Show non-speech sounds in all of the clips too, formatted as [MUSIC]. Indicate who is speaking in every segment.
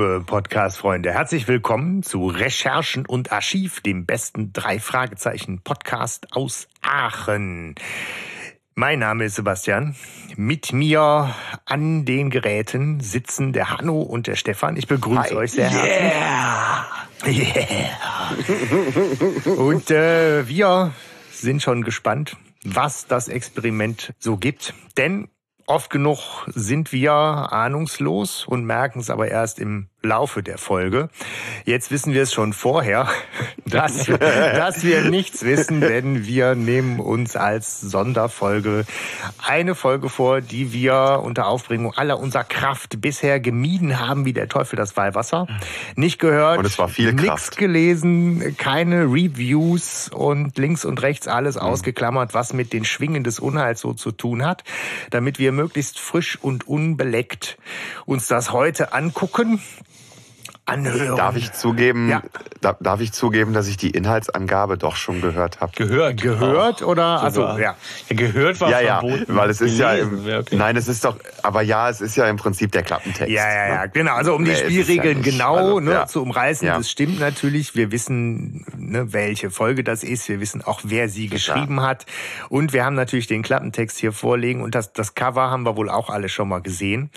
Speaker 1: Liebe Podcast-Freunde, herzlich willkommen zu Recherchen und Archiv, dem besten drei Fragezeichen Podcast aus Aachen. Mein Name ist Sebastian. Mit mir an den Geräten sitzen der Hanno und der Stefan. Ich begrüße Hi. euch sehr herzlich. Yeah. yeah. [LAUGHS] Und äh, wir sind schon gespannt, was das Experiment so gibt. Denn oft genug sind wir ahnungslos und merken es aber erst im Laufe der Folge. Jetzt wissen wir es schon vorher, [LAUGHS] dass, dass wir nichts wissen, denn wir nehmen uns als Sonderfolge eine Folge vor, die wir unter Aufbringung aller unserer Kraft bisher gemieden haben, wie der Teufel das Weihwasser. Nicht gehört,
Speaker 2: und es war viel
Speaker 1: nichts gelesen, keine Reviews und links und rechts alles mhm. ausgeklammert, was mit den Schwingen des Unheils so zu tun hat, damit wir möglichst frisch und unbeleckt uns das heute angucken
Speaker 2: anhören. Darf ich zugeben, ja. da, darf ich zugeben, dass ich die Inhaltsangabe doch schon gehört habe?
Speaker 1: Gehört. Gehört oder?
Speaker 2: Also, ja. ja. Gehört war ja, verboten. Ja, weil es ist gelesen. ja, okay. nein, es ist doch, aber ja, es ist ja im Prinzip der Klappentext.
Speaker 1: Ja, ja, ja, ne? genau. Also um die Spielregeln ja genau also, ne, zu umreißen, das stimmt natürlich. Wir wissen, ne, welche Folge das ist. Wir wissen auch, wer sie geschrieben hat. Und wir haben natürlich den Klappentext hier vorlegen und das, das Cover haben wir wohl auch alle schon mal gesehen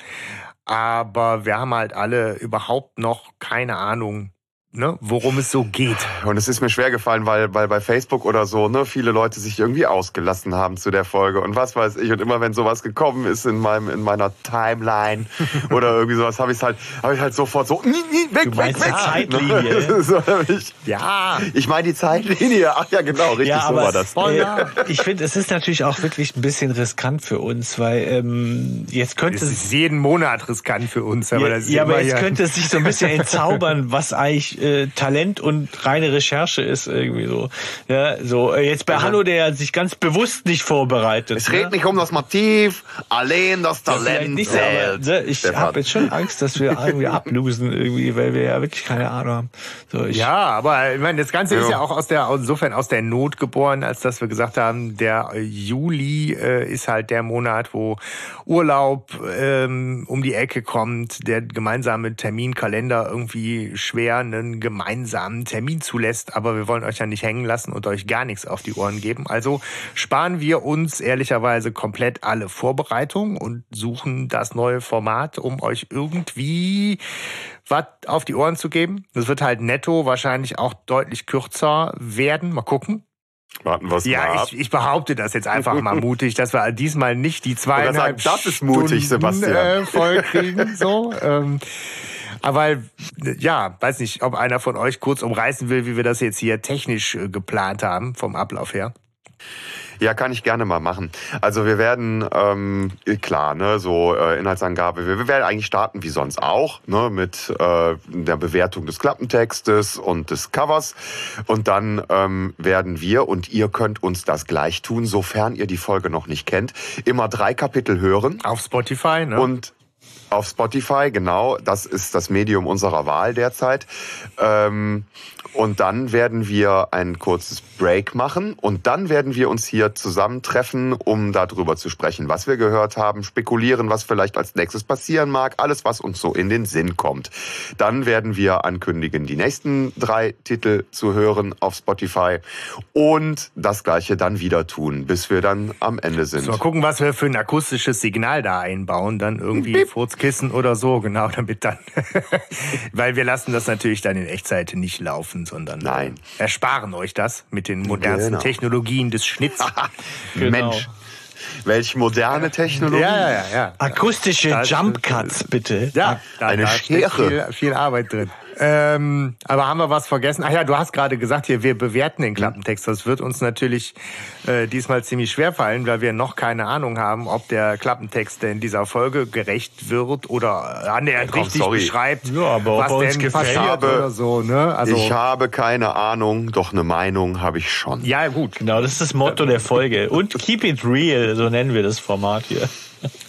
Speaker 1: aber wir haben halt alle überhaupt noch keine Ahnung, ne, worum es so geht.
Speaker 2: Und es ist mir schwer gefallen, weil, weil bei Facebook oder so, ne, viele Leute sich irgendwie ausgelassen haben zu der Folge und was weiß ich. Und immer wenn sowas gekommen ist in meinem, in meiner Timeline [LAUGHS] oder irgendwie sowas, habe ich halt, habe ich halt sofort so, nie, nie, weg,
Speaker 1: du weg, weg.
Speaker 2: Zeitlinie. [LAUGHS] so,
Speaker 1: ich, ja.
Speaker 2: Ich meine die Zeitlinie. [LAUGHS] Ach ja, genau, richtig, ja, so war das.
Speaker 3: Äh, ich finde, es ist natürlich auch wirklich ein bisschen riskant für uns, weil ähm, jetzt könnte
Speaker 1: es ist jeden Monat riskant für uns,
Speaker 3: aber ja, das ist ja, aber jetzt könnte es sich so ein bisschen entzaubern, was eigentlich äh, Talent und reine Recherche ist irgendwie so. Ja, so äh, jetzt bei also, Hallo, der sich ganz bewusst nicht vorbereitet.
Speaker 2: Es ne? nicht um das Motiv, allein das Talent. Nicht,
Speaker 3: aber, ne, ich habe jetzt schon Angst, dass wir irgendwie ablosen irgendwie, weil wir ja wirklich keine Ahnung haben.
Speaker 1: So, ich, ja, aber ich meine, das Ganze ja. ist ja auch aus der insofern aus der Not geboren, als dass wir gesagt haben, der Juli äh, ist halt der Monat, wo Urlaub ähm, um die Ecke kommt, der gemeinsame Terminkalender irgendwie schwer einen gemeinsamen Termin zulässt, aber wir wollen euch ja nicht hängen lassen und euch gar nichts auf die Ohren geben. Also sparen wir uns ehrlicherweise komplett alle Vorbereitungen und suchen das neue Format, um euch irgendwie was auf die Ohren zu geben. Das wird halt netto wahrscheinlich auch deutlich kürzer werden. Mal gucken.
Speaker 2: Warten wir
Speaker 1: Ja, ich, ich behaupte das jetzt einfach mal [LAUGHS] mutig, dass wir diesmal nicht die zweieinhalb
Speaker 2: sagen, das ist mutig,
Speaker 1: Stunden,
Speaker 2: Sebastian.
Speaker 1: Äh, voll kriegen. So. [LAUGHS] Ähm, aber ja, weiß nicht, ob einer von euch kurz umreißen will, wie wir das jetzt hier technisch äh, geplant haben, vom Ablauf her.
Speaker 2: Ja, kann ich gerne mal machen. Also wir werden, ähm, klar, ne, so äh, Inhaltsangabe, wir, wir werden eigentlich starten wie sonst auch, ne, mit äh, der Bewertung des Klappentextes und des Covers. Und dann ähm, werden wir, und ihr könnt uns das gleich tun, sofern ihr die Folge noch nicht kennt, immer drei Kapitel hören.
Speaker 1: Auf Spotify, ne?
Speaker 2: Und auf Spotify, genau. Das ist das Medium unserer Wahl derzeit. Ähm, und dann werden wir ein kurzes Break machen und dann werden wir uns hier zusammentreffen, um darüber zu sprechen, was wir gehört haben, spekulieren, was vielleicht als nächstes passieren mag, alles, was uns so in den Sinn kommt. Dann werden wir ankündigen, die nächsten drei Titel zu hören auf Spotify und das gleiche dann wieder tun, bis wir dann am Ende sind.
Speaker 1: So, mal gucken, was wir für ein akustisches Signal da einbauen, dann irgendwie Furzkissen oder so, genau, damit dann, [LAUGHS] weil wir lassen das natürlich dann in Echtzeit nicht laufen sondern
Speaker 2: Nein.
Speaker 1: ersparen euch das mit den modernsten genau. Technologien des Schnitts. [LAUGHS]
Speaker 2: genau. Mensch. Welche moderne Technologie?
Speaker 1: Ja, ja, ja.
Speaker 3: Akustische Jump Cuts, bitte.
Speaker 1: Ja, da, eine da Schere. Viel, viel Arbeit drin. Ähm, aber haben wir was vergessen? Ach ja, du hast gerade gesagt hier, wir bewerten den Klappentext. Das wird uns natürlich äh, diesmal ziemlich schwer fallen, weil wir noch keine Ahnung haben, ob der Klappentext in dieser Folge gerecht wird oder annähernd Komm, richtig sorry. beschreibt,
Speaker 3: ja, aber was denn gefällt.
Speaker 2: habe,
Speaker 3: oder
Speaker 1: so. Ne?
Speaker 2: Also, ich habe keine Ahnung, doch eine Meinung habe ich schon.
Speaker 3: Ja, gut. Genau, das ist das Motto der Folge. Und keep it real, so nennen wir das Format hier.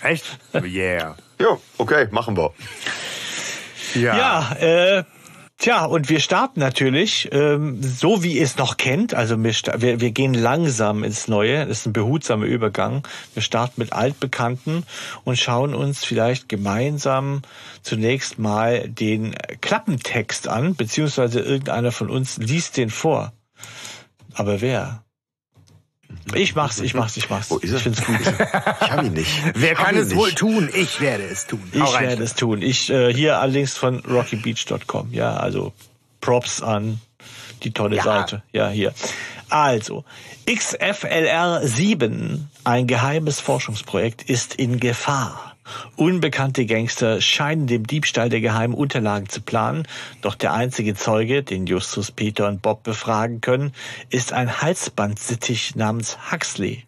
Speaker 1: Echt? [LAUGHS] Yeah.
Speaker 2: Ja, okay, machen wir.
Speaker 3: Ja, ja äh, Tja, und wir starten natürlich ähm, so, wie ihr es noch kennt. Also wir, wir, wir gehen langsam ins Neue. Das ist ein behutsamer Übergang. Wir starten mit Altbekannten und schauen uns vielleicht gemeinsam zunächst mal den Klappentext an, beziehungsweise irgendeiner von uns liest den vor. Aber wer? Ich mach's, ich mach's, ich mach's.
Speaker 2: Wo ist er?
Speaker 3: Ich find's gut.
Speaker 2: Ich habe ihn nicht. [LAUGHS]
Speaker 1: Wer
Speaker 2: Ich hab
Speaker 1: kann es
Speaker 2: nicht.
Speaker 1: wohl tun? Ich werde es tun. Hau
Speaker 3: Ich
Speaker 1: rein.
Speaker 3: werde es tun. Ich äh, hier allerdings von rockybeach.com. Ja, also Props an die tolle
Speaker 1: Ja.
Speaker 3: Seite. Ja, hier. Also, XFLR 7, ein geheimes Forschungsprojekt, ist in Gefahr. Unbekannte Gangster scheinen dem Diebstahl der geheimen Unterlagen zu planen, doch der einzige Zeuge, den Justus, Peter und Bob befragen können, ist ein Halsbandsittich namens Huxley.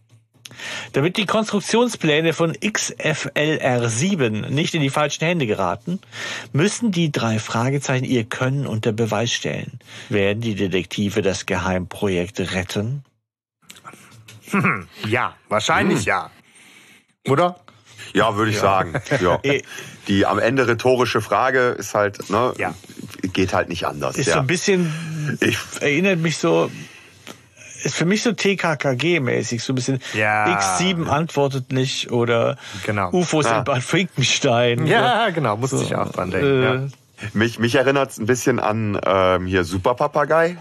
Speaker 3: Damit die Konstruktionspläne von XFLR7 nicht in die falschen Hände geraten, müssen die drei Fragezeichen ihr Können unter Beweis stellen. Werden die Detektive das Geheimprojekt retten? [LAUGHS]
Speaker 1: Ja, wahrscheinlich ja. Oder?
Speaker 2: Ja, würde ich sagen. Ja. [LAUGHS]
Speaker 3: Eh.
Speaker 2: Die am Ende rhetorische Frage ist halt, ne,
Speaker 1: Ja.
Speaker 2: geht halt nicht anders.
Speaker 3: Ist
Speaker 2: ja.
Speaker 3: so ein bisschen,
Speaker 2: ich,
Speaker 3: erinnert mich so, ist für mich so TKKG-mäßig, so ein bisschen
Speaker 1: Ja.
Speaker 3: X7 antwortet nicht oder
Speaker 1: Genau.
Speaker 3: UFOs
Speaker 2: Ja.
Speaker 3: in Bad Finkenstein.
Speaker 1: Ja, genau, musste ich auch dran denken.
Speaker 3: Äh,
Speaker 1: ja.
Speaker 2: Mich mich erinnert es ein bisschen an ähm, hier Superpapagei,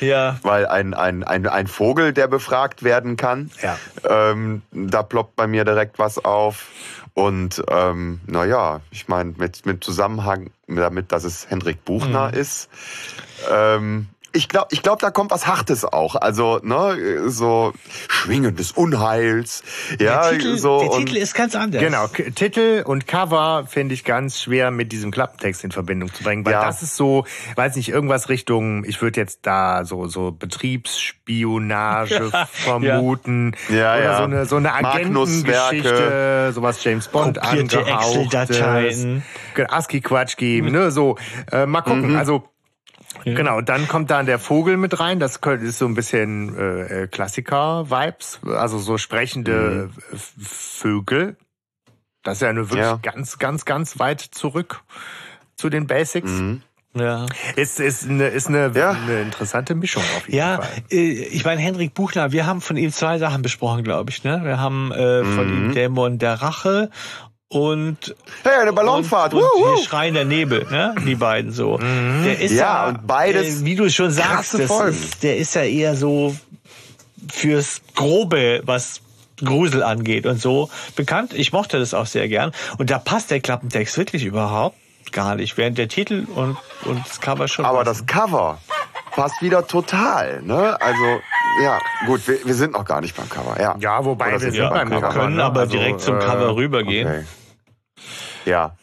Speaker 3: ja.
Speaker 2: weil ein, ein, ein, ein Vogel, der befragt werden kann,
Speaker 1: Ja.
Speaker 2: ähm, da ploppt bei mir direkt was auf. Und ähm, naja, ich meine, mit, mit Zusammenhang damit, dass es Hendrik Buchner
Speaker 3: Mhm.
Speaker 2: ist, ähm, ich glaube, ich glaub, da kommt was Hartes auch. Also, ne, so Schwingen des Unheils. Ja,
Speaker 3: der Titel,
Speaker 2: so.
Speaker 3: der
Speaker 2: und-
Speaker 3: Titel ist ganz anders.
Speaker 1: Genau, K Titel und Cover finde ich ganz schwer mit diesem Klappentext in Verbindung zu bringen, weil
Speaker 2: Ja.
Speaker 1: das ist so, weiß nicht, irgendwas Richtung, ich würde jetzt da so so Betriebsspionage [LAUGHS] vermuten
Speaker 2: Ja,
Speaker 1: oder
Speaker 2: ja.
Speaker 1: so eine so eine. Agentengeschichte, sowas James Bond
Speaker 3: Kopierte
Speaker 1: angehauchtes.
Speaker 3: Excel-Dateien.
Speaker 1: ASCII Quatsch geben, ne, so äh, mal gucken, also Genau, und dann kommt dann der Vogel mit rein. Das könnte- ist so ein bisschen äh, äh, Klassiker-Vibes, also so sprechende äh, Vögel. Das ist ja nur wirklich
Speaker 2: Ja.
Speaker 1: ganz, ganz, ganz weit zurück zu den Basics.
Speaker 2: Mhm.
Speaker 3: Ja.
Speaker 1: Ist, ist, eine, ist eine,
Speaker 2: Ja.
Speaker 1: eine interessante Mischung auf jeden
Speaker 3: Ja,
Speaker 1: Fall.
Speaker 3: äh, ich meine, Henrik Buchner, wir haben von ihm zwei Sachen besprochen, glaube ich. Ne? Wir haben äh, von
Speaker 2: Mhm.
Speaker 3: ihm Dämon der Rache und,
Speaker 2: Hey, eine Ballonfahrt.
Speaker 3: und, und hier Schrein der Nebel, ne? die beiden so. Der ist
Speaker 2: Ja,
Speaker 3: ja,
Speaker 2: und beides
Speaker 3: äh, wie du schon sagst, das der ist ja eher so fürs Grobe, was Grusel angeht und so bekannt. Ich mochte das auch sehr gern. Und da passt der Klappentext wirklich überhaupt gar nicht, während der Titel und, und das Cover schon
Speaker 2: Aber
Speaker 3: passen.
Speaker 2: das Cover passt wieder total, ne? Also, ja, gut, wir, wir sind noch gar nicht beim Cover, ja.
Speaker 1: Ja, wobei
Speaker 2: Oder
Speaker 1: wir
Speaker 2: sind
Speaker 1: sind
Speaker 3: ja,
Speaker 1: beim
Speaker 3: wir
Speaker 1: Cover,
Speaker 3: können
Speaker 1: ne?
Speaker 3: aber
Speaker 1: Also,
Speaker 3: direkt zum
Speaker 1: äh,
Speaker 3: Cover rübergehen.
Speaker 2: Okay. Ja.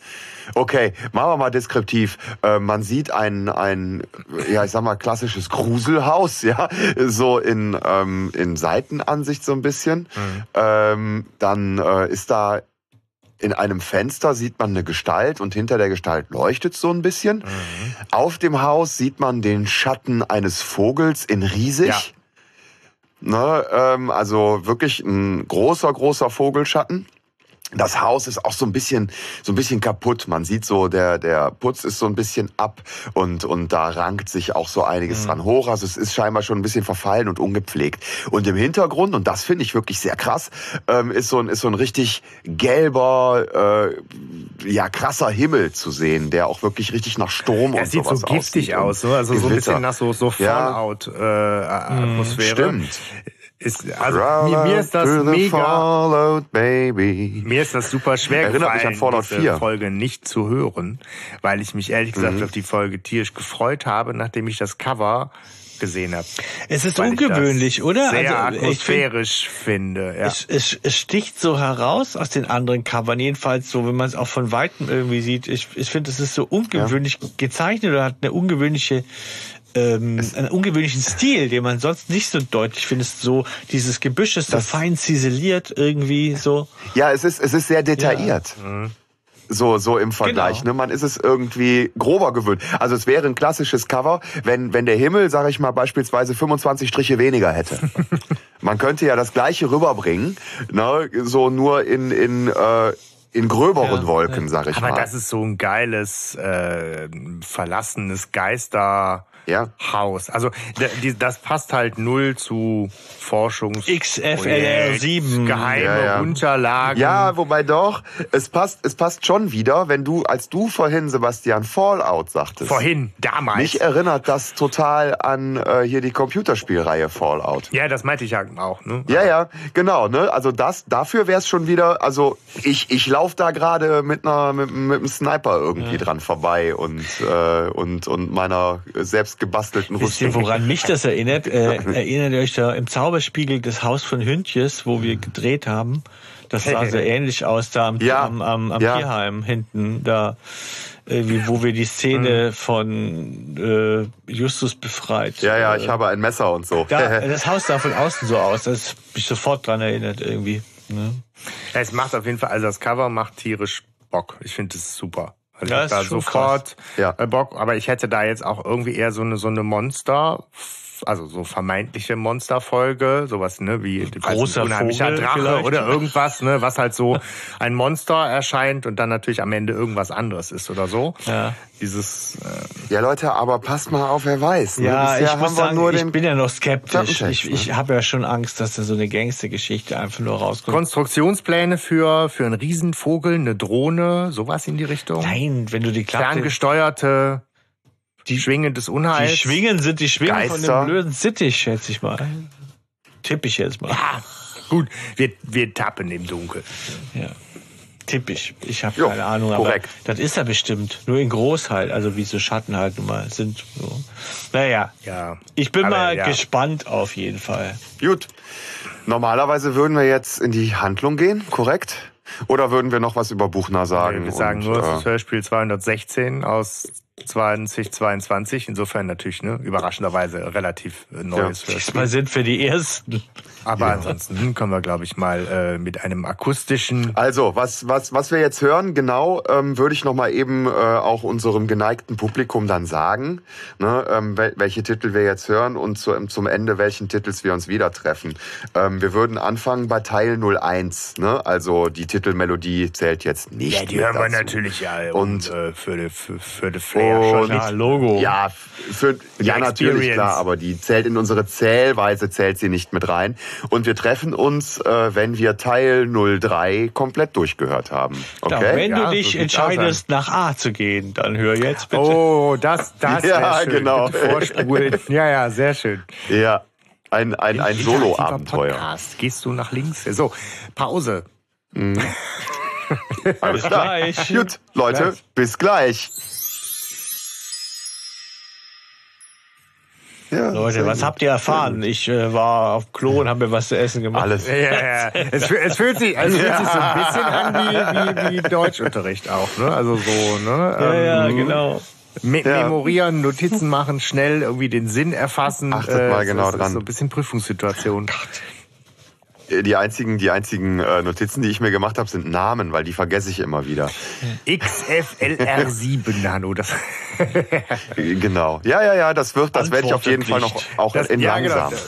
Speaker 2: Okay, machen wir mal deskriptiv. Äh, man sieht ein, ein, ja, ich sag mal, klassisches Gruselhaus, ja, so in, ähm, in Seitenansicht so ein bisschen. Ähm, dann äh, ist da in einem Fenster sieht man eine Gestalt und hinter der Gestalt leuchtet so ein bisschen. Auf dem Haus sieht man den Schatten eines Vogels in riesig.
Speaker 1: Ja.
Speaker 2: Ne, ähm, also wirklich ein großer, großer Vogelschatten. Das Haus ist auch so ein bisschen, so ein bisschen kaputt. Man sieht so, der, der Putz ist so ein bisschen ab und, und da rankt sich auch so einiges dran hoch. Also es ist scheinbar schon ein bisschen verfallen und ungepflegt. Und im Hintergrund, und das finde ich wirklich sehr krass, ähm, ist so ein, ist so ein richtig gelber, äh, ja, krasser Himmel zu sehen, der auch wirklich richtig nach Sturm
Speaker 1: Er
Speaker 2: und
Speaker 1: sieht so
Speaker 2: sowas
Speaker 1: giftig
Speaker 2: aussieht
Speaker 1: aus, ne? also so ein
Speaker 2: Gewitter.
Speaker 1: bisschen nach so, so. Fallout-Atmosphäre.
Speaker 2: Stimmt.
Speaker 1: Ist, also, mir, mir ist das mega,
Speaker 2: Fallout, baby.
Speaker 1: mir ist das super schwer
Speaker 2: Erinnert mich
Speaker 1: gefallen,
Speaker 2: an Fallout
Speaker 1: diese
Speaker 2: 4.
Speaker 1: Folge nicht zu hören, weil ich mich ehrlich gesagt
Speaker 2: Mhm.
Speaker 1: auf die Folge tierisch gefreut habe, nachdem ich das Cover gesehen habe.
Speaker 3: Es ist
Speaker 1: Weil ich
Speaker 3: ungewöhnlich,
Speaker 1: das
Speaker 3: oder?
Speaker 1: Sehr
Speaker 3: Also, ich find,
Speaker 1: atmosphärisch finde. Ja.
Speaker 3: es, es, es sticht so heraus aus den anderen Covern, jedenfalls so, wenn man es auch von Weitem irgendwie sieht. Ich, ich finde, es ist so ungewöhnlich gezeichnet oder hat eine ungewöhnliche ähm, einen ungewöhnlichen Stil, den man sonst nicht so deutlich findet. So dieses Gebüsch ist so fein ziseliert irgendwie so.
Speaker 2: Ja, es ist, es ist sehr detailliert. So, so im Vergleich.
Speaker 3: Genau.
Speaker 2: Ne? Man ist es irgendwie grober gewöhnt. Also es wäre ein klassisches Cover, wenn, wenn der Himmel, sage ich mal, beispielsweise 25 Striche weniger hätte. [LAUGHS] Man könnte ja das gleiche rüberbringen, ne? so nur in, in, äh, in gröberen ja, Wolken, sag ich
Speaker 1: aber
Speaker 2: mal.
Speaker 1: Aber das ist so ein geiles, äh, verlassenes Geister. Ja. Haus. Also das passt halt null zu Forschungs
Speaker 3: XFLR 7
Speaker 1: geheime ja, ja. Unterlagen.
Speaker 2: Ja, wobei doch, es passt es passt schon wieder, wenn du als du vorhin Sebastian Fallout sagtest.
Speaker 1: Vorhin, damals.
Speaker 2: Mich erinnert das total an äh, hier die Computerspielreihe Fallout.
Speaker 1: Ja, das meinte ich ja auch, ne?
Speaker 2: Ja, ja, genau, ne? Also das dafür wäre es schon wieder, also ich ich lauf da gerade mit einer mit, mit einem Sniper irgendwie ja. dran vorbei und äh, und und meiner selbst gebastelten
Speaker 3: Wisst ihr, woran mich das erinnert? [LAUGHS] Äh, erinnert ihr euch da im Zauberspiegel das Haus von Hündjes, wo wir gedreht haben? Das sah so ähnlich aus da am, ja. am, am, am ja. Tierheim hinten, da irgendwie, wo wir die Szene mhm. von äh, Justus befreit.
Speaker 2: Ja, ja, ich habe ein Messer und so.
Speaker 3: Da, [LAUGHS] das Haus sah von außen so aus, das ist mich sofort dran erinnert irgendwie. Ne?
Speaker 1: Es macht auf jeden Fall, also das Cover macht tierisch Bock. Ich finde es super. Also ja, ich da sofort ja. Äh, Bock, aber ich hätte da jetzt auch irgendwie eher so eine so eine Monster also so vermeintliche Monsterfolge, sowas ne wie
Speaker 3: großer unheimlicher Vogel Drache
Speaker 1: vielleicht. oder irgendwas, ne, was halt so ein Monster erscheint und dann natürlich am Ende irgendwas anderes ist oder so. Ja. Dieses
Speaker 2: äh Ja, Leute, aber passt mal auf, wer weiß.
Speaker 3: Ne? Ja, ich muss sagen, ich bin ja noch skeptisch. Ich, ich ne? habe ja schon Angst, dass da so eine Gangstergeschichte einfach nur rauskommt.
Speaker 1: Konstruktionspläne für für einen Riesenvogel, eine Drohne, sowas in die Richtung?
Speaker 3: Nein, wenn du die Klappe
Speaker 1: ferngesteuerte die Schwingen des Unheils.
Speaker 3: Die Schwingen sind die Schwingen Geister. von dem blöden Sittich, schätze ich mal. Tipp ich jetzt mal.
Speaker 1: Ja, gut, wir, wir tappen im Dunkeln.
Speaker 3: Ja. Tipp ich. Ich habe keine Ahnung, korrekt. aber das ist ja bestimmt. Nur in groß halt, also wie so Schatten halt nun mal sind. So. Naja, ja, ich bin mal ja. gespannt auf jeden Fall.
Speaker 2: Gut. Normalerweise würden wir jetzt in die Handlung gehen, korrekt? Oder würden wir noch was über Buchner sagen?
Speaker 1: Wir sagen und, nur, äh, das Hörspiel 216 aus 2022. Insofern natürlich ne, überraschenderweise relativ äh, neues
Speaker 3: ja. Diesmal sind wir die Ersten.
Speaker 1: Aber ja. ansonsten können wir, glaube ich, mal äh, mit einem akustischen.
Speaker 2: Also, was, was, was wir jetzt hören, genau, ähm, würde ich nochmal eben äh, auch unserem geneigten Publikum dann sagen, ne, ähm, welche Titel wir jetzt hören und zu, zum Ende welchen Titels wir uns wieder treffen. Ähm, wir würden anfangen bei Teil 01, ne? Also die Titelmelodie zählt jetzt nicht.
Speaker 1: Ja, die hören dazu. wir natürlich ja
Speaker 2: und,
Speaker 1: äh, für, die, für, für die Flair
Speaker 2: ja, Logo. Ja, für, ja natürlich klar, aber die zählt in unsere Zählweise zählt sie nicht mit rein. Und wir treffen uns, äh, wenn wir Teil 03 komplett durchgehört haben. Okay?
Speaker 3: Ja, wenn ja, du dich so entscheidest, nach A zu gehen, dann hör jetzt bitte.
Speaker 1: Oh, das, das
Speaker 2: ja, schön. genau.
Speaker 1: Vorspulen. Ja, ja, sehr schön.
Speaker 2: Ja, ein, ein, ein Solo-Abenteuer.
Speaker 1: Gehst du nach links? So, Pause.
Speaker 2: Mhm. [LAUGHS] Alles klar. Gleich. Gut, Leute, gleich. bis gleich.
Speaker 3: Ja, Leute, was habt ihr erfahren? Ich äh, war auf Klo und habe mir was zu essen gemacht.
Speaker 1: Alles. Ja, ja, es, es, fühlt sich, es fühlt sich so ein bisschen an wie, wie, wie Deutschunterricht auch, ne? Also so, ne?
Speaker 3: Ja, ja, ähm, genau.
Speaker 1: Me ja. Memorieren, Notizen machen, schnell irgendwie den Sinn erfassen.
Speaker 2: Achtet äh, mal genau
Speaker 1: so,
Speaker 2: dran.
Speaker 1: So ein bisschen Prüfungssituation.
Speaker 2: Oh die einzigen, die einzigen äh, Notizen, die ich mir gemacht habe, sind Namen, weil die vergesse ich immer wieder.
Speaker 1: XFLR7 [LAUGHS] Nano. Das
Speaker 2: genau. Ja, ja, ja, das wird, das werde ich auf jeden Fall noch auch das, in ja, langsam. Genau.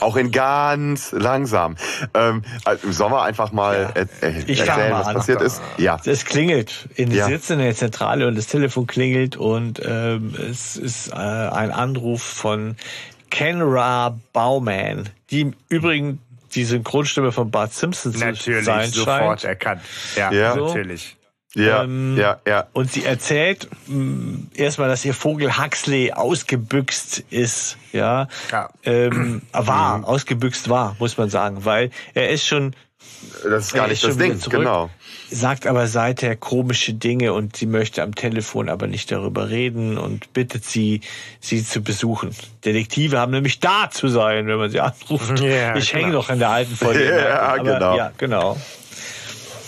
Speaker 2: Auch in ganz langsam. Ähm, also Im Sommer einfach mal ja. äh,
Speaker 3: ich erzählen,
Speaker 2: was passiert ist. Ja.
Speaker 3: Es klingelt. In ja. sitzen in der Zentrale und das Telefon klingelt und ähm, es ist äh, ein Anruf von Kenra Bauman, die im Übrigen die Synchronstimme von Bart Simpson
Speaker 1: natürlich,
Speaker 3: sein
Speaker 1: sofort
Speaker 3: scheint.
Speaker 1: erkannt. Ja, ja. So. natürlich.
Speaker 2: Ja, ähm, ja, ja.
Speaker 3: Und sie erzählt mh, erstmal, dass ihr Vogel Huxley ausgebüxt ist, ja. ja. Ähm, [CLEARS THROAT] war, mhm. ausgebüxt war, muss man sagen, weil er ist schon.
Speaker 2: Das ist gar nicht das Ding, genau
Speaker 3: sagt aber seither komische Dinge und sie möchte am Telefon aber nicht darüber reden und bittet sie, sie zu besuchen. Detektive haben nämlich da zu sein, wenn man sie anruft. Ja, ich hänge noch in der alten Folge. [LAUGHS]
Speaker 2: Ja, aber, genau.
Speaker 3: Ja, genau.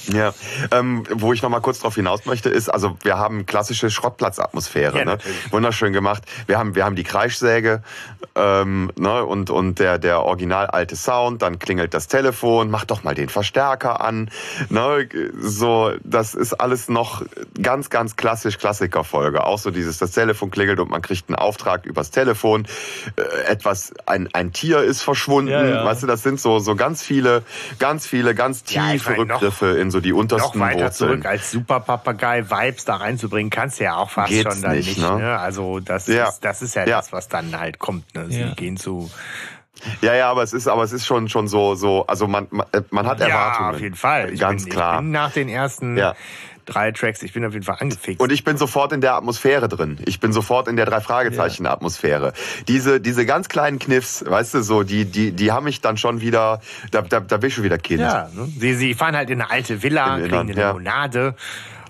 Speaker 2: Ja, ähm, wo ich noch mal kurz darauf hinaus möchte, ist, also wir haben klassische Schrottplatzatmosphäre, ja, ne? wunderschön gemacht. Wir haben wir haben die Kreischsäge ähm, ne? und und der der original alte Sound. Dann klingelt das Telefon, mach doch mal den Verstärker an. Ne? So, das ist alles noch ganz ganz klassisch Klassikerfolge. Auch so dieses das Telefon klingelt und man kriegt einen Auftrag übers Telefon. Äh, etwas ein ein Tier ist verschwunden. Ja, ja. Weißt du, das sind so so ganz viele ganz viele ganz tiefe Rückgriffe in so so die untersten
Speaker 1: Noch weiter
Speaker 2: Wurzeln.
Speaker 1: zurück als Superpapagei-Vibes da reinzubringen, kannst du ja auch fast
Speaker 2: Geht's
Speaker 1: schon dann
Speaker 2: nicht,
Speaker 1: nicht.
Speaker 2: ne?
Speaker 1: ne? Also das,
Speaker 2: Ja.
Speaker 1: ist, das ist ja,
Speaker 2: Ja.
Speaker 1: das, was dann halt kommt. Ne? Sie
Speaker 3: Ja.
Speaker 1: gehen zu
Speaker 2: Ja, ja, aber es ist, aber es ist schon, schon so, so, also man, man, man hat Erwartungen.
Speaker 1: Ja, auf jeden Fall. Ich
Speaker 2: Ganz
Speaker 1: bin,
Speaker 2: klar.
Speaker 1: Ich bin nach den ersten
Speaker 2: Ja.
Speaker 1: Drei Tracks, ich bin auf jeden Fall angefixt.
Speaker 2: Und ich bin sofort in der Atmosphäre drin. Ich bin sofort in der drei Fragezeichen Atmosphäre. Diese diese ganz kleinen Kniffs, weißt du, so die die die haben mich dann schon wieder da da, da bin ich schon wieder Kind.
Speaker 1: ja, ne? sie, sie fahren halt in eine alte Villa,
Speaker 2: Im
Speaker 1: kriegen
Speaker 2: Innern,
Speaker 1: eine
Speaker 2: ja.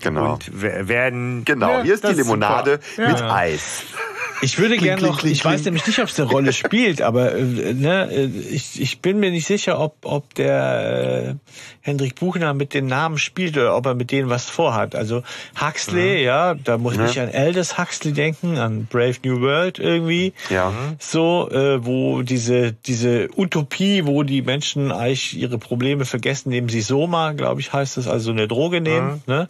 Speaker 2: Genau.
Speaker 1: und we- werden
Speaker 2: Genau,
Speaker 1: Ja,
Speaker 2: hier ist die Limonade mit
Speaker 1: Ja.
Speaker 2: Eis.
Speaker 3: Ich würde gerne noch,
Speaker 2: kling,
Speaker 3: ich weiß
Speaker 2: kling.
Speaker 3: nämlich nicht, ob es eine Rolle [LAUGHS] spielt, aber äh, ne, äh, ich, ich bin mir nicht sicher, ob, ob der äh, Hendrik Buchner mit den Namen spielt oder ob er mit denen was vorhat. Also Huxley, ja, da muss ich an Aldous Huxley denken, an Brave New World irgendwie.
Speaker 2: Ja.
Speaker 3: So, äh, wo diese, diese Utopie, wo die Menschen eigentlich ihre Probleme vergessen, indem sie Soma, glaube ich, heißt das, also eine Droge nehmen. Ne?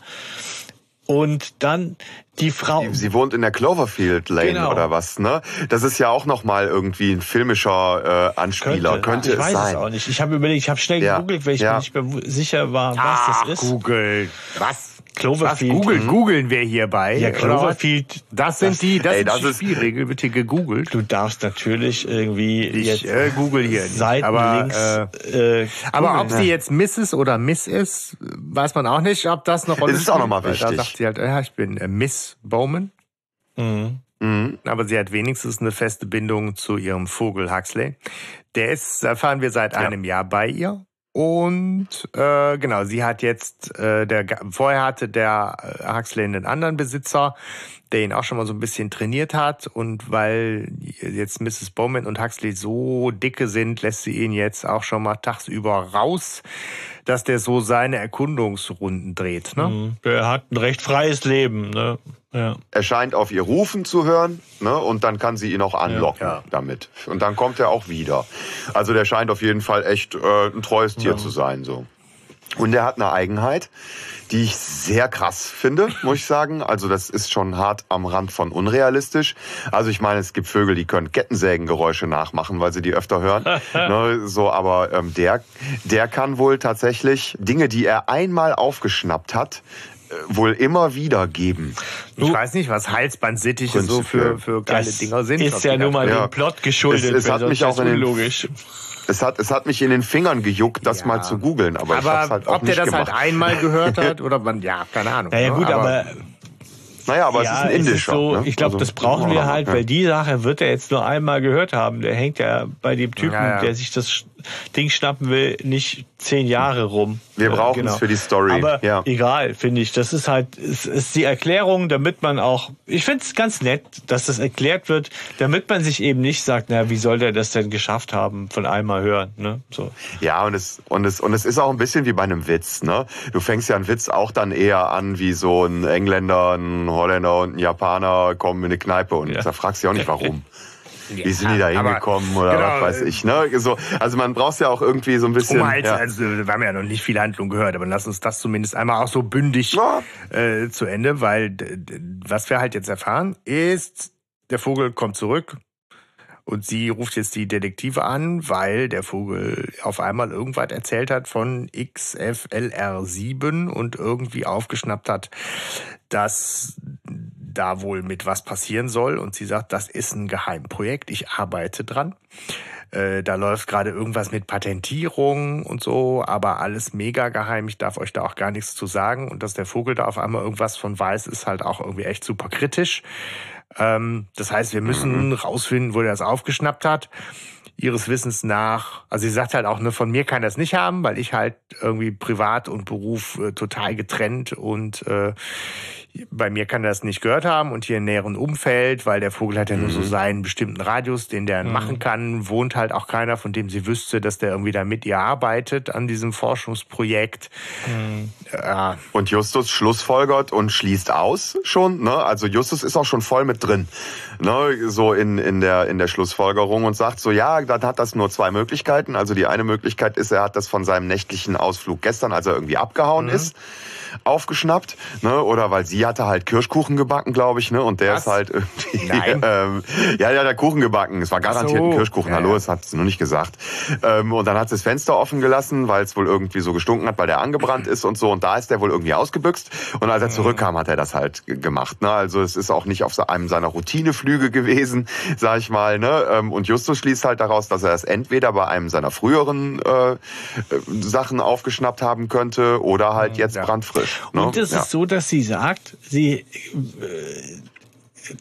Speaker 3: Und dann die Frau.
Speaker 2: Sie wohnt in der Cloverfield Lane
Speaker 3: Genau.
Speaker 2: oder was, ne? Das ist ja auch noch mal irgendwie ein filmischer äh, Anspieler. Könnte,
Speaker 3: ich
Speaker 2: es
Speaker 3: weiß
Speaker 2: sein.
Speaker 3: es auch nicht. Ich habe überlegt, ich habe schnell
Speaker 2: Ja.
Speaker 3: gegoogelt, weil ich
Speaker 2: Ja.
Speaker 3: mir nicht sicher war, was
Speaker 1: Ach,
Speaker 3: das ist.
Speaker 1: Google. Was?
Speaker 3: Cloverfield.
Speaker 1: Was Google,
Speaker 3: Mhm.
Speaker 1: googeln wir hierbei.
Speaker 3: Ja, Cloverfield.
Speaker 1: Das sind die, das
Speaker 2: Ey,
Speaker 1: sind
Speaker 2: das
Speaker 1: die
Speaker 2: ist-
Speaker 1: Spielregeln. Wird hier gegoogelt.
Speaker 3: Du darfst natürlich irgendwie
Speaker 1: Ich
Speaker 3: jetzt
Speaker 1: äh, google hier.
Speaker 3: Seiten
Speaker 1: aber,
Speaker 3: links.
Speaker 1: Äh,
Speaker 3: Äh,
Speaker 1: aber ob sie jetzt Mrs. oder Miss ist, weiß man auch nicht, ob das Rolle
Speaker 2: Es ist auch noch mal
Speaker 1: Weil Da
Speaker 2: wichtig.
Speaker 1: sagt sie halt, ja, ich bin äh, Miss Bowman.
Speaker 3: Mhm.
Speaker 2: Mhm.
Speaker 1: Aber sie hat wenigstens eine feste Bindung zu ihrem Vogel Huxley. Der ist, erfahren wir seit einem Jahr bei ihr. Und äh, genau, sie hat jetzt, äh, der vorher hatte der äh, Huxley einen anderen Besitzer, der ihn auch schon mal so ein bisschen trainiert hat. Und weil jetzt Mrs. Bowman und Huxley so dicke sind, lässt sie ihn jetzt auch schon mal tagsüber raus, dass der so seine Erkundungsrunden dreht. Ne?
Speaker 3: Mhm. Der hat ein recht freies Leben. Ne? Ja.
Speaker 2: Er scheint auf ihr Rufen zu hören, ne? Und dann kann sie ihn auch anlocken
Speaker 1: Ja, ja.
Speaker 2: damit. Und dann kommt er auch wieder. Also der scheint auf jeden Fall echt äh, ein treues Tier zu sein, so. Und er hat eine Eigenheit, die ich sehr krass finde, muss ich sagen. Also das ist schon hart am Rand von unrealistisch. Also ich meine, es gibt Vögel, die können Kettensägengeräusche nachmachen, weil sie die öfter hören. [LAUGHS] ne, so, aber ähm, der, der kann wohl tatsächlich Dinge, die er einmal aufgeschnappt hat, äh, wohl immer wieder geben.
Speaker 1: Ich weiß nicht, was Halsbandsittiche so für, für geile
Speaker 3: Das
Speaker 1: Dinger sind.
Speaker 3: ist ja nun mal
Speaker 2: Ja.
Speaker 3: dem Plot geschuldet.
Speaker 2: Es- es hat mich auch
Speaker 3: ist
Speaker 2: in den-
Speaker 3: unlogisch.
Speaker 2: Es hat, es hat mich in den Fingern gejuckt, das
Speaker 1: Ja.
Speaker 2: mal zu googeln, aber, ich
Speaker 1: Aber
Speaker 2: hab's halt auch
Speaker 1: ob der
Speaker 2: nicht
Speaker 1: das
Speaker 2: gemacht.
Speaker 1: halt einmal [LAUGHS] gehört hat oder man, ja, keine Ahnung.
Speaker 3: Naja
Speaker 1: ne?
Speaker 3: gut, aber,
Speaker 2: naja, aber
Speaker 3: ja,
Speaker 2: es ist ein indischer.
Speaker 3: so,
Speaker 2: ne?
Speaker 3: ich glaube,
Speaker 2: Also,
Speaker 3: das brauchen wir halt,
Speaker 2: ja.
Speaker 3: weil die Sache wird er jetzt nur einmal gehört haben. Der hängt ja bei dem Typen,
Speaker 1: Ja, ja.
Speaker 3: der sich das Ding schnappen will, nicht zehn Jahre rum.
Speaker 2: Wir
Speaker 3: Äh,
Speaker 2: brauchen es für die Story,
Speaker 3: Aber
Speaker 2: ja.
Speaker 3: egal, finde ich. Das ist halt, es ist die Erklärung, damit man auch, ich finde es ganz nett, dass das erklärt wird, damit man sich eben nicht sagt, na, wie soll der das denn geschafft haben, von einmal hören, ne? So.
Speaker 2: Ja, und es, und, es, und es ist auch ein bisschen wie bei einem Witz. Ne? Du fängst ja einen Witz auch dann eher an, wie so ein Engländer, ein Holländer und ein Japaner kommen in eine Kneipe und
Speaker 3: Ja.
Speaker 2: da fragst du ja auch nicht, warum. [LAUGHS] Wie sind die
Speaker 1: Ja,
Speaker 2: da hingekommen oder
Speaker 1: genau,
Speaker 2: was weiß ich. Ne? So, also man braucht ja auch irgendwie so ein bisschen...
Speaker 1: Um halt,
Speaker 2: ja.
Speaker 1: also wir haben ja noch nicht viel Handlung gehört, aber lass uns das zumindest einmal auch so bündig
Speaker 2: Ja.
Speaker 1: äh, zu Ende, weil was wir halt jetzt erfahren, ist, der Vogel kommt zurück und sie ruft jetzt die Detektive an, weil der Vogel auf einmal irgendwas erzählt hat von XFLR7 und irgendwie aufgeschnappt hat, dass da wohl mit was passieren soll. Und sie sagt, das ist ein Geheimprojekt, ich arbeite dran. Äh, da läuft gerade irgendwas mit Patentierung und so, aber alles mega geheim. Ich darf euch da auch gar nichts zu sagen. Und dass der Vogel da auf einmal irgendwas von weiß, ist halt auch irgendwie echt super kritisch. Ähm, das heißt, wir müssen rausfinden, wo der das aufgeschnappt hat. Ihres Wissens nach, also sie sagt halt auch, ne, von mir kann er es nicht haben, weil ich halt irgendwie privat und Beruf äh, total getrennt und äh, bei mir kann er das nicht gehört haben und hier im näheren Umfeld, weil der Vogel hat ja nur so seinen bestimmten Radius, den der machen kann, wohnt halt auch keiner, von dem sie wüsste, dass der irgendwie da mit ihr arbeitet an diesem Forschungsprojekt. Ja,
Speaker 2: Und Justus schlussfolgert und schließt aus schon. Ne? Also Justus ist auch schon voll mit drin, ne? so in, in, der, in der Schlussfolgerung und sagt so, ja, dann hat das nur zwei Möglichkeiten. Also die eine Möglichkeit ist, er hat das von seinem nächtlichen Ausflug gestern, als er irgendwie abgehauen ist, aufgeschnappt. Ne? Oder weil sie hatte halt Kirschkuchen gebacken, glaube ich, ne? Und der
Speaker 1: Was?
Speaker 2: ist halt irgendwie.
Speaker 1: Nein. [LAUGHS]
Speaker 2: Ähm, ja, ja, der Kuchen gebacken. Es war garantiert
Speaker 1: so.
Speaker 2: ein Kirschkuchen.
Speaker 1: Ja,
Speaker 2: Hallo,
Speaker 1: ja.
Speaker 2: das hat sie noch nicht gesagt. Ähm, und dann hat sie das Fenster offen gelassen, weil es wohl irgendwie so gestunken hat, weil der angebrannt ist und so. Und da ist der wohl irgendwie ausgebüxt. Und als er zurückkam, hat er das halt gemacht. Ne? Also es ist auch nicht auf so einem seiner Routineflüge gewesen, [LAUGHS] sag ich mal. Ne? Ähm, Und Justus schließt halt daraus, dass er es entweder bei einem seiner früheren äh, äh, Sachen aufgeschnappt haben könnte oder halt jetzt
Speaker 1: ja.
Speaker 2: Brandfrisch. Ne?
Speaker 3: Und es
Speaker 2: ja.
Speaker 3: ist so, dass sie sagt, sie äh,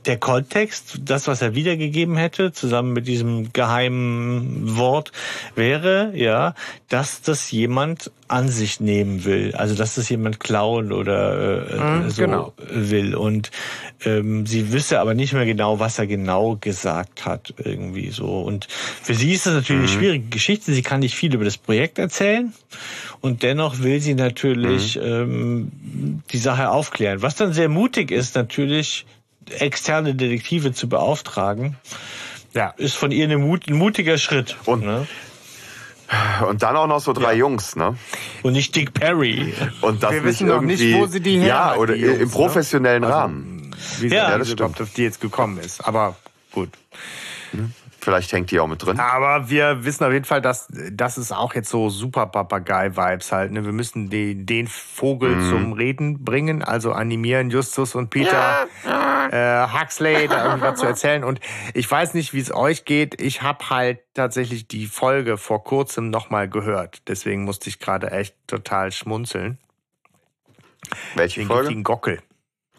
Speaker 3: der Kontext, das, was er wiedergegeben hätte, zusammen mit diesem geheimen Wort, wäre, ja, dass das jemand an sich nehmen will. Also, dass das jemand klauen oder äh,
Speaker 1: Mhm,
Speaker 3: so
Speaker 1: genau.
Speaker 3: will. Und ähm, sie wüsste aber nicht mehr genau, was er genau gesagt hat, irgendwie so. Und für sie ist das natürlich
Speaker 1: Mhm.
Speaker 3: eine schwierige Geschichte. Sie kann nicht viel über das Projekt erzählen. Und dennoch will sie natürlich
Speaker 1: Mhm.
Speaker 3: ähm, die Sache aufklären. Was dann sehr mutig ist, natürlich externe Detektive zu beauftragen,
Speaker 1: Ja.
Speaker 3: ist von ihr eine Mut, ein mutiger Schritt.
Speaker 2: Und-
Speaker 3: ne?
Speaker 2: Und dann auch noch so drei Jungs, ne?
Speaker 3: Und nicht Dick Perry.
Speaker 2: Und das
Speaker 1: Wir wissen noch nicht,
Speaker 2: irgendwie,
Speaker 1: wo sie die her
Speaker 2: Ja, oder
Speaker 1: die Jungs,
Speaker 2: im
Speaker 1: ne?
Speaker 2: professionellen
Speaker 1: Also,
Speaker 2: Rahmen.
Speaker 1: Wie
Speaker 3: Ja,
Speaker 1: ja,
Speaker 2: das
Speaker 1: überhaupt auf die jetzt gekommen ist. Aber gut.
Speaker 2: Vielleicht hängt die auch mit drin.
Speaker 1: Aber wir wissen auf jeden Fall, dass das ist auch jetzt so super Papagei-Vibes halt. Ne? Wir müssen die, den Vogel
Speaker 2: Mhm.
Speaker 1: zum Reden bringen, also animieren Justus und Peter äh, Huxley da irgendwas zu erzählen. Und ich weiß nicht, wie es euch geht. Ich habe halt tatsächlich die Folge vor kurzem nochmal gehört. Deswegen musste ich gerade echt total schmunzeln.
Speaker 2: Welche
Speaker 1: Den
Speaker 2: Folge?
Speaker 1: giftigen Gockel.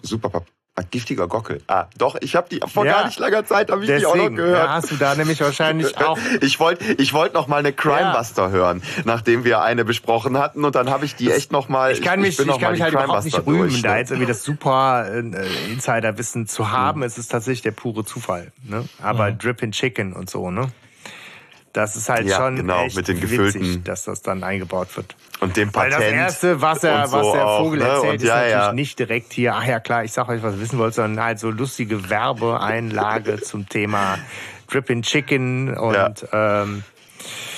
Speaker 2: Super Pap ah, giftiger Gockel. Ah, doch, ich habe die vor
Speaker 1: Ja.
Speaker 2: gar nicht langer Zeit habe ich die auch noch
Speaker 1: Deswegen
Speaker 2: gehört.
Speaker 1: ja, hast du da nämlich wahrscheinlich [LAUGHS] auch
Speaker 2: Ich wollte ich wollt noch mal eine Crimebuster hören, nachdem wir eine besprochen hatten und dann habe ich die echt noch mal
Speaker 1: Ich kann mich, ich,
Speaker 2: noch
Speaker 1: kann mich halt überhaupt nicht rühmen,
Speaker 2: durch,
Speaker 1: da
Speaker 2: ne?
Speaker 1: jetzt irgendwie das super äh, Insiderwissen zu haben. Es ist tatsächlich der pure Zufall. Ne? Aber Drippin' Chicken und so, ne? Das ist halt
Speaker 2: Ja,
Speaker 1: schon
Speaker 2: genau,
Speaker 1: echt
Speaker 2: mit den
Speaker 1: witzig,
Speaker 2: gefüllten-
Speaker 1: dass das dann eingebaut wird.
Speaker 2: Und dem
Speaker 1: Weil
Speaker 2: Patent.
Speaker 1: das Erste, was, er,
Speaker 2: so
Speaker 1: was der
Speaker 2: auch,
Speaker 1: Vogel
Speaker 2: ne?
Speaker 1: erzählt,
Speaker 2: Und
Speaker 1: ist
Speaker 2: ja,
Speaker 1: natürlich
Speaker 2: ja.
Speaker 1: nicht direkt hier, ach ja klar, ich sag euch, was ihr wissen wollt, sondern halt so lustige Werbeeinlage [LAUGHS] zum Thema Drippin' Chicken und
Speaker 2: Ja.
Speaker 1: ähm,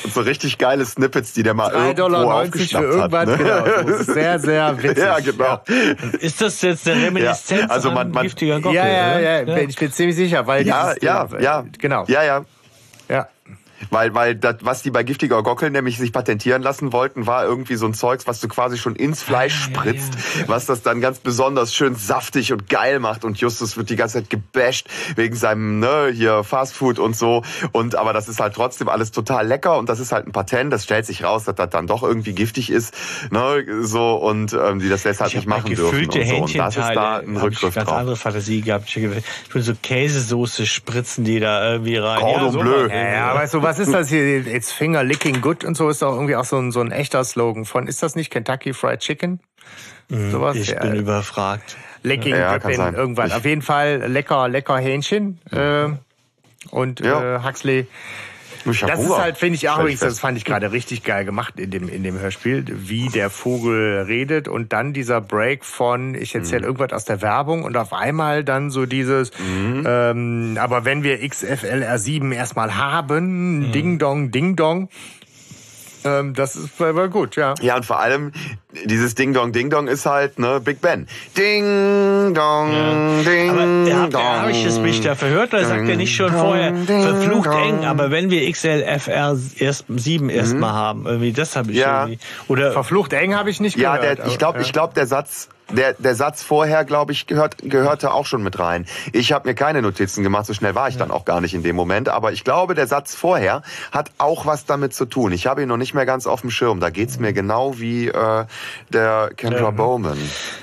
Speaker 2: Und so richtig geile Snippets, die der mal
Speaker 1: 3,90
Speaker 2: irgendwo
Speaker 1: Dollar für
Speaker 2: aufgeschnappt
Speaker 1: irgendwas.
Speaker 2: hat. Ne?
Speaker 1: Genau, das ist [LAUGHS] sehr, sehr witzig.
Speaker 2: Ja, genau.
Speaker 3: Ist das jetzt eine Reminiszenz
Speaker 2: Ja, also man-
Speaker 3: an
Speaker 2: man-
Speaker 3: giftiger Gockel?
Speaker 1: Ja, ja,
Speaker 3: oder?
Speaker 1: ja, ich bin ziemlich sicher, weil
Speaker 2: Ja,
Speaker 1: dieses,
Speaker 2: ja,
Speaker 1: äh,
Speaker 2: ja.
Speaker 1: genau,
Speaker 2: Ja, ja.
Speaker 1: ja.
Speaker 2: Weil, weil das, was die bei giftiger Gockel nämlich sich patentieren lassen wollten, war irgendwie so ein Zeugs, was du quasi schon ins Fleisch
Speaker 3: Ah, ja,
Speaker 2: spritzt, was das dann ganz besonders schön saftig und geil macht. Und Justus wird die ganze Zeit gebasht wegen seinem, ne, hier Fastfood und so. Und aber das ist halt trotzdem alles total lecker und das ist halt ein Patent. Das stellt sich raus, dass das dann doch irgendwie giftig ist, ne, so und ähm, die das deshalb
Speaker 3: Ich
Speaker 2: nicht machen dürfen. Und, so. und das ist da ein
Speaker 3: hab ich
Speaker 2: Rückgriff
Speaker 3: ganz
Speaker 2: drauf.
Speaker 3: andere Fantasie gehabt. Ich will so Käsesoße spritzen die da irgendwie rein.
Speaker 2: Cordon
Speaker 3: sowas.
Speaker 2: bleu.
Speaker 1: Ja, ja, weißt du, was ist das hier? It's Finger Licking Good und so ist doch irgendwie auch so ein, so ein echter Slogan von, ist das nicht Kentucky Fried Chicken? Sowas?
Speaker 3: Ich
Speaker 1: ja,
Speaker 3: bin überfragt.
Speaker 1: Licking
Speaker 2: Ja,
Speaker 1: Good in
Speaker 2: sein.
Speaker 1: irgendwann. Auf jeden Fall lecker, lecker Hähnchen. Äh, und
Speaker 2: Ja.
Speaker 1: äh, Huxley
Speaker 2: Ich
Speaker 1: Das ist
Speaker 2: Hunger.
Speaker 1: halt, finde ich auch übrigens, das fand ich gerade richtig geil gemacht in dem, in dem Hörspiel, wie der Vogel redet und dann dieser Break von, ich erzähle
Speaker 2: Mhm.
Speaker 1: irgendwas aus der Werbung und auf einmal dann so dieses,
Speaker 2: Mhm.
Speaker 1: ähm, aber wenn wir XFLR7 erstmal haben,
Speaker 2: Mhm.
Speaker 1: Ding Dong, Ding Dong, ähm, das ist aber gut, ja.
Speaker 2: Ja, und vor allem, dieses Ding Dong Ding Dong ist halt, ne, Big Ben. Ding Dong Ding
Speaker 3: Aber habt
Speaker 2: Dong.
Speaker 3: ihr, habe ich es mich da verhört oder sagt er nicht schon vorher, verflucht eng, aber wenn wir XLFR erst 7 erstmal haben, irgendwie, das habe ich
Speaker 2: Mhm. Ja.
Speaker 3: irgendwie. Oder
Speaker 1: Verflucht eng habe ich nicht
Speaker 2: Ja,
Speaker 1: gehört.
Speaker 2: der, ich glaube,
Speaker 1: aber,
Speaker 2: ich glaube, der Satz, der, der Satz vorher, glaube ich, gehört, gehörte auch schon mit rein. Ich habe mir keine Notizen gemacht, so schnell war ich dann auch gar nicht in dem Moment. Aber ich glaube, der Satz vorher hat auch was damit zu tun. Ich habe ihn noch nicht mehr ganz auf dem Schirm. Da geht's mir genau wie äh, der Kendra Bowman.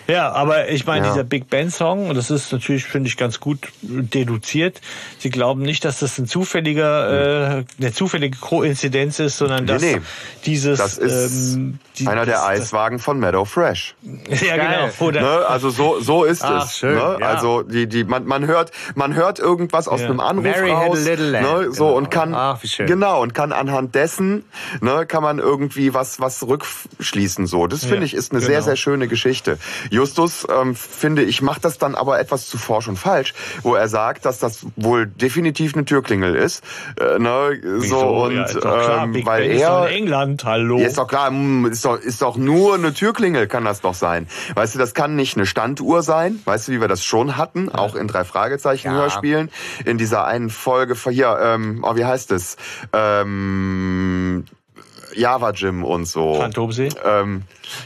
Speaker 3: Ja, aber ich meine,
Speaker 2: Ja.
Speaker 3: dieser Big Ben Song, und das ist natürlich, finde ich, ganz gut deduziert. Sie glauben nicht, dass das ein zufälliger, äh, eine zufällige Koinzidenz ist, sondern dass
Speaker 2: Nee, nee.
Speaker 3: dieses
Speaker 2: Das ist
Speaker 3: ähm, die-
Speaker 2: einer der Eiswagen von Meadow Fresh. [LAUGHS]
Speaker 3: Ja,
Speaker 1: Geil.
Speaker 3: genau. Oder,
Speaker 2: Ne? Also so so ist
Speaker 1: Ach,
Speaker 2: es.
Speaker 1: schön,
Speaker 2: ne?
Speaker 1: ja.
Speaker 2: Also die die man man hört man hört irgendwas aus
Speaker 3: Ja.
Speaker 2: einem Anruf
Speaker 1: Mary had a
Speaker 2: raus,
Speaker 1: little lamb,
Speaker 2: ne? so
Speaker 1: genau.
Speaker 2: und kann
Speaker 1: Ach, wie schön.
Speaker 2: genau und kann anhand dessen ne kann man irgendwie was was rückschließen so. Das finde ich, ist eine
Speaker 3: genau.
Speaker 2: sehr, sehr schöne Geschichte. Justus, ähm, finde ich, macht das dann aber etwas zu forsch und falsch, wo er sagt, dass das wohl definitiv eine Türklingel ist. Äh, ne,
Speaker 3: Wieso?
Speaker 2: so und
Speaker 3: ja, ist doch klar,
Speaker 2: ähm,
Speaker 3: Big
Speaker 2: weil
Speaker 3: Ben ist doch
Speaker 2: er
Speaker 3: in England, hallo.
Speaker 2: ja, ist doch klar, mm, ist doch, ist doch nur eine Türklingel, kann das doch sein. Weißt du, das kann nicht eine Standuhr sein, weißt du, wie wir das schon hatten, auch in drei Fragezeichen
Speaker 1: Ja.
Speaker 2: Hörspielen, in dieser einen Folge, von hier, ähm, oh, wie heißt es? Ähm, Java Gym und so.
Speaker 3: Phantomsee?
Speaker 2: Ähm,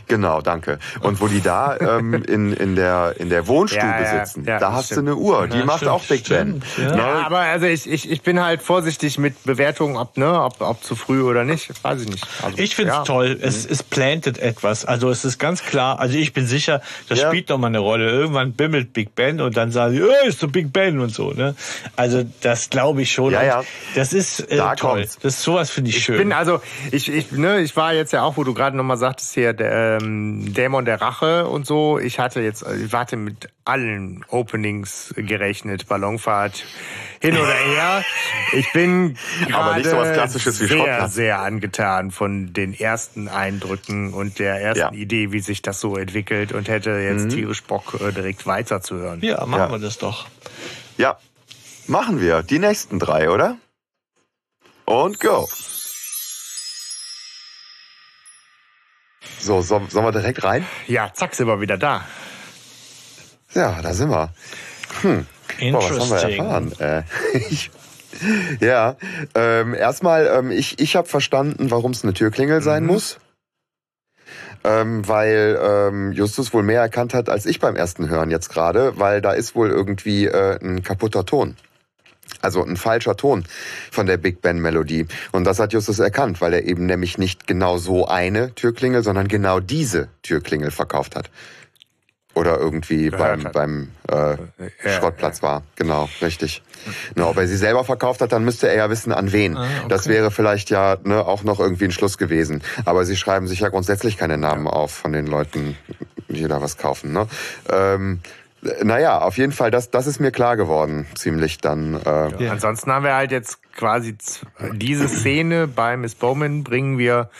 Speaker 2: genau, danke. Und wo die da ähm, in, in, der, in der Wohnstube
Speaker 1: Ja, ja,
Speaker 2: sitzen,
Speaker 1: ja,
Speaker 2: da hast
Speaker 1: stimmt.
Speaker 2: du eine Uhr, die
Speaker 3: Ja,
Speaker 2: macht
Speaker 3: stimmt,
Speaker 2: auch Big Ben.
Speaker 3: ja.
Speaker 2: Ne?
Speaker 1: Ja, aber also ich, ich, ich bin halt vorsichtig mit Bewertungen, ob, ne, ob, ob zu früh oder nicht. Weiß ich nicht. Also,
Speaker 3: Ich finde es
Speaker 1: ja.
Speaker 3: toll. Es, es plantet etwas. Also es ist ganz klar. Also ich bin sicher, das
Speaker 2: Ja.
Speaker 3: spielt noch mal eine Rolle. Irgendwann bimmelt Big Ben und dann sagen sie, äh, ist so Big Ben und so. Ne? Also das glaube ich schon.
Speaker 2: Ja, ja.
Speaker 3: Das ist äh,
Speaker 2: Da
Speaker 3: toll.
Speaker 2: kommt's.
Speaker 3: Das sowas finde ich,
Speaker 1: Ich
Speaker 3: schön.
Speaker 1: bin also, ich, ich, ne, ich war jetzt ja auch, wo du gerade nochmal sagtest hier, der ähm, Dämon der Rache und so. Ich hatte jetzt, ich warte mit allen Openings gerechnet, Ballonfahrt hin oder her. Ich bin
Speaker 2: Aber nicht so was
Speaker 1: gerade
Speaker 2: Klassisches wie
Speaker 1: sehr, sehr angetan von den ersten Eindrücken und der ersten
Speaker 2: Ja.
Speaker 1: Idee, wie sich das so entwickelt und hätte jetzt tierisch Bock, äh, direkt weiterzuhören.
Speaker 3: ja, machen
Speaker 2: Ja.
Speaker 3: wir das doch.
Speaker 2: Ja, machen wir. Die nächsten drei, oder? Und go. So, so sollen wir direkt rein?
Speaker 1: Ja, zack, sind wir wieder da.
Speaker 2: Ja, da sind wir. Hm. Boah, was haben wir
Speaker 3: Interesting.
Speaker 2: erfahren? Äh, [LAUGHS] ich, ja, ähm, erstmal, ähm, ich, ich habe verstanden, warum es eine Türklingel sein muss. Ähm, weil ähm, Justus wohl mehr erkannt hat als ich beim ersten Hören jetzt gerade, weil da ist wohl irgendwie äh, ein kaputter Ton. Also ein falscher Ton von der Big Ben Melodie. Und das hat Justus erkannt, weil er eben nämlich nicht genau so eine Türklingel, sondern genau diese Türklingel verkauft hat. Oder irgendwie beim, beim äh,
Speaker 1: Ja,
Speaker 2: Schrottplatz war. Genau, richtig. Ne, ob er sie selber verkauft hat, dann müsste er ja wissen, an wen.
Speaker 3: Ah, okay.
Speaker 2: Das wäre vielleicht ja ne, auch noch irgendwie ein Schluss gewesen. Aber sie schreiben sich ja grundsätzlich keine Namen auf von den Leuten, die da was kaufen. Ne? Ähm, naja, auf jeden Fall, das, das ist mir klar geworden, ziemlich dann. Äh,
Speaker 3: Ja.
Speaker 1: Ansonsten haben wir halt jetzt quasi diese Szene bei Miss Bowman bringen wir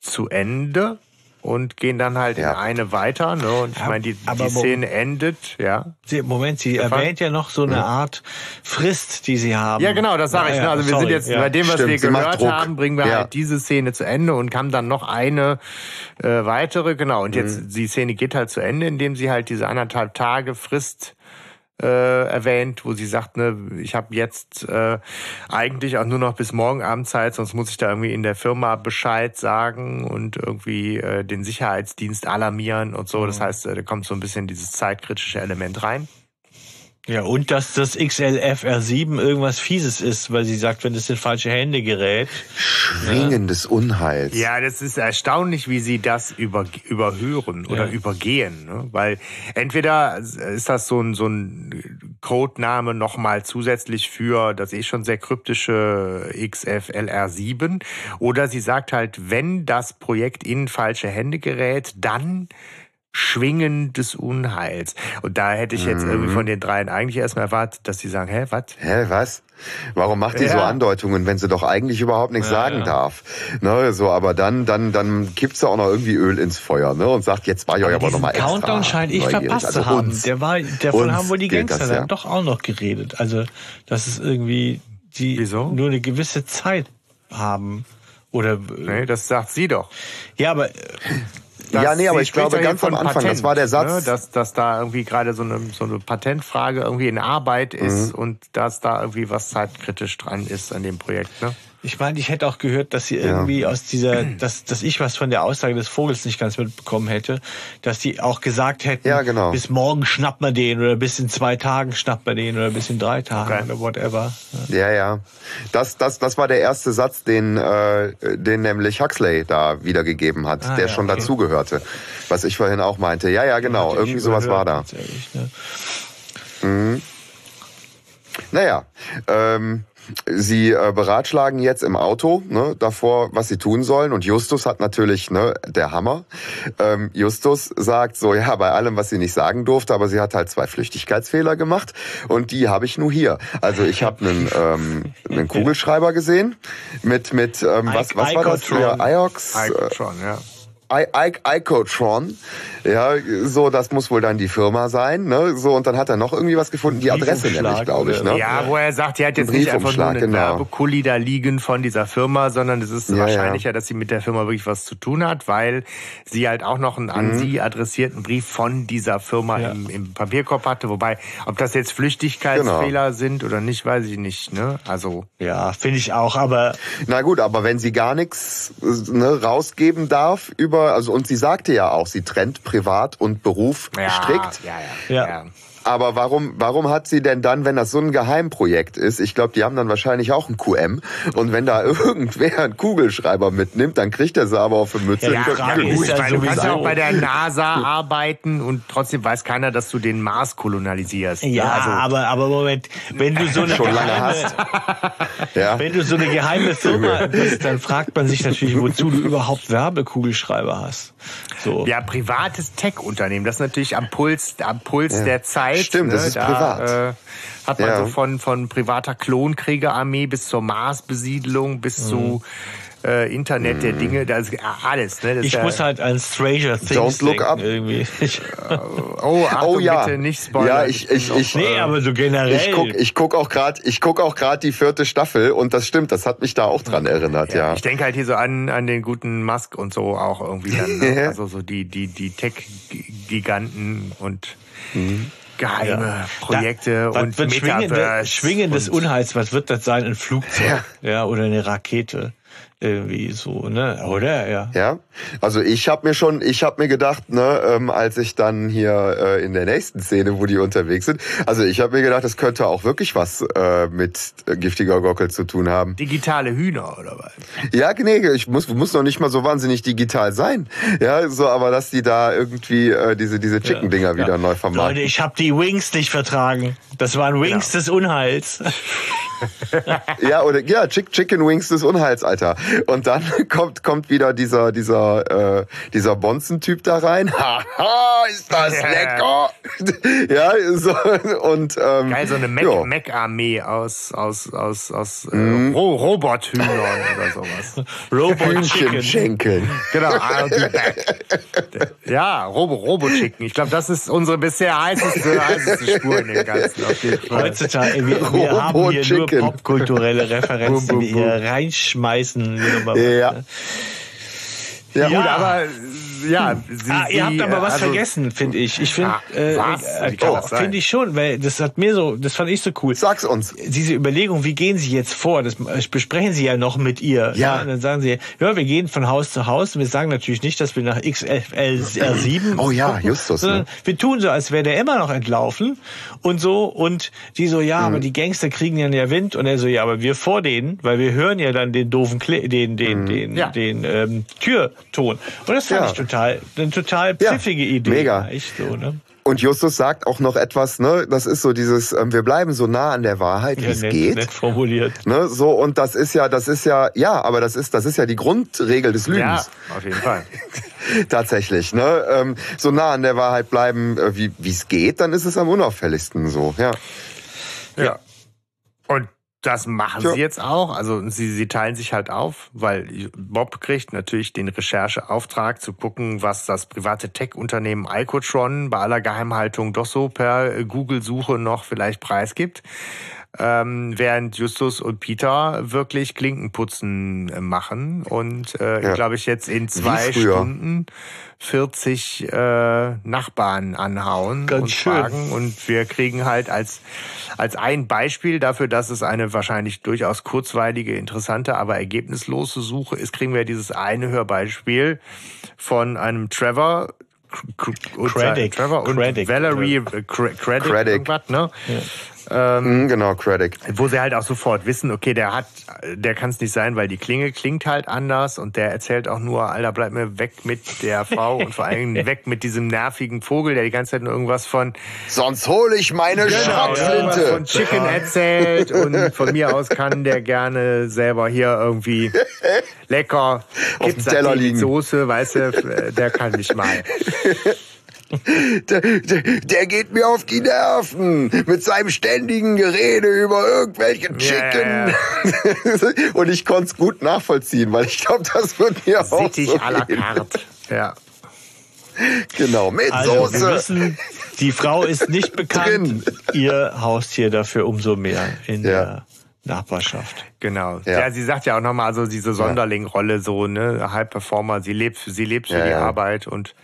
Speaker 1: zu Ende und gehen dann halt in
Speaker 2: Ja.
Speaker 1: eine weiter. Ne? Und ich
Speaker 3: Ja,
Speaker 1: meine, die,
Speaker 3: aber
Speaker 1: die Szene endet, ja.
Speaker 3: Sie, Moment, sie
Speaker 1: Stefan?
Speaker 3: erwähnt ja noch so eine Art Frist, die sie haben.
Speaker 1: Ja, genau, das sage ich.
Speaker 3: Ja,
Speaker 1: Ne? Also wir
Speaker 3: sorry,
Speaker 1: sind jetzt
Speaker 3: ja.
Speaker 1: bei dem, was
Speaker 2: Stimmt,
Speaker 1: wir gehört haben, bringen wir
Speaker 2: Ja.
Speaker 1: halt diese Szene zu Ende und haben dann noch eine äh, weitere. Genau. Und
Speaker 2: Mhm.
Speaker 1: jetzt die Szene geht halt zu Ende, indem sie halt diese anderthalb Tage Frist äh, erwähnt, wo sie sagt, ne, ich habe jetzt äh, eigentlich auch nur noch bis morgen Abend Zeit, sonst muss ich da irgendwie in der Firma Bescheid sagen und irgendwie äh, den Sicherheitsdienst alarmieren und so. Das
Speaker 2: Mhm.
Speaker 1: heißt, äh, da kommt so ein bisschen dieses zeitkritische Element rein.
Speaker 3: Ja, und dass das XLFR7 irgendwas Fieses ist, weil sie sagt, wenn es in falsche Hände gerät.
Speaker 2: Schwingen des Unheils.
Speaker 1: Ja, das ist erstaunlich, wie sie das über, überhören oder
Speaker 3: Ja.
Speaker 1: übergehen. Ne? Weil entweder ist das so ein, so ein Codename nochmal zusätzlich für das eh schon sehr kryptische XFLR7 oder sie sagt halt, wenn das Projekt in falsche Hände gerät, dann Schwingen des Unheils. Und da hätte ich jetzt irgendwie von den dreien eigentlich erstmal erwartet, dass sie sagen, hä, was?
Speaker 2: Hä, was? Warum macht die so
Speaker 1: Ja.
Speaker 2: Andeutungen, wenn sie doch eigentlich überhaupt nichts
Speaker 3: Ja,
Speaker 2: sagen
Speaker 3: ja.
Speaker 2: darf? Ne, so, aber dann, dann, dann kippt sie auch noch irgendwie Öl ins Feuer, ne, und sagt, jetzt war ich euch aber noch
Speaker 3: Diesen
Speaker 2: mal extra
Speaker 3: Countdown scheint ich verpasst
Speaker 2: Also
Speaker 3: zu haben.
Speaker 2: uns.
Speaker 3: Der war, davon haben wohl die Gangster
Speaker 2: das,
Speaker 3: dann
Speaker 2: ja.
Speaker 3: doch auch noch geredet. Also, dass es irgendwie die
Speaker 1: Wieso?
Speaker 3: nur eine gewisse Zeit haben. Oder
Speaker 1: Nee, das sagt sie doch.
Speaker 3: ja, aber äh,
Speaker 2: Ja, nee, aber ich glaube ganz am
Speaker 1: von
Speaker 2: Anfang, das war der Satz.
Speaker 1: Ne, dass, dass da irgendwie gerade so eine, so eine Patentfrage irgendwie in Arbeit ist
Speaker 2: Mhm.
Speaker 1: und dass da irgendwie was zeitkritisch dran ist an dem Projekt. Ne?
Speaker 3: Ich meine, ich hätte auch gehört, dass sie irgendwie aus dieser, [CLEARS THROAT] dass, dass ich was von der Aussage des Vogels nicht ganz mitbekommen hätte, dass die auch gesagt hätten,
Speaker 2: Ja, genau.
Speaker 3: bis morgen schnappt man den oder bis in zwei Tagen schnappt man den oder bis in drei Tagen
Speaker 1: Okay.
Speaker 3: oder whatever.
Speaker 2: Ja, ja. Das, das, das war der erste Satz, den, äh, den nämlich Huxley da wiedergegeben hat,
Speaker 3: Ah,
Speaker 2: der
Speaker 3: ja,
Speaker 2: schon
Speaker 3: okay.
Speaker 2: dazugehörte. Was ich vorhin auch meinte. Ja, ja, genau. Irgendwie sowas war da.
Speaker 3: ne?
Speaker 2: Naja, ähm, sie äh, beratschlagen jetzt im Auto ne, davor, was sie tun sollen. Und Justus hat natürlich ne, der Hammer. Ähm, Justus sagt so, ja, bei allem, was sie nicht sagen durfte, aber sie hat halt zwei Flüchtigkeitsfehler gemacht und die habe ich nur hier. Also ich habe einen, ähm, einen Kugelschreiber gesehen mit mit ähm, was was war das? Ja, Iox, äh,
Speaker 1: schon, ja.
Speaker 2: Icotron. Ja, so, das muss wohl dann die Firma sein, ne? So, und dann hat er noch irgendwie was gefunden, die Adresse nämlich, glaube ich, ne?
Speaker 1: Ja, wo er sagt, er hat jetzt nicht einfach nur eine genau. Werbekulli da liegen von dieser Firma, sondern es ist ja, wahrscheinlicher, ja. dass sie mit der Firma wirklich was zu tun hat, weil sie halt auch noch einen an mhm. sie adressierten Brief von dieser Firma ja. im, im Papierkorb hatte. Wobei, ob das jetzt Flüchtigkeitsfehler genau. sind oder nicht, weiß ich nicht, ne? Also.
Speaker 3: Ja, finde ich auch, aber.
Speaker 2: Na gut, aber wenn sie gar nichts ne, rausgeben darf über, also und sie sagte ja auch, sie trennt Privat und Beruf ja, strikt.
Speaker 1: Ja, ja, ja.
Speaker 2: ja. Aber warum, warum hat sie denn dann, wenn das so ein Geheimprojekt ist, ich glaube, die haben dann wahrscheinlich auch ein QM und wenn da [LAUGHS] irgendwer einen Kugelschreiber mitnimmt, dann kriegt er sie aber auf die Mütze.
Speaker 1: Ja, ja, gut, ja du kannst ja auch bei der NASA arbeiten und trotzdem weiß keiner, dass du den Mars kolonialisierst.
Speaker 3: Ja, also. aber, aber Moment, wenn du so eine [LAUGHS]
Speaker 2: Schon geheime, hast. [LAUGHS]
Speaker 3: ja. wenn du so eine geheime Firma bist, dann fragt man sich natürlich, wozu du überhaupt Werbekugelschreiber hast.
Speaker 1: So. Ja, privates Tech-Unternehmen, das ist natürlich am Puls, am Puls ja. der Zeit Zeit.
Speaker 2: Stimmt, ne? das ist da, privat.
Speaker 1: Äh, hat man ja. so von, von privater Klonkriegerarmee bis zur Marsbesiedlung bis mhm. zu äh, Internet der mhm. Dinge, das ist alles. Ne? Das
Speaker 3: ich muss halt an Stranger Things
Speaker 2: Don't look up.
Speaker 3: irgendwie. [LAUGHS]
Speaker 1: oh, [LAUGHS] Achtung,
Speaker 2: oh ja.
Speaker 1: bitte nicht spoilern.
Speaker 2: Ja, ich, ich, ich,
Speaker 3: nee, aber so generell.
Speaker 2: Ich guck, ich guck auch gerade, ich guck auch gerade die vierte Staffel und das stimmt, das hat mich da auch dran erinnert, ja. ja.
Speaker 1: Ich denke halt hier so an, an den guten Musk und so auch irgendwie dann, ne? [LAUGHS] also so die, die, die Tech-Giganten und mhm geheime ja. Projekte da, und
Speaker 3: Metaverse. Schwingen des Unheils, was wird das sein? Ein Flugzeug ja. ja oder eine Rakete? Irgendwie so, ne? Oder? Ja.
Speaker 2: Ja. Also ich habe mir schon, ich habe mir gedacht, ne, ähm, als ich dann hier äh, in der nächsten Szene, wo die unterwegs sind, also ich habe mir gedacht, das könnte auch wirklich was äh, mit äh, giftiger Gockel zu tun haben.
Speaker 1: Digitale Hühner oder was?
Speaker 2: Ja, nee, ich muss muss noch nicht mal so wahnsinnig digital sein. Ja, so, aber dass die da irgendwie äh, diese diese Chicken Dinger ja, wieder ja. neu vermarkten.
Speaker 3: Leute, ich habe die Wings nicht vertragen. Das waren Wings genau. des Unheils. [LAUGHS] [LAUGHS]
Speaker 2: ja, oder ja, Chicken Wings des Unheils, Alter. Und dann [LAUGHS] kommt kommt wieder dieser dieser äh, dieser Bonzen-Typ da rein. [LAUGHS] Haha, ist das lecker! [LAUGHS] ja, so und ähm,
Speaker 1: geil, so eine Mac-Armee Mac aus aus aus aus äh, mm. Ro Robothühnern oder sowas.
Speaker 2: Robot-Schenkeln.
Speaker 1: Genau, I'll be back. Ja, Robo Robo Chicken. Ich glaube, das ist unsere bisher heißeste heißeste Spur in dem Ganzen. Auf jeden Fall.
Speaker 3: Heutzutage, wir, wir haben hier nur popkulturelle Referenzen, die hier reinschmeißen.
Speaker 2: Ja.
Speaker 3: Ja, ja, gut, aber ja, sie, ah, ihr habt aber was also, vergessen, finde ich. Ich finde, ah, äh, äh, oh, finde ich schon, weil das hat mir so, das fand ich so cool.
Speaker 2: Sag's uns.
Speaker 3: Diese Überlegung, wie gehen Sie jetzt vor? Das besprechen Sie ja noch mit ihr. Ja. ja und dann sagen Sie, ja, wir gehen von Haus zu Haus. Und wir sagen natürlich nicht, dass wir nach XFL7.
Speaker 2: Oh ja, Justus.
Speaker 3: Sondern ne? wir tun so, als wäre der immer noch entlaufen und so. Und die so, ja, mhm. aber die Gangster kriegen ja ja Wind. Und er so, ja, aber wir vor denen, weil wir hören ja dann den doofen, Kle den, den, mhm. den, ja. den ähm, Türton. Und das fand ja. ich total total, eine total pfiffige ja, Idee.
Speaker 2: Mega. Echt so, ne? Und Justus sagt auch noch etwas, ne, das ist so dieses, ähm, wir bleiben so nah an der Wahrheit, wie ja, es nett, geht.
Speaker 3: Nett formuliert.
Speaker 2: Ne, so, und das ist ja, das ist ja, ja, aber das ist, das ist ja die Grundregel des Lügens.
Speaker 1: Ja, auf jeden Fall. [LAUGHS]
Speaker 2: Tatsächlich, ne, ähm, so nah an der Wahrheit bleiben, äh, wie, wie es geht, dann ist es am unauffälligsten so, ja.
Speaker 1: Ja. Das machen ja. sie jetzt auch. Also sie, sie teilen sich halt auf, weil Bob kriegt natürlich den Rechercheauftrag zu gucken, was das private Tech-Unternehmen Icotron bei aller Geheimhaltung doch so per Google-Suche noch vielleicht preisgibt. Ähm, während Justus und Peter wirklich Klinkenputzen äh, machen und äh, ja. glaube ich jetzt in zwei Stunden 40 äh, Nachbarn anhauen
Speaker 3: Ganz
Speaker 1: und
Speaker 3: schön.
Speaker 1: fragen. Und wir kriegen halt als, als ein Beispiel dafür, dass es eine wahrscheinlich durchaus kurzweilige, interessante, aber ergebnislose Suche ist, kriegen wir dieses eine Hörbeispiel von einem Trevor,
Speaker 3: Craddock.
Speaker 1: Trevor und Craddock. Valerie äh, Craddock, Craddock. irgendwas, ne? Ja.
Speaker 2: Ähm, mhm, genau, Craddock.
Speaker 1: Wo sie halt auch sofort wissen, okay, der hat, der kann es nicht sein, weil die Klinge klingt halt anders und der erzählt auch nur, Alter, bleib mir weg mit der [LAUGHS] Frau und vor allem weg mit diesem nervigen Vogel, der die ganze Zeit nur irgendwas von
Speaker 2: Sonst hole ich meine genau, Schrotflinte.
Speaker 1: von Chicken erzählt und von mir aus kann der gerne selber hier irgendwie [LAUGHS] lecker
Speaker 2: auf dem Teller liegen.
Speaker 1: Soße, weißt du, der kann nicht mal. [LAUGHS]
Speaker 2: Der, der, der, geht mir auf die Nerven mit seinem ständigen Gerede über irgendwelche Chicken. Yeah. [LAUGHS] Und ich konnte es gut nachvollziehen, weil ich glaube, das wird mir
Speaker 1: Sittich
Speaker 2: auch so
Speaker 1: à la carte. Ja.
Speaker 2: Genau, mit
Speaker 3: Also,
Speaker 2: Soße.
Speaker 3: wir wissen, die Frau ist nicht [LAUGHS] bekannt.
Speaker 2: Drin.
Speaker 3: Ihr Haustier dafür umso mehr in
Speaker 2: Ja.
Speaker 3: der Nachbarschaft.
Speaker 1: Genau. Ja.
Speaker 2: Ja.
Speaker 1: sie sagt ja auch nochmal, also diese Sonderling-Rolle, so, ne, High Performer, sie lebt, sie lebt für
Speaker 2: Ja,
Speaker 1: die
Speaker 2: ja.
Speaker 1: Arbeit und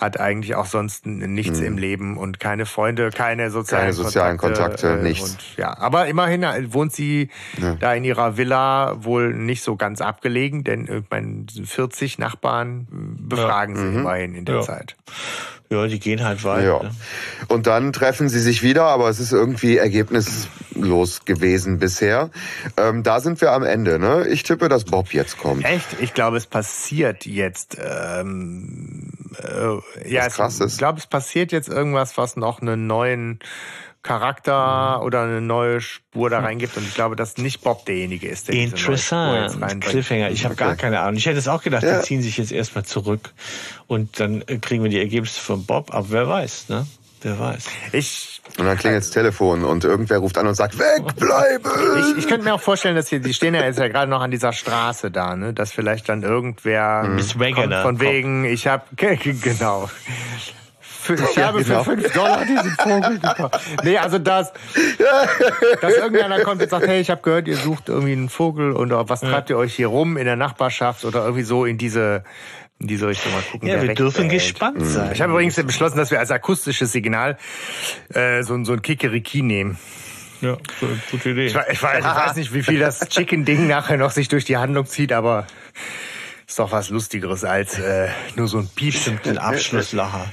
Speaker 1: hat eigentlich auch sonst nichts im Leben und keine Freunde, keine sozialen,
Speaker 2: Keine sozialen Kontakte,
Speaker 1: äh,
Speaker 2: nichts.
Speaker 1: Und, ja, aber immerhin äh, wohnt sie da in ihrer Villa wohl nicht so ganz abgelegen, denn äh, ich meine, 40 Nachbarn äh, befragen sie immerhin in der
Speaker 3: Ja.
Speaker 1: Zeit.
Speaker 3: Ja, die gehen halt weit.
Speaker 2: Ja.
Speaker 3: Ne?
Speaker 2: Und dann treffen sie sich wieder, aber es ist irgendwie ergebnislos gewesen bisher. Ähm, da sind wir am Ende. Ne? Ich tippe, dass Bob jetzt kommt.
Speaker 1: Echt? Ich glaube, es passiert jetzt. Ähm, äh, ja,
Speaker 2: Was krass
Speaker 1: es,
Speaker 2: ist.
Speaker 1: ich glaube, es passiert jetzt irgendwas, was noch einen neuen Charakter oder eine neue Spur da reingibt. Und ich glaube, dass nicht Bob derjenige ist, der diese neue Spur jetzt
Speaker 3: Interessant.
Speaker 1: reinbringt.
Speaker 3: Cliffhanger. Ich habe gar keine Ahnung. Ich hätte es auch gedacht,
Speaker 2: Ja.
Speaker 3: die ziehen sich jetzt erstmal zurück und dann äh, kriegen wir die Ergebnisse von Bob. Aber wer weiß, ne? Wer weiß.
Speaker 1: Ich,
Speaker 2: Und dann klingelt das Telefon und irgendwer ruft an und sagt, wegbleiben! [LAUGHS]
Speaker 1: ich, ich könnte mir auch vorstellen, dass hier, die stehen ja jetzt ja gerade noch an dieser Straße da, ne? Dass vielleicht dann irgendwer
Speaker 3: Miss
Speaker 1: kommt von wegen, ich habe [LAUGHS] genau. Für, ich
Speaker 2: Ja,
Speaker 1: habe
Speaker 2: genau.
Speaker 1: für 5 Dollar diesen Vogel gekauft. Nee, also das, dass irgendeiner kommt und sagt, hey, ich habe gehört, ihr sucht irgendwie einen Vogel und äh, was treibt ihr euch hier rum in der Nachbarschaft oder irgendwie so in diese, in diese Richtung mal gucken.
Speaker 3: Ja, wir dürfen
Speaker 1: behält.
Speaker 3: gespannt sein.
Speaker 1: Ich habe übrigens beschlossen, dass wir als akustisches Signal äh, so, ein- so ein Kikeriki nehmen.
Speaker 3: Ja, gute Idee.
Speaker 1: Ich, we- ich, weiß, ich weiß nicht, wie viel das [LAUGHS] Chicken-Ding nachher noch sich durch die Handlung zieht, aber ist doch was Lustigeres als äh, nur so ein Piep.
Speaker 3: Den [LAUGHS] Abschlusslacher.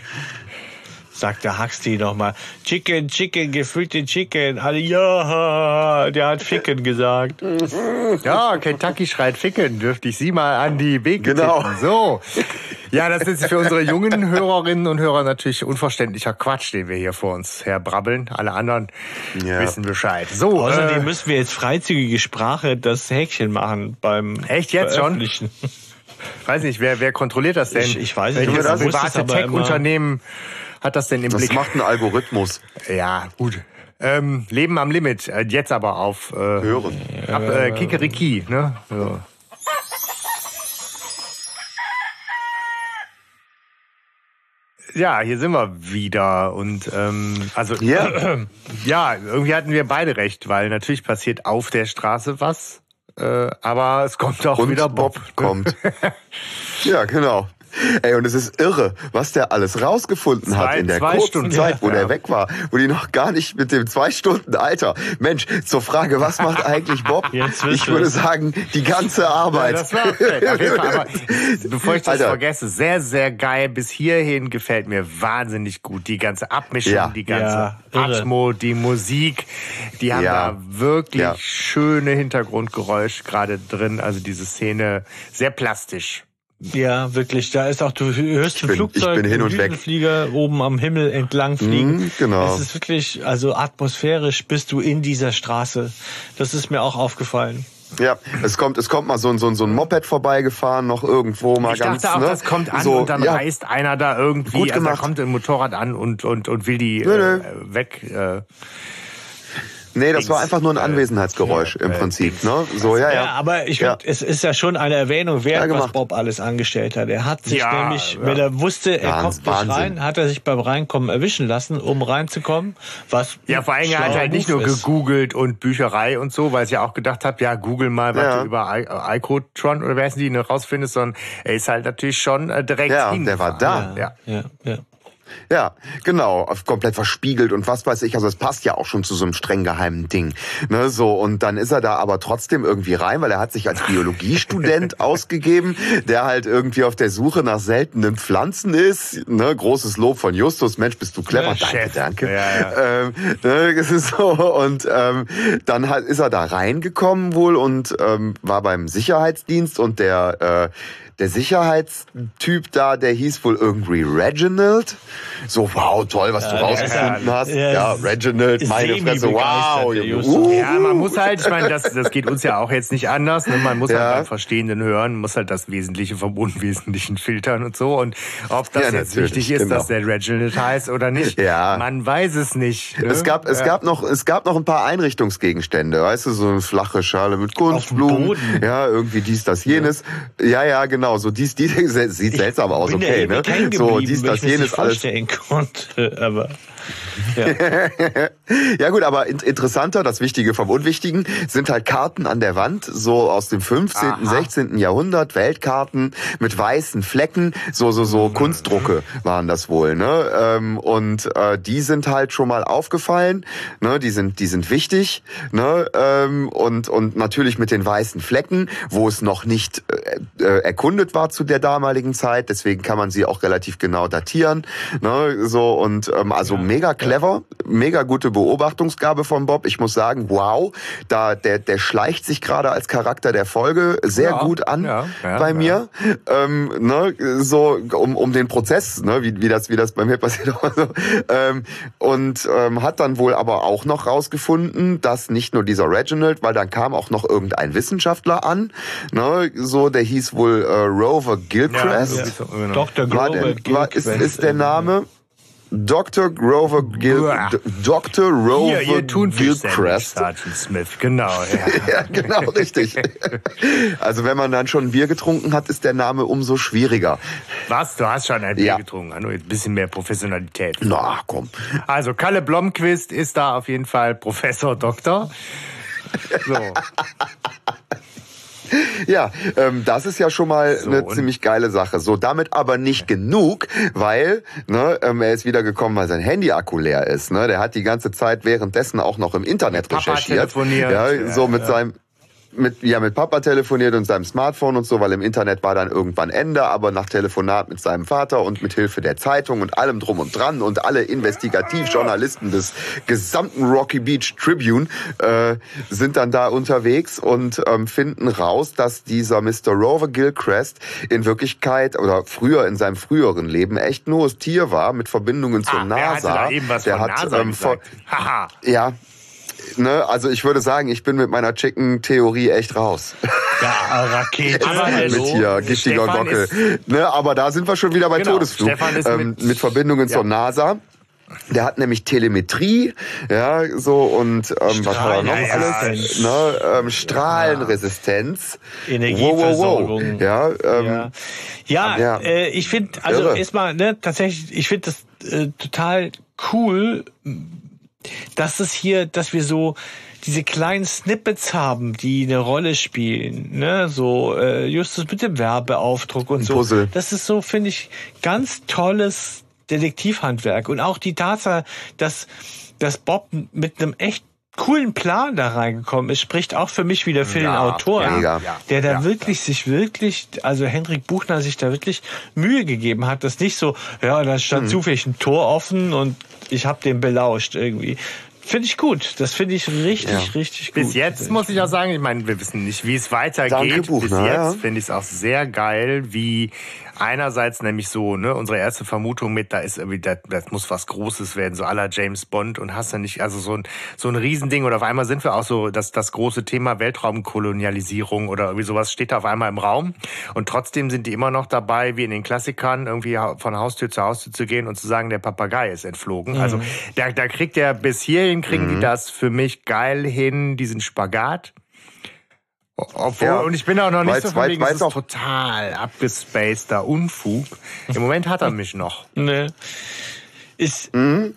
Speaker 3: Sagt der Huxley nochmal, Chicken, Chicken, gefüllte Chicken. Alle, ja, der hat Ficken gesagt.
Speaker 1: Ja, Kentucky schreit Ficken. Dürfte ich Sie mal an die Wege
Speaker 2: Genau.
Speaker 1: tippen. So. Ja, das ist für unsere jungen Hörerinnen und Hörer natürlich unverständlicher Quatsch, den wir hier vor uns herbrabbeln. Alle anderen
Speaker 2: Ja.
Speaker 1: wissen Bescheid. So,
Speaker 3: Außerdem
Speaker 1: äh,
Speaker 3: müssen wir jetzt freizügige Sprache das Häkchen machen beim
Speaker 1: Echt jetzt schon? Weiß nicht, wer, wer kontrolliert das denn?
Speaker 3: Ich- ich weiß nicht,
Speaker 1: Welches private Tech-Unternehmen hat das denn im
Speaker 2: Das
Speaker 1: Blick?
Speaker 2: macht ein Algorithmus.
Speaker 1: Ja, gut. Ähm, Leben am Limit. Äh, Jetzt aber auf äh,
Speaker 2: Hören.
Speaker 1: ab, äh, Kikeriki, ne? So. Ja, hier sind wir wieder und ähm, also
Speaker 2: Ja. [CLEARS THROAT]
Speaker 1: ja, irgendwie hatten wir beide recht, weil natürlich passiert auf der Straße was, äh, aber es kommt auch
Speaker 2: Und
Speaker 1: wieder
Speaker 2: Bob
Speaker 1: Bob.
Speaker 2: kommt. [LAUGHS] Ja, genau. Ey, und es ist irre, was der alles rausgefunden
Speaker 1: Zwei-
Speaker 2: hat in der kurzen
Speaker 1: Stunden.
Speaker 2: Zeit, wo
Speaker 1: Ja.
Speaker 2: der weg war, wo die noch gar nicht mit dem zwei Stunden Alter. Mensch, zur Frage, was macht eigentlich Bob? [LAUGHS] Ich würde sagen, die ganze
Speaker 1: Ja,
Speaker 2: Arbeit.
Speaker 1: jeden Fall, aber bevor ich das
Speaker 2: Alter.
Speaker 1: vergesse, sehr, sehr geil. Bis hierhin gefällt mir wahnsinnig gut. Die ganze Abmischung,
Speaker 2: Ja.
Speaker 1: die ganze
Speaker 3: Ja.
Speaker 1: Atmo, die Musik. Die haben
Speaker 2: Ja.
Speaker 1: da wirklich
Speaker 2: Ja.
Speaker 1: schöne Hintergrundgeräusche gerade drin. Also diese Szene sehr plastisch.
Speaker 3: Ja, wirklich. Da ist auch, du hörst ein Flugzeug,
Speaker 2: ich bin hin und weg.
Speaker 3: Düsenflieger oben am Himmel entlang fliegen.
Speaker 2: Mhm, genau.
Speaker 3: Es ist wirklich, also atmosphärisch bist du in dieser Straße. Das ist mir auch aufgefallen.
Speaker 2: Ja, es kommt, es kommt mal so ein, so ein, so ein Moped vorbeigefahren, noch irgendwo mal
Speaker 1: Ich
Speaker 2: ganz.
Speaker 1: dachte auch,
Speaker 2: ne?
Speaker 1: das kommt an
Speaker 2: so,
Speaker 1: und dann
Speaker 2: ja,
Speaker 1: reißt einer da irgendwie,
Speaker 2: Gut
Speaker 1: also da
Speaker 2: gemacht.
Speaker 1: kommt ein Motorrad an und, und, und will die
Speaker 2: Nö,
Speaker 1: äh,
Speaker 2: nö.
Speaker 1: weg. Äh,
Speaker 2: Nee, das war einfach nur ein Anwesenheitsgeräusch im
Speaker 1: äh,
Speaker 2: Prinzip. Ne? So, ja, ja.
Speaker 3: Ja, aber ich
Speaker 2: Ja.
Speaker 3: es ist ja schon eine Erwähnung
Speaker 2: Ja,
Speaker 3: wert, was. Bob alles angestellt hat. Er hat sich
Speaker 1: Ja,
Speaker 3: nämlich,
Speaker 1: ja.
Speaker 3: wenn er wusste, er
Speaker 2: Wahnsinn,
Speaker 3: kommt nicht rein, hat er sich beim Reinkommen erwischen lassen, um reinzukommen. Was
Speaker 1: Ja, vor allem er hat
Speaker 3: schlauer
Speaker 1: halt nicht nur
Speaker 3: ist.
Speaker 1: gegoogelt und Bücherei und so, weil ich ja auch gedacht habe, ja, google mal, was
Speaker 2: Ja.
Speaker 1: du über I- Icotron oder wer heißen die, ne, rausfindest, sondern er ist halt natürlich schon äh, direkt
Speaker 2: Ja, der
Speaker 1: hingefahren.
Speaker 2: war da.
Speaker 1: Ja.
Speaker 3: Ja, ja.
Speaker 2: Ja, genau, komplett verspiegelt und was weiß ich. Also es passt ja auch schon zu so einem streng geheimen Ding. Ne, so und dann ist er da aber trotzdem irgendwie rein, weil er hat sich als Biologiestudent [LAUGHS] ausgegeben, der halt irgendwie auf der Suche nach seltenen Pflanzen ist. Ne, großes Lob von Justus. Mensch, bist du clever.
Speaker 3: Ja,
Speaker 2: danke,
Speaker 1: Chef.
Speaker 2: danke.
Speaker 1: Ja,
Speaker 2: Ähm, ne, [LAUGHS] es ist so und ähm, dann hat, ist er da reingekommen wohl und ähm, war beim Sicherheitsdienst und der äh, der Sicherheitstyp da, der hieß wohl irgendwie Reginald. So, wow, toll, was du
Speaker 3: der
Speaker 2: rausgefunden
Speaker 3: ist-
Speaker 2: hast. Ja,
Speaker 3: ist
Speaker 2: Reginald, meine Fresse, wow.
Speaker 3: Justus.
Speaker 2: Uh.
Speaker 1: Ja, man muss halt, ich meine, das, das geht uns ja auch jetzt nicht anders. Ne? Man muss
Speaker 2: Ja.
Speaker 1: halt beim Verstehenden hören, muss halt das Wesentliche vom Unwesentlichen filtern und so. Und ob das
Speaker 2: Ja,
Speaker 1: jetzt wichtig ist,
Speaker 2: genau.
Speaker 1: dass der Reginald heißt oder nicht,
Speaker 2: Ja.
Speaker 1: man weiß es nicht. Ne?
Speaker 2: Es gab, es
Speaker 1: Ja.
Speaker 2: gab noch, es gab noch ein paar Einrichtungsgegenstände, weißt du, so eine flache Schale mit Kunstblumen, ja, irgendwie dies, das, jenes. Ja, ja, genau. Genau, so dies, dies [LAUGHS] sieht seltsam aus, okay, ne? So dies, das, jenes, alles.
Speaker 3: Konnte, aber
Speaker 2: ja. [LAUGHS] ja gut, aber interessanter, das Wichtige vom Unwichtigen, sind halt Karten an der Wand, so aus dem 15., Aha. 16. Jahrhundert, Weltkarten mit weißen Flecken, so so so mhm. Kunstdrucke waren das wohl, ne? Ähm, und äh, die sind halt schon mal aufgefallen, ne? Die sind die sind wichtig, ne? Ähm, und und natürlich mit den weißen Flecken, wo es noch nicht äh, äh, erkundet war zu der damaligen Zeit, deswegen kann man sie auch relativ genau datieren, ne? So und ähm, also ja mega clever, mega gute Beobachtungsgabe von Bob. Ich muss sagen, wow, da der der schleicht sich gerade als Charakter der Folge sehr ja, gut an ja, ja, bei mir. Ähm, ne, so um um den Prozess, ne, wie wie das wie das bei mir [LAUGHS] passiert. ähm, und ähm, hat dann wohl aber auch noch rausgefunden, dass nicht nur dieser Reginald, weil dann kam auch noch irgendein Wissenschaftler an, ne, so der hieß wohl äh, Rover Gilchrist.
Speaker 3: Ja, genau. Dr. Grover war,
Speaker 2: der, war, ist, ist der Name Dr. Grover Gil Dr. Rover
Speaker 1: Hier, Gilchrist. Sergeant Smith, genau. [LAUGHS]
Speaker 2: Ja. ja, genau, richtig. [LAUGHS] also wenn man dann schon ein Bier getrunken hat, ist der Name umso schwieriger.
Speaker 1: Was? Du hast schon ein Bier ja. getrunken. Nur ein bisschen mehr Professionalität.
Speaker 2: Na, komm.
Speaker 1: Also Kalle Blomqvist ist da auf jeden Fall Professor Doktor. So. [LAUGHS] [LAUGHS]
Speaker 2: Ja, ähm, das ist ja schon mal so, eine ziemlich geile Sache. So, damit aber nicht genug, weil ne, ähm, er ist wieder gekommen, weil sein Handy-Akku leer ist. Ne? Der hat die ganze Zeit währenddessen auch noch im Internet recherchiert. Ja, so mit ja. seinem mit, ja, mit Papa telefoniert und seinem Smartphone und so, weil im Internet war dann irgendwann Ende, aber nach Telefonat mit seinem Vater und mit Hilfe der Zeitung und allem drum und dran und alle Investigativjournalisten des gesamten Rocky Beach Tribune äh, sind dann da unterwegs und ähm, finden raus, dass dieser Mr. Rover Gilchrist in Wirklichkeit oder früher in seinem früheren Leben echt nur das Tier war mit Verbindungen zur ah, NASA.
Speaker 1: Der hat NASA ähm, vor,
Speaker 2: ja, ne, also ich würde sagen, ich bin mit meiner Chicken-Theorie echt raus.
Speaker 3: Ja, Rakete.
Speaker 2: Aber [LAUGHS] mit hier giftiger Stefan Gockel. Ne, aber da sind wir schon wieder bei genau, Todesflug. Ähm, mit, mit, Verbindungen ja. zur NASA. Der hat nämlich Telemetrie, ja, so und ähm, was hat er noch ja, alles? Ne, ähm, Strahlenresistenz.
Speaker 3: Energieversorgung.
Speaker 2: Wow, wow, wow. Ja, ähm,
Speaker 3: ja. ja, Äh, ich finde, also erstmal, ne, tatsächlich, ich finde das äh, total cool, dass es hier, dass wir so diese kleinen Snippets haben, die eine Rolle spielen, ne, so äh, Justus mit dem Werbeaufdruck und so.
Speaker 2: Puzzle.
Speaker 3: Das ist so, finde ich, ganz tolles Detektivhandwerk und auch die Tatsache, dass dass Bob mit einem echt coolen Plan da reingekommen ist, spricht auch für mich wieder für ja, den Autoren, ja, der da ja, wirklich sich wirklich, also Hendrik Buchner sich da wirklich Mühe gegeben hat, das nicht so, ja, da stand mhm. zufällig ein Tor offen und ich habe den belauscht irgendwie. Finde ich gut. Das finde ich richtig, ja. richtig
Speaker 1: gut. Bis jetzt muss ich auch sagen, ich meine, wir wissen nicht, wie es weitergeht. Danke,
Speaker 2: Buchner,
Speaker 1: Bis jetzt finde ich es auch sehr geil, wie einerseits nämlich so, ne, unsere erste Vermutung mit, da ist irgendwie, das, das muss was Großes werden, so aller James Bond und hast du nicht, also so ein, so ein Riesending und auf einmal sind wir auch so, dass das große Thema Weltraumkolonialisierung oder irgendwie sowas steht da auf einmal im Raum und trotzdem sind die immer noch dabei, wie in den Klassikern, irgendwie von Haustür zu Haustür zu gehen und zu sagen, der Papagei ist entflogen. Mhm. Also da, da kriegt der, bis hierhin kriegen mhm. die das für mich geil hin, diesen Spagat. Obwohl, ja. und ich bin auch noch nicht weil's, so von wegen, es total abgespaceter Unfug. Im Moment hat er mich noch.
Speaker 3: Nee. Ist, mhm.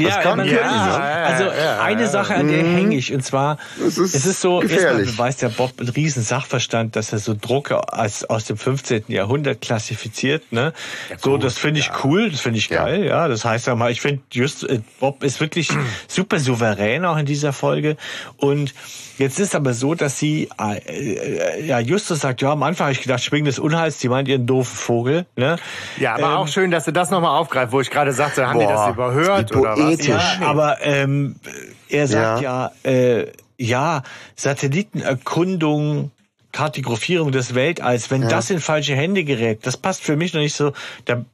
Speaker 3: Ja, kann man, ja, also eine Sache, an der mhm. hänge ich. Und zwar, ist es ist so, erstmal beweist der Bob einen riesen Sachverstand, dass er so Drucke als, aus dem 15. Jahrhundert klassifiziert. Ne? Ja, so, das finde ich cool, das finde ich geil. Ja, das heißt ja mal, ich finde, just äh, Bob ist wirklich [CLEARS THROAT] super souverän auch in dieser Folge. Und Jetzt ist aber so, dass sie, äh, äh, ja, Justus sagt, ja, am Anfang habe ich gedacht, Schwingen des Unheils, die meint ihren doofen Vogel. Ne?
Speaker 1: Ja, aber ähm, auch schön, dass du das nochmal aufgreifst, wo ich gerade sagte, haben boah, die das überhört oder was?
Speaker 3: Ja, aber ähm, er sagt ja, ja, äh, ja Satellitenerkundung Kartografierung des Weltalls, wenn ja. das in falsche Hände gerät, das passt für mich noch nicht so, da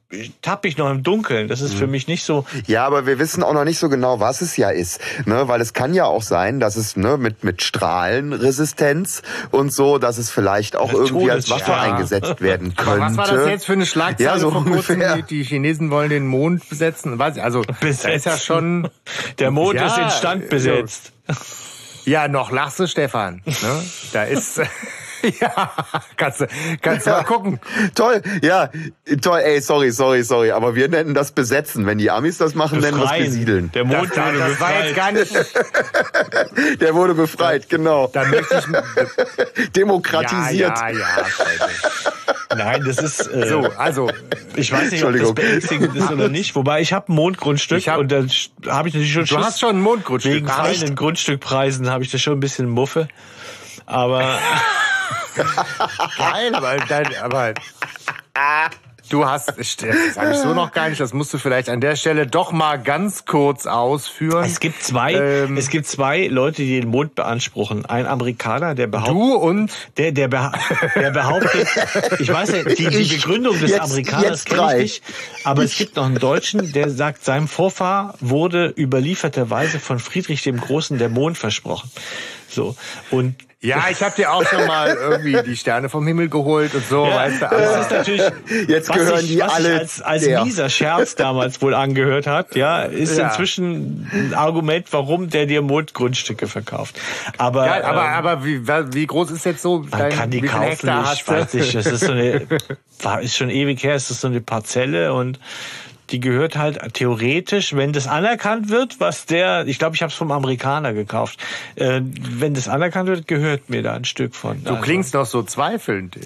Speaker 3: tapp ich noch im Dunkeln, das ist mhm. für mich nicht so.
Speaker 2: Ja, aber wir wissen auch noch nicht so genau, was es ja ist, ne, weil es kann ja auch sein, dass es ne, mit mit Strahlenresistenz und so, dass es vielleicht auch das irgendwie als Waffe ja. eingesetzt [LAUGHS] werden könnte. Aber
Speaker 1: was war das jetzt für eine Schlagzeile ja, so ungefähr. Die, die, Chinesen wollen den Mond besetzen, weiß ich, also besetzen. da ist ja schon [LAUGHS]
Speaker 3: der Mond ja, ist instand besetzt.
Speaker 1: Ja, noch lachst du, Stefan. Ne? Da ist [LAUGHS] [LAUGHS] ja, kannst du, kannst du mal gucken.
Speaker 2: Toll, ja, toll, ey, sorry, sorry, sorry, aber wir nennen das besetzen. Wenn die Amis das machen, nennen wir es
Speaker 3: Befreien.
Speaker 2: besiedeln.
Speaker 3: Der Mond
Speaker 1: Das,
Speaker 3: wurde
Speaker 1: das war jetzt gar nicht. [LAUGHS]
Speaker 2: Der wurde befreit, genau.
Speaker 1: Da möchte ich. [LAUGHS]
Speaker 2: Demokratisiert.
Speaker 1: Ja, ja, ja.
Speaker 3: Nein, das ist. Äh,
Speaker 1: So, also.
Speaker 3: Ich weiß nicht, ob das beängstigend ist oder nicht. Wobei ich habe ein Mondgrundstück
Speaker 1: hab-
Speaker 3: und da habe ich natürlich schon
Speaker 1: Du hast schon ein Mondgrundstück.
Speaker 3: Wegen fallenden Grundstückpreisen habe ich da schon ein bisschen Muffe. Aber [LAUGHS]
Speaker 1: Geil, aber, dann, aber du hast, das sage ich so noch gar nicht, das musst du vielleicht an der Stelle doch mal ganz kurz ausführen.
Speaker 3: es gibt zwei,
Speaker 1: Ähm.
Speaker 3: es gibt zwei Leute, die den Mond beanspruchen. Ein Amerikaner, der behauptet,
Speaker 1: Du und
Speaker 3: der, der, beha der behauptet, ich weiß nicht, die, die
Speaker 2: Ich-
Speaker 3: Begründung des
Speaker 2: jetzt-
Speaker 3: Amerikaners kenne ich nicht, aber es gibt noch einen Deutschen, der sagt, seinem Vorfahr wurde überlieferterweise von Friedrich dem Großen der Mond versprochen. So. Und
Speaker 1: ja, ich habe dir auch schon mal irgendwie die Sterne vom Himmel geholt und so,
Speaker 3: Ja,
Speaker 1: weißt du.
Speaker 3: das
Speaker 1: Aber
Speaker 3: ist natürlich,
Speaker 2: Jetzt
Speaker 3: was
Speaker 2: gehören
Speaker 3: sich,
Speaker 2: die
Speaker 3: was
Speaker 2: alle
Speaker 3: als, als
Speaker 2: der.
Speaker 3: mieser Scherz damals wohl angehört hat, ja, ist
Speaker 1: Ja.
Speaker 3: inzwischen ein Argument, warum der dir Mondgrundstücke verkauft. Aber,
Speaker 1: ja, aber,
Speaker 3: ähm,
Speaker 1: aber wie, wie groß ist jetzt so
Speaker 3: man
Speaker 1: dein
Speaker 3: kann die kaufen, ich weiß nicht, das ist so eine, war, [LAUGHS] ist schon ewig her, es ist so eine Parzelle und die gehört halt theoretisch, wenn das anerkannt wird, was der, ich glaube, ich habe es vom Amerikaner gekauft, äh, wenn das anerkannt wird, gehört mir da ein Stück von. Also,
Speaker 1: Du klingst noch so zweifelnd.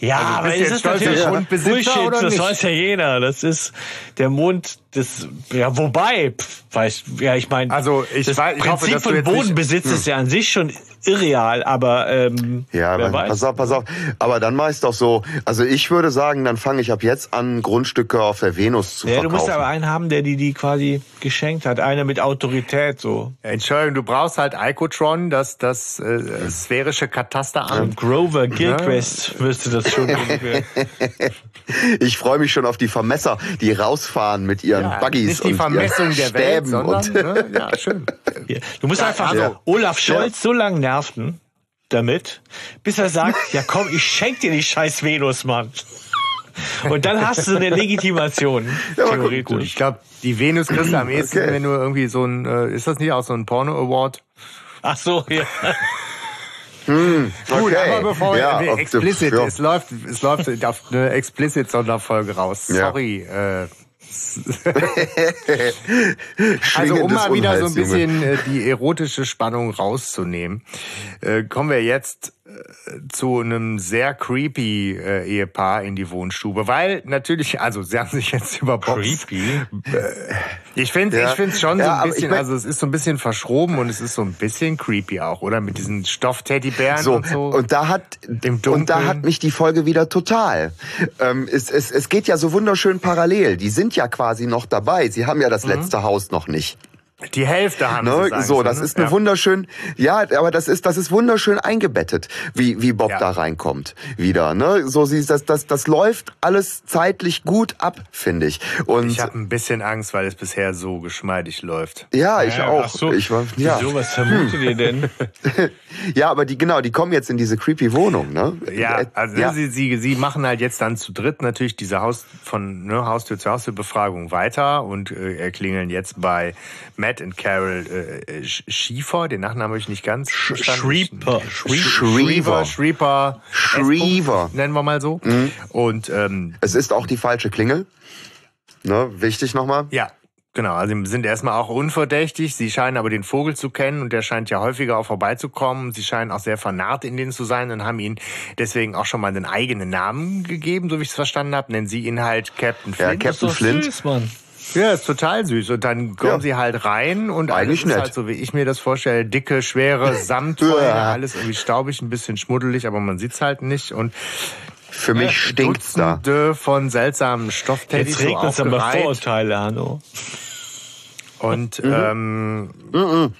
Speaker 3: Ja,
Speaker 1: Also,
Speaker 3: aber es ist
Speaker 1: stolzer
Speaker 3: natürlich Bullshit,
Speaker 1: oder
Speaker 3: das
Speaker 1: nicht?
Speaker 3: weiß ja jeder. Das ist der Mond des, ja, wobei, pf, weiß, ja, ich meine,
Speaker 1: Also, ich
Speaker 3: das
Speaker 1: weiß- ich
Speaker 3: Prinzip
Speaker 1: hoffe,
Speaker 3: von
Speaker 1: jetzt nicht-
Speaker 3: Bodenbesitz ist ja an sich schon irreal, aber ähm,
Speaker 2: Ja,
Speaker 3: wer weiß.
Speaker 2: pass auf, pass auf. Aber dann mach ich's doch so. Also ich würde sagen, dann fange ich ab jetzt an, Grundstücke auf der Venus zu
Speaker 3: Ja, du
Speaker 2: verkaufen.
Speaker 3: musst aber einen haben, der die, die quasi geschenkt hat. Einer mit Autorität, so.
Speaker 1: Entschuldigung, du brauchst halt Icotron, das, das äh, sphärische Katasteramt.
Speaker 3: Grover Gilchrist müsste das schon [LAUGHS] ungefähr.
Speaker 2: Ich freue mich schon auf die Vermesser, die rausfahren mit ihren
Speaker 1: Ja,
Speaker 2: Buggies
Speaker 1: nicht die
Speaker 2: und
Speaker 1: Vermessung
Speaker 2: ihren
Speaker 1: der Welt,
Speaker 2: Stäben
Speaker 1: sondern,
Speaker 2: und
Speaker 1: ne, ja, schön. [LAUGHS]
Speaker 3: Du musst
Speaker 1: Ja,
Speaker 3: einfach
Speaker 1: also-
Speaker 3: Olaf Scholz so lang nerven damit, bis er sagt, ja komm, ich schenk dir die scheiß Venus, Mann. Und dann hast du eine Legitimation,
Speaker 2: Ja, gut,
Speaker 3: theoretisch.
Speaker 1: Gut, ich glaube, die Venus kriegst du am ehesten,
Speaker 2: Okay.
Speaker 1: wenn du irgendwie so ein, äh, ist das nicht auch so ein Porno-Award?
Speaker 3: Ach so, ja.
Speaker 1: Gut,
Speaker 2: Okay.
Speaker 1: aber bevor
Speaker 2: Ja,
Speaker 1: wir explicit,
Speaker 2: ja.
Speaker 1: es läuft, es läuft auf eine explicit Sonderfolge raus.
Speaker 2: Ja.
Speaker 1: Sorry. Äh, also um mal wieder so ein
Speaker 2: Unheils, Junge.
Speaker 1: bisschen äh, die erotische Spannung rauszunehmen, äh, kommen wir jetzt zu einem sehr creepy äh, Ehepaar in die Wohnstube, weil natürlich, also sie haben sich jetzt [LAUGHS] über Bobs,
Speaker 3: Creepy?
Speaker 1: ich finde,
Speaker 2: Ja.
Speaker 1: ich finde schon
Speaker 2: Ja,
Speaker 1: so ein
Speaker 2: ich
Speaker 1: bisschen,
Speaker 2: mein-
Speaker 1: also es ist so ein bisschen verschroben und es ist so ein bisschen creepy auch, oder mit diesen Stoffteddybären
Speaker 2: So,
Speaker 1: und so.
Speaker 2: und da hat
Speaker 1: Im
Speaker 2: und da hat mich die Folge wieder total. Ähm, es, es, es geht ja so wunderschön parallel. Die sind ja quasi noch dabei. Sie haben ja das letzte Haus noch nicht.
Speaker 1: Die Hälfte haben
Speaker 2: Ne?
Speaker 1: sie, sagen
Speaker 2: So, das
Speaker 1: ne?
Speaker 2: ist eine
Speaker 1: Ja.
Speaker 2: wunderschön, ja, aber das ist, das ist wunderschön eingebettet, wie, wie Bob
Speaker 1: Ja.
Speaker 2: da reinkommt wieder. Ne? So, sie, das, das, das läuft alles zeitlich gut ab, finde ich. Und
Speaker 1: Ich habe ein bisschen Angst, weil es bisher so geschmeidig läuft.
Speaker 2: ja, ich
Speaker 3: Ja,
Speaker 2: auch.
Speaker 3: ach so.
Speaker 2: Ich war, ja.
Speaker 3: Wieso, was vermutet ihr denn? [LAUGHS]
Speaker 2: ja, aber die genau, die kommen jetzt in diese creepy Wohnung, ne?
Speaker 1: Ja,
Speaker 2: Äh,
Speaker 1: also
Speaker 2: ja.
Speaker 1: Sie, sie, sie machen halt jetzt dann zu dritt natürlich diese Haus von ne, Haustür zu Haustür Befragung weiter und äh, klingeln jetzt bei Matt und Carol äh, Sch- Schiefer, den Nachnamen habe ich nicht ganz verstanden.
Speaker 3: Schrieper.
Speaker 1: Schriever. Schrieper.
Speaker 2: Schriever.
Speaker 1: S-Punkt, Nennen wir mal so. Und ähm,
Speaker 2: Es ist auch die falsche Klingel. Ne, wichtig nochmal.
Speaker 1: ja, genau. Also sie sind erstmal auch unverdächtig. Sie scheinen aber den Vogel zu kennen und der scheint ja häufiger auch vorbeizukommen. Sie scheinen auch sehr vernarrt in denen zu sein und haben ihnen deswegen auch schon mal einen eigenen Namen gegeben, so wie ich es verstanden habe. Nennen sie ihn halt Captain
Speaker 2: Ja,
Speaker 1: Flint.
Speaker 2: Captain
Speaker 3: Das ist doch
Speaker 2: Flint.
Speaker 3: süß, Mann.
Speaker 1: Ja, ist total süß. Und dann kommen
Speaker 2: Ja.
Speaker 1: sie halt rein und
Speaker 2: Eigentlich
Speaker 1: alles ist
Speaker 2: nett.
Speaker 1: halt so, wie ich mir das vorstelle, dicke, schwere [LAUGHS] Samtfolge,
Speaker 2: Ja.
Speaker 1: alles irgendwie staubig, ein bisschen schmuddelig, aber man sieht's halt nicht. Und
Speaker 2: Für mich stinkt's da.
Speaker 1: Dutzende von seltsamen Stoffteddys
Speaker 3: Jetzt
Speaker 1: so
Speaker 3: regnet es aber. Vorurteile, Hanno.
Speaker 1: Und
Speaker 2: Mhm.
Speaker 1: ähm,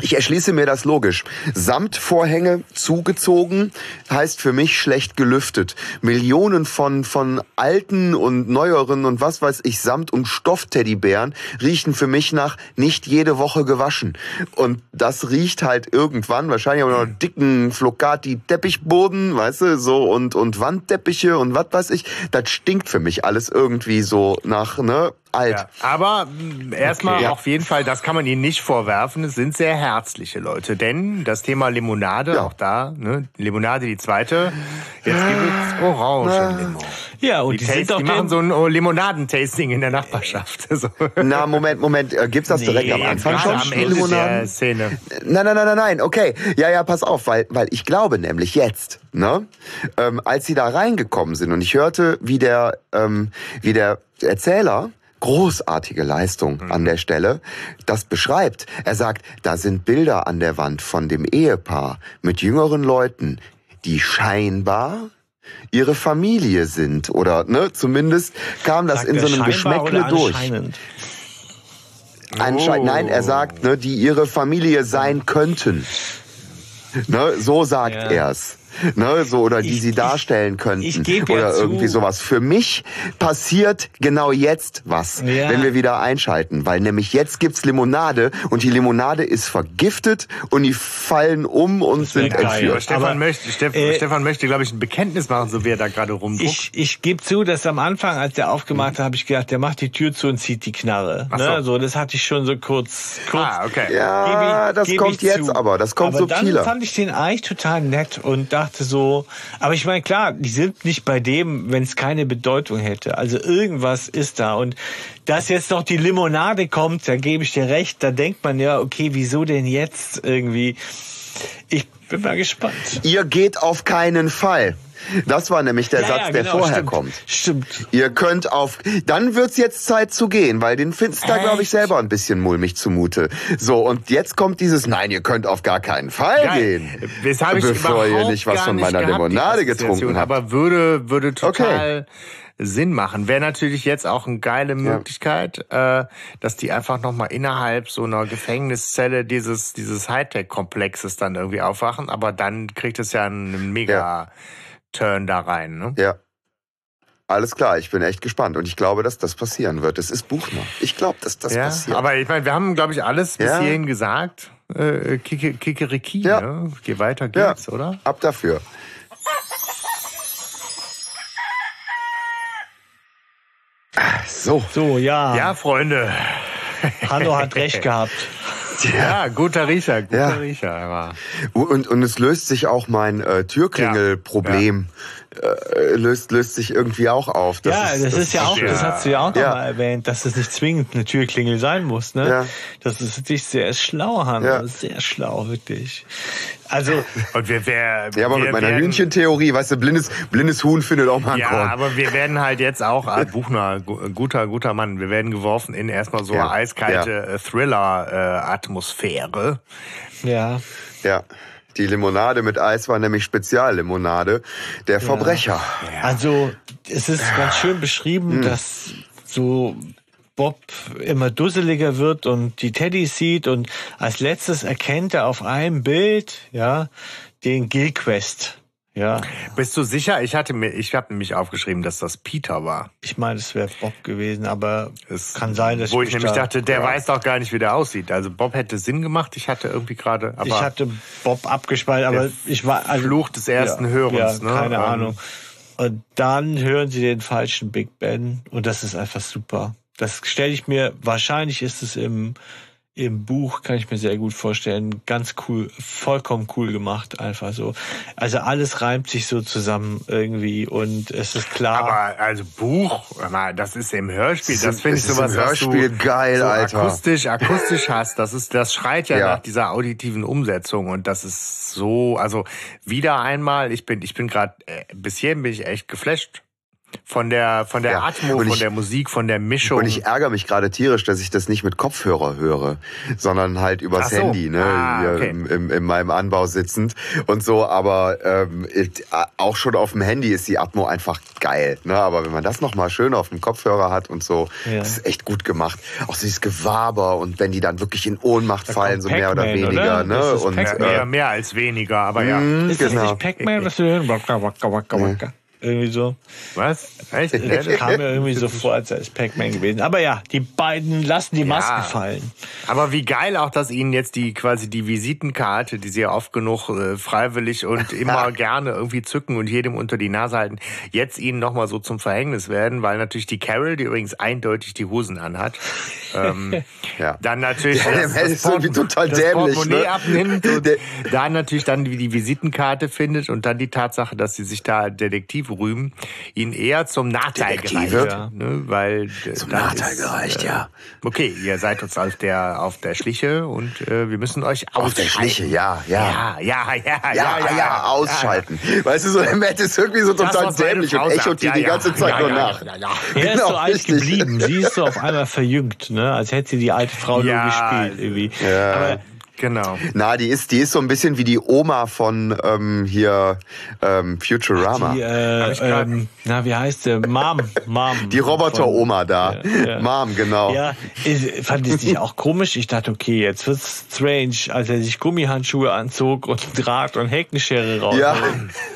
Speaker 2: Ich erschließe mir das logisch. Samtvorhänge zugezogen heißt für mich schlecht gelüftet. Millionen von, von alten und neueren und was weiß ich Samt- und Stoffteddybären riechen für mich nach nicht jede Woche gewaschen. Und das riecht halt irgendwann, wahrscheinlich auch noch dicken Flocati-Teppichboden, weißt du, so und, und Wandteppiche und was weiß ich. Das stinkt für mich alles irgendwie so nach, ne? Alt.
Speaker 1: Ja, aber mh, erstmal
Speaker 2: Okay. Ja.
Speaker 1: auf jeden Fall, das kann man ihnen nicht vorwerfen. Es sind sehr herzliche Leute. Denn das Thema Limonade,
Speaker 2: Ja.
Speaker 1: auch da, ne, Limonade die zweite, jetzt gibt es Orangenlimo.
Speaker 3: Ja, und
Speaker 1: Die,
Speaker 3: die,
Speaker 1: Taste,
Speaker 3: doch
Speaker 1: die machen so ein oh, Limonadentasting in der Nachbarschaft. [LAUGHS] So.
Speaker 2: Na, Moment, Moment. Äh, Gibt's das direkt am Anfang schon?
Speaker 1: am Ende der? Szene.
Speaker 2: Nein, nein, nein, nein, nein. Okay. Ja, ja, pass auf, weil, weil ich glaube nämlich jetzt, ne, ähm, als sie da reingekommen sind und ich hörte, wie der, ähm, wie der Erzähler großartige Leistung an der Stelle, das beschreibt. Er sagt, da sind Bilder an der Wand von dem Ehepaar mit jüngeren Leuten, die scheinbar ihre Familie sind oder ne zumindest kam das
Speaker 3: Sagt
Speaker 2: in so einem Geschmäckle durch.
Speaker 3: anscheinend?
Speaker 2: Anscheinend, nein, er sagt, ne, die ihre Familie sein könnten. Ne, so sagt
Speaker 3: Ja.
Speaker 2: er's. [LAUGHS] Ne, so, oder die
Speaker 3: Ich-
Speaker 2: sie
Speaker 3: ich-
Speaker 2: darstellen könnten.
Speaker 3: ich geb ja
Speaker 2: oder
Speaker 3: zu-
Speaker 2: irgendwie sowas. Für mich passiert genau jetzt was,
Speaker 3: Ja.
Speaker 2: wenn wir wieder einschalten. Weil nämlich jetzt gibt's Limonade und die Limonade ist vergiftet und die fallen um und sind
Speaker 3: geil.
Speaker 1: Aber
Speaker 2: entführt.
Speaker 1: Stefan
Speaker 3: Aber,
Speaker 1: möchte, Steff,
Speaker 3: äh,
Speaker 1: Stefan möchte, glaube ich, ein Bekenntnis machen, so wie er da gerade rumdruckt.
Speaker 3: Ich, ich gebe zu, dass am Anfang, als der aufgemacht hat, habe ich gedacht, der macht die Tür zu und zieht die Knarre.
Speaker 1: Ach
Speaker 3: Ne?
Speaker 1: so.
Speaker 3: So, das hatte ich schon so kurz. kurz
Speaker 1: ah, okay.
Speaker 2: Ja,
Speaker 3: ich-
Speaker 2: das kommt
Speaker 3: ich
Speaker 2: jetzt
Speaker 3: zu.
Speaker 2: aber. Das kommt
Speaker 3: aber
Speaker 2: subtiler.
Speaker 3: Dann fand ich den eigentlich total nett und dachte so, aber ich meine, klar, die sind nicht bei dem, wenn es keine Bedeutung hätte. Also irgendwas ist da. Und dass jetzt noch die Limonade kommt, da gebe ich dir recht, da denkt man ja, okay, wieso denn jetzt irgendwie? Ich bin mal gespannt.
Speaker 2: Ihr geht auf keinen Fall. Das war nämlich der
Speaker 3: Ja,
Speaker 2: Satz,
Speaker 3: ja,
Speaker 2: der
Speaker 3: genau,
Speaker 2: vorher
Speaker 3: stimmt.
Speaker 2: kommt.
Speaker 3: Stimmt.
Speaker 2: Ihr könnt auf. Dann wird's jetzt Zeit zu gehen, weil den findest da, glaube ich, selber ein bisschen mulmig zumute. So, und jetzt kommt dieses Nein, ihr könnt auf gar keinen Fall
Speaker 1: Geil.
Speaker 2: gehen.
Speaker 1: Das habe ich
Speaker 2: bevor ihr nicht was von meiner
Speaker 1: gehabt,
Speaker 2: Limonade getrunken habt.
Speaker 1: Aber würde, würde total Sinn machen. Wäre natürlich jetzt auch eine geile Möglichkeit, äh, dass die einfach nochmal innerhalb so einer Gefängniszelle dieses, dieses Hightech-Komplexes dann irgendwie aufwachen. Aber dann kriegt es ja einen mega Turn da rein. Ne?
Speaker 2: Ja. Alles klar, ich bin echt gespannt und ich glaube, dass das passieren wird. Es ist Buchner. Ich glaube, dass das
Speaker 1: ja,
Speaker 2: passiert.
Speaker 1: aber ich meine, wir haben, glaube ich, alles bis
Speaker 2: Ja.
Speaker 1: hierhin gesagt. Äh, Kike, Kikeriki,
Speaker 2: Ja.
Speaker 1: ne? Geh weiter
Speaker 2: Ja.
Speaker 1: geht's, oder?
Speaker 2: Ab dafür. So.
Speaker 3: So, ja.
Speaker 1: Ja, Freunde.
Speaker 3: Hanno hat [LAUGHS] recht gehabt.
Speaker 1: Ja, guter Riecher, guter
Speaker 2: Ja.
Speaker 1: Riecher. Aber
Speaker 2: Und, und es löst sich auch mein äh, Türklingelproblem. Äh, löst, löst sich irgendwie auch auf.
Speaker 3: ja, das, ist ja auch,
Speaker 1: schön.
Speaker 3: das hast du ja auch
Speaker 2: Ja.
Speaker 3: nochmal erwähnt, dass es nicht zwingend eine Türklingel sein muss, ne?
Speaker 2: Ja.
Speaker 3: Das ist wirklich sehr schlau, Hanno.
Speaker 2: Ja.
Speaker 3: Sehr schlau, wirklich. Also, [LAUGHS]
Speaker 1: Und wir, wir,
Speaker 2: Ja, aber
Speaker 1: wir
Speaker 2: mit meiner
Speaker 1: werden,
Speaker 2: Hühnchentheorie, weißt du, blindes, blindes Huhn findet auch mal ein
Speaker 1: Ja,
Speaker 2: Korn.
Speaker 1: aber wir werden halt jetzt auch, äh, Buchner, gu- guter, guter Mann, wir werden geworfen in erstmal so
Speaker 2: Ja,
Speaker 1: eine eiskalte äh, Thriller-Atmosphäre.
Speaker 3: ja.
Speaker 2: Ja. Die Limonade mit Eis war nämlich Speziallimonade der Verbrecher.
Speaker 3: Also, es ist ganz schön
Speaker 2: Hm.
Speaker 3: beschrieben, dass so Bob immer dusseliger wird und die Teddys sieht und als letztes erkennt er auf einem Bild, ja, den Gilquest. Ja,
Speaker 1: Bist du sicher? Ich hatte mir, ich habe nämlich aufgeschrieben, dass das Peter war.
Speaker 3: ich meine, es wäre Bob gewesen, aber
Speaker 1: Es-
Speaker 3: kann sein, dass
Speaker 1: Wo ich
Speaker 3: mich
Speaker 1: nämlich
Speaker 3: da-
Speaker 1: dachte, der
Speaker 3: ja.
Speaker 1: weiß doch gar nicht, wie der aussieht. Also Bob hätte Sinn gemacht. Ich hatte irgendwie gerade, aber
Speaker 3: ich hatte Bob abgespalten, aber ich war also,
Speaker 1: Fluch des ersten Hörens,
Speaker 3: Ja,
Speaker 1: ne?
Speaker 3: keine
Speaker 1: Ähm,
Speaker 3: Ahnung. Und dann hören sie den falschen Big Ben und das ist einfach super. Das stelle ich mir, wahrscheinlich ist es im, im Buch, kann ich mir sehr gut vorstellen, ganz cool, vollkommen cool gemacht, einfach so. Also alles reimt sich so zusammen irgendwie und es ist klar.
Speaker 1: Aber also Buch, das ist im Hörspiel, das finde ich sowas,
Speaker 2: im
Speaker 1: was du
Speaker 2: Hörspiel geil,
Speaker 1: so
Speaker 2: Alter.
Speaker 1: akustisch, akustisch hast. Das ist, das schreit ja,
Speaker 2: Ja.
Speaker 1: nach dieser auditiven Umsetzung und das ist so, also wieder einmal, ich bin, ich bin gerade, äh, bis hierhin bin ich echt geflasht von der, von der
Speaker 2: Ja,
Speaker 1: Atmo,
Speaker 2: und
Speaker 1: von
Speaker 2: ich-
Speaker 1: der Musik, von der Mischung.
Speaker 2: Und ich ärgere mich gerade tierisch, dass ich das nicht mit Kopfhörer höre, sondern halt übers
Speaker 1: so.
Speaker 2: Handy, ne,
Speaker 1: Ah,
Speaker 2: hier
Speaker 1: okay.
Speaker 2: im, im, in meinem Anbau sitzend und so. Aber ähm, it- auch schon auf dem Handy ist die Atmo einfach geil. Ne? Aber wenn man das noch mal schön auf dem Kopfhörer hat und so,
Speaker 3: Ja.
Speaker 2: das ist echt gut gemacht. Auch so dieses Gewaber und wenn die dann wirklich in Ohnmacht fallen, so mehr oder weniger.
Speaker 3: oder?
Speaker 2: Ne?
Speaker 3: Das ist
Speaker 2: Und
Speaker 1: mehr,
Speaker 2: äh,
Speaker 1: mehr als weniger, aber ja.
Speaker 2: mh,
Speaker 3: ist das
Speaker 2: genau.
Speaker 3: nicht Pac-Man, was du hören? Irgendwie so.
Speaker 1: Was? Echt? [LAUGHS]
Speaker 3: Das kam mir irgendwie so vor, als sei es Pac-Man gewesen. Aber ja, die beiden lassen die Masken
Speaker 1: Ja.
Speaker 3: fallen.
Speaker 1: Aber wie geil auch, dass Ihnen jetzt die quasi die Visitenkarte, die Sie ja oft genug äh, freiwillig und [LAUGHS] immer gerne irgendwie zücken und jedem unter die Nase halten, jetzt Ihnen nochmal so zum Verhängnis werden, weil natürlich die Carol, die übrigens eindeutig die Hosen anhat, ähm, [LAUGHS]
Speaker 2: Ja.
Speaker 1: dann natürlich
Speaker 2: Ja, Mensch ist irgendwie total
Speaker 1: das
Speaker 2: dämlich,
Speaker 1: Portemonnaie
Speaker 2: ne?
Speaker 1: abnimmt und
Speaker 2: Der-
Speaker 1: da natürlich dann die Visitenkarte findet und dann die Tatsache, dass Sie sich da Detektiv rühmen, Ihnen eher zum Nachteil
Speaker 2: Detektive?
Speaker 1: gereicht. Ja. Ne? Weil, äh,
Speaker 2: Zum Nachteil
Speaker 1: ist,
Speaker 2: gereicht,
Speaker 1: äh,
Speaker 2: ja.
Speaker 1: Okay, ihr seid uns auf der, auf der Schliche und äh, wir müssen euch
Speaker 2: Auf der
Speaker 1: ausschalten.
Speaker 2: Schliche, ja, ja.
Speaker 1: Ja, ja, ja,
Speaker 2: Ja, ja, ja, ausschalten. Weißt du, so der Matt ist irgendwie so
Speaker 1: Das,
Speaker 2: total dämlich und echot dir
Speaker 1: Ja,
Speaker 2: die
Speaker 1: ja.
Speaker 2: ganze Zeit
Speaker 1: Ja,
Speaker 2: nur
Speaker 1: ja,
Speaker 2: nach.
Speaker 1: ja, ja.
Speaker 3: Er ist so alt geblieben. Sie ist so auf einmal verjüngt, ne? Als hätte sie die alte Frau
Speaker 1: Ja.
Speaker 3: nur gespielt irgendwie.
Speaker 2: Ja.
Speaker 3: Aber
Speaker 1: Genau.
Speaker 2: Na, die ist, die ist so ein bisschen wie die Oma von ähm, hier ähm, Futurama.
Speaker 3: die,
Speaker 2: Die,
Speaker 3: äh,
Speaker 1: ich
Speaker 3: ähm, na, wie heißt der? Mom, Mom.
Speaker 2: Roboter-Oma da.
Speaker 3: Ja, ja.
Speaker 2: Mom, genau.
Speaker 3: Ja, ich fand es nicht [LAUGHS] auch komisch. Ich dachte, okay, jetzt wird's strange, als er sich Gummihandschuhe anzog und [LAUGHS] Draht und Heckenschere raus.
Speaker 2: Ja.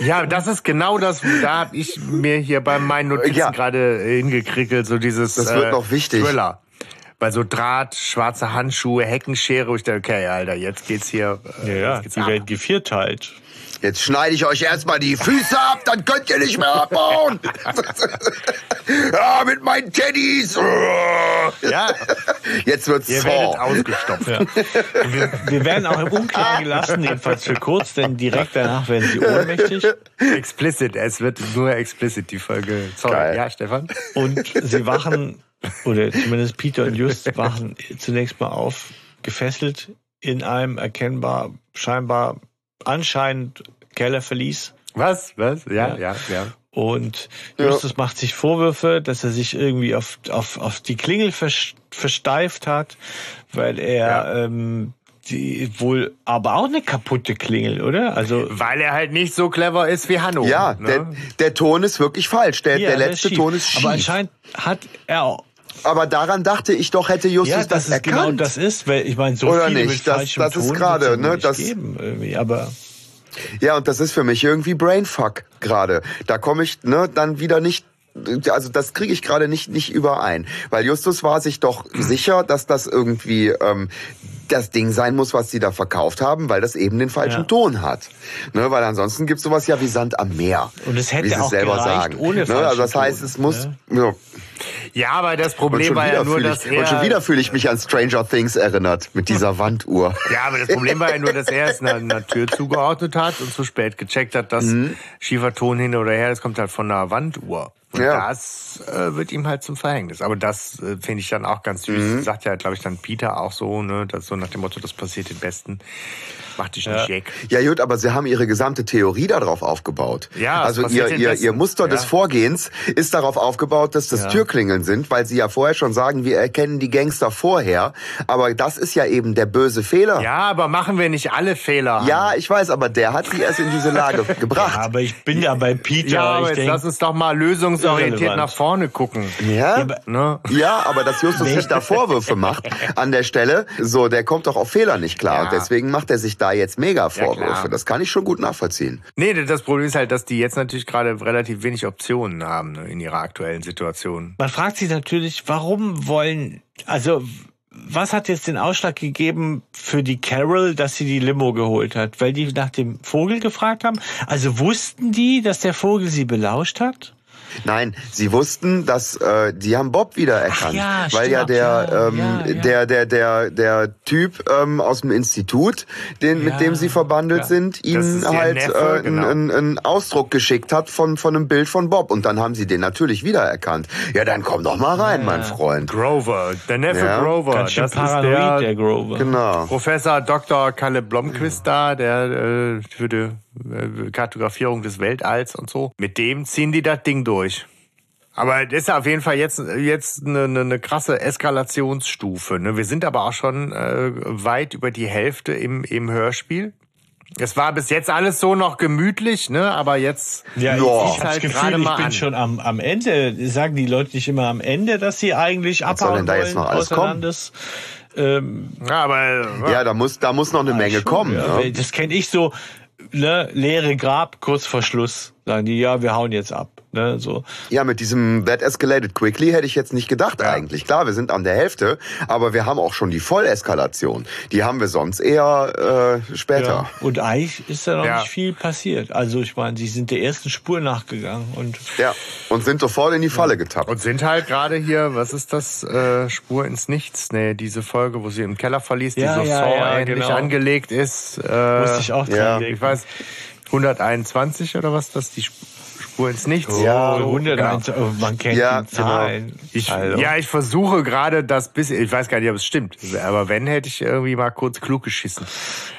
Speaker 1: Ja, das ist genau das, da habe ich mir hier bei meinen Notizen
Speaker 2: Ja.
Speaker 1: gerade hingekrickelt, so dieses
Speaker 2: Das wird
Speaker 1: äh,
Speaker 2: noch wichtig.
Speaker 1: Thriller. Bei so Draht, schwarze Handschuhe, Heckenschere, wo ich dachte, okay, Alter, jetzt geht's hier.
Speaker 3: Ja,
Speaker 1: äh,
Speaker 3: ja,
Speaker 1: geht's
Speaker 3: die
Speaker 1: ab.
Speaker 3: werden gevierteilt.
Speaker 2: Jetzt schneide ich euch erstmal die Füße ab, dann könnt ihr nicht mehr abbauen. [LAUGHS] ja, mit meinen Teddys.
Speaker 1: Ja,
Speaker 2: Jetzt wird's
Speaker 1: ihr werdet ausgestopft.
Speaker 3: Wir, wir werden auch im Unklaren gelassen, jedenfalls für kurz, denn direkt danach werden sie ohnmächtig.
Speaker 1: Explicit, es wird nur explicit, die Folge. Sorry,
Speaker 2: Geil.
Speaker 1: ja, Stefan?
Speaker 3: Und sie wachen, oder zumindest Peter und Just wachen zunächst mal auf, gefesselt in einem erkennbar, scheinbar, anscheinend Kellerverlies.
Speaker 1: Was? Was? Ja,
Speaker 3: Ja.
Speaker 1: ja, ja.
Speaker 3: Und
Speaker 2: Ja.
Speaker 3: Justus macht sich Vorwürfe, dass er sich irgendwie auf, auf, auf die Klingel vers- versteift hat, weil er
Speaker 1: Ja.
Speaker 3: ähm, die wohl aber auch eine kaputte Klingel, oder? Also
Speaker 1: Weil er halt nicht so clever ist wie Hanno.
Speaker 2: Ja,
Speaker 1: ne?
Speaker 2: der, der Ton ist wirklich falsch. Der,
Speaker 3: ja,
Speaker 2: der letzte
Speaker 3: schief.
Speaker 2: Ton ist schief.
Speaker 3: Aber
Speaker 2: Aber,
Speaker 3: anscheinend hat er auch.
Speaker 2: daran dachte ich doch, hätte Justus
Speaker 3: Ja,
Speaker 2: das,
Speaker 3: das, ist genau
Speaker 2: erkannt.
Speaker 3: das ist, weil ich meine, so
Speaker 2: Oder
Speaker 3: viele
Speaker 2: nicht?
Speaker 3: mit
Speaker 2: Das-
Speaker 3: falschem
Speaker 2: das ist
Speaker 3: Ton
Speaker 2: gerade, ne, das-
Speaker 3: geben irgendwie, aber
Speaker 2: Ja, und das ist für mich irgendwie Brainfuck gerade. Da komme ich ne, dann wieder nicht. Also das kriege ich gerade nicht nicht überein, weil Justus war sich doch sicher, dass das irgendwie ähm, das Ding sein muss, was sie da verkauft haben, weil das eben den falschen
Speaker 3: Ja.
Speaker 2: Ton hat. Ne, weil ansonsten gibt's sowas ja wie Sand am Meer.
Speaker 3: Und es hätte
Speaker 2: wie
Speaker 3: auch
Speaker 2: es selber
Speaker 3: gereicht
Speaker 2: sagen.
Speaker 3: ohne
Speaker 2: ne, Also das heißt,
Speaker 3: Ton,
Speaker 2: es muss.
Speaker 3: ne?
Speaker 2: Ja.
Speaker 1: Ja, aber das Problem
Speaker 2: schon,
Speaker 1: war ja
Speaker 2: wieder
Speaker 1: nur,
Speaker 2: fühle
Speaker 1: dass
Speaker 2: ich,
Speaker 1: er.
Speaker 2: und schon wieder fühle ich mich an Stranger Things erinnert mit dieser Wanduhr. [LAUGHS]
Speaker 1: Ja, aber das Problem war ja nur, dass er es einer, einer Tür zugeordnet hat und zu spät gecheckt hat, dass
Speaker 2: Mhm.
Speaker 1: schiefer Ton hin oder her, das kommt halt von einer Wanduhr. Und
Speaker 2: Ja.
Speaker 1: das äh, wird ihm halt zum Verhängnis. Aber das äh, finde ich dann auch ganz süß.
Speaker 2: Mhm.
Speaker 1: Sagt ja, glaube ich, dann Peter auch so, ne, dass so nach dem Motto, das passiert den Besten. Mach dich nicht jeck.
Speaker 2: Ja gut, aber sie haben ihre gesamte Theorie darauf aufgebaut.
Speaker 1: Ja,
Speaker 2: also ihr, ihr, ihr Muster des
Speaker 1: Ja.
Speaker 2: Vorgehens ist darauf aufgebaut, dass das
Speaker 3: Ja.
Speaker 2: Türklingeln sind, weil sie ja vorher schon sagen, wir erkennen die Gangster vorher. Aber das ist ja eben der böse Fehler.
Speaker 1: Ja, aber machen wir nicht alle Fehler.
Speaker 2: Ja, ich weiß, aber der hat sie erst in diese Lage [LAUGHS] gebracht.
Speaker 3: Ja, aber ich bin ja bei Peter.
Speaker 1: Ja, aber
Speaker 3: ich
Speaker 1: jetzt
Speaker 3: denk,
Speaker 1: lass uns doch mal lösungsorientiert
Speaker 3: irrelevant.
Speaker 1: nach vorne gucken.
Speaker 2: Ja,
Speaker 3: aber-
Speaker 1: Ne?
Speaker 2: ja, aber dass Justus sich da Vorwürfe macht an der Stelle, so, der kommt doch auf Fehler nicht klar.
Speaker 1: Ja.
Speaker 2: Und deswegen macht er sich da jetzt mega Vorwürfe. das kann ich schon gut nachvollziehen.
Speaker 1: Nee, das Problem ist halt, dass die jetzt natürlich gerade relativ wenig Optionen haben ne, in ihrer aktuellen Situation.
Speaker 3: Man fragt sich natürlich, warum wollen, also was hat jetzt den Ausschlag gegeben für die Carol, dass sie die Limo geholt hat? Weil die nach dem Vogel gefragt haben? Also wussten die, dass der Vogel sie belauscht hat?
Speaker 2: Nein, sie wussten, dass äh, die haben Bob wiedererkannt,
Speaker 3: ja,
Speaker 2: weil ja der ähm,
Speaker 3: ja, ja.
Speaker 2: der der der der Typ ähm, aus dem Institut, den mit dem sie verbandelt
Speaker 3: ja.
Speaker 2: sind, ihnen
Speaker 1: ist
Speaker 2: halt
Speaker 1: Neffe,
Speaker 2: äh, einen,
Speaker 1: genau.
Speaker 2: einen, Ausdruck geschickt hat von von einem Bild von Bob und dann haben sie den natürlich wiedererkannt. Ja, dann komm doch mal rein, mein Freund.
Speaker 1: Grover, der Neffe
Speaker 2: Ja,
Speaker 1: Grover,
Speaker 3: Ganz schön
Speaker 1: das ist
Speaker 3: paranoid,
Speaker 1: der,
Speaker 3: der, Grover.
Speaker 2: Genau.
Speaker 1: Professor Dr. Kalle Blomqvist da, der äh, äh, Kartografierung des Weltalls und so. Mit dem ziehen die das Ding durch. Aber das ist auf jeden Fall jetzt, jetzt eine, eine, eine krasse Eskalationsstufe. Ne? Wir sind aber auch schon äh, weit über die Hälfte im, im Hörspiel. Es war bis jetzt alles so noch gemütlich, ne? aber jetzt
Speaker 3: Ja, ich, ich
Speaker 1: Fängt
Speaker 3: habe das
Speaker 1: halt
Speaker 3: Gefühl, ich bin
Speaker 1: an.
Speaker 3: schon am, am Ende. Sagen die Leute nicht immer am Ende, dass sie eigentlich
Speaker 2: Was soll
Speaker 3: abhauen
Speaker 2: denn da jetzt noch alles kommen?
Speaker 3: Landes? Ähm,
Speaker 1: Ja, aber
Speaker 2: Ja, da muss da muss noch eine Menge
Speaker 3: schon,
Speaker 2: kommen.
Speaker 3: Ja,
Speaker 2: ne?
Speaker 3: Das kenne ich so, ne, leere Grab, kurz vor Schluss. Sagen die, ja, wir hauen jetzt ab. Ne, so.
Speaker 2: Ja, mit diesem That Escalated Quickly hätte ich jetzt nicht gedacht
Speaker 1: Ja.
Speaker 2: eigentlich. Klar, wir sind an der Hälfte, aber wir haben auch schon die Volleskalation. Die haben wir sonst eher äh, später.
Speaker 3: Ja. Und eigentlich ist da noch
Speaker 1: Ja.
Speaker 3: nicht viel passiert. Also ich meine, sie sind der ersten Spur nachgegangen und
Speaker 2: Ja. Und sind sofort in die Falle getappt.
Speaker 1: Und sind halt gerade hier, was ist das, äh, Spur ins Nichts? Nee, diese Folge, wo sie im Keller verließ, die so
Speaker 3: ja, genau.
Speaker 1: angelegt ist. Äh,
Speaker 3: musste ich auch dran
Speaker 2: ja,
Speaker 1: ich weiß, 121 oder was, das die Spur ins Nichts?
Speaker 2: Ja,
Speaker 3: Oh, 101, oh, man kennt
Speaker 2: Ja,
Speaker 3: die Zahlen.
Speaker 1: Ich,
Speaker 3: Also.
Speaker 1: Ja, ich versuche gerade das bisschen, ich weiß gar nicht, ob es stimmt, aber wenn, hätte ich irgendwie mal kurz klug geschissen.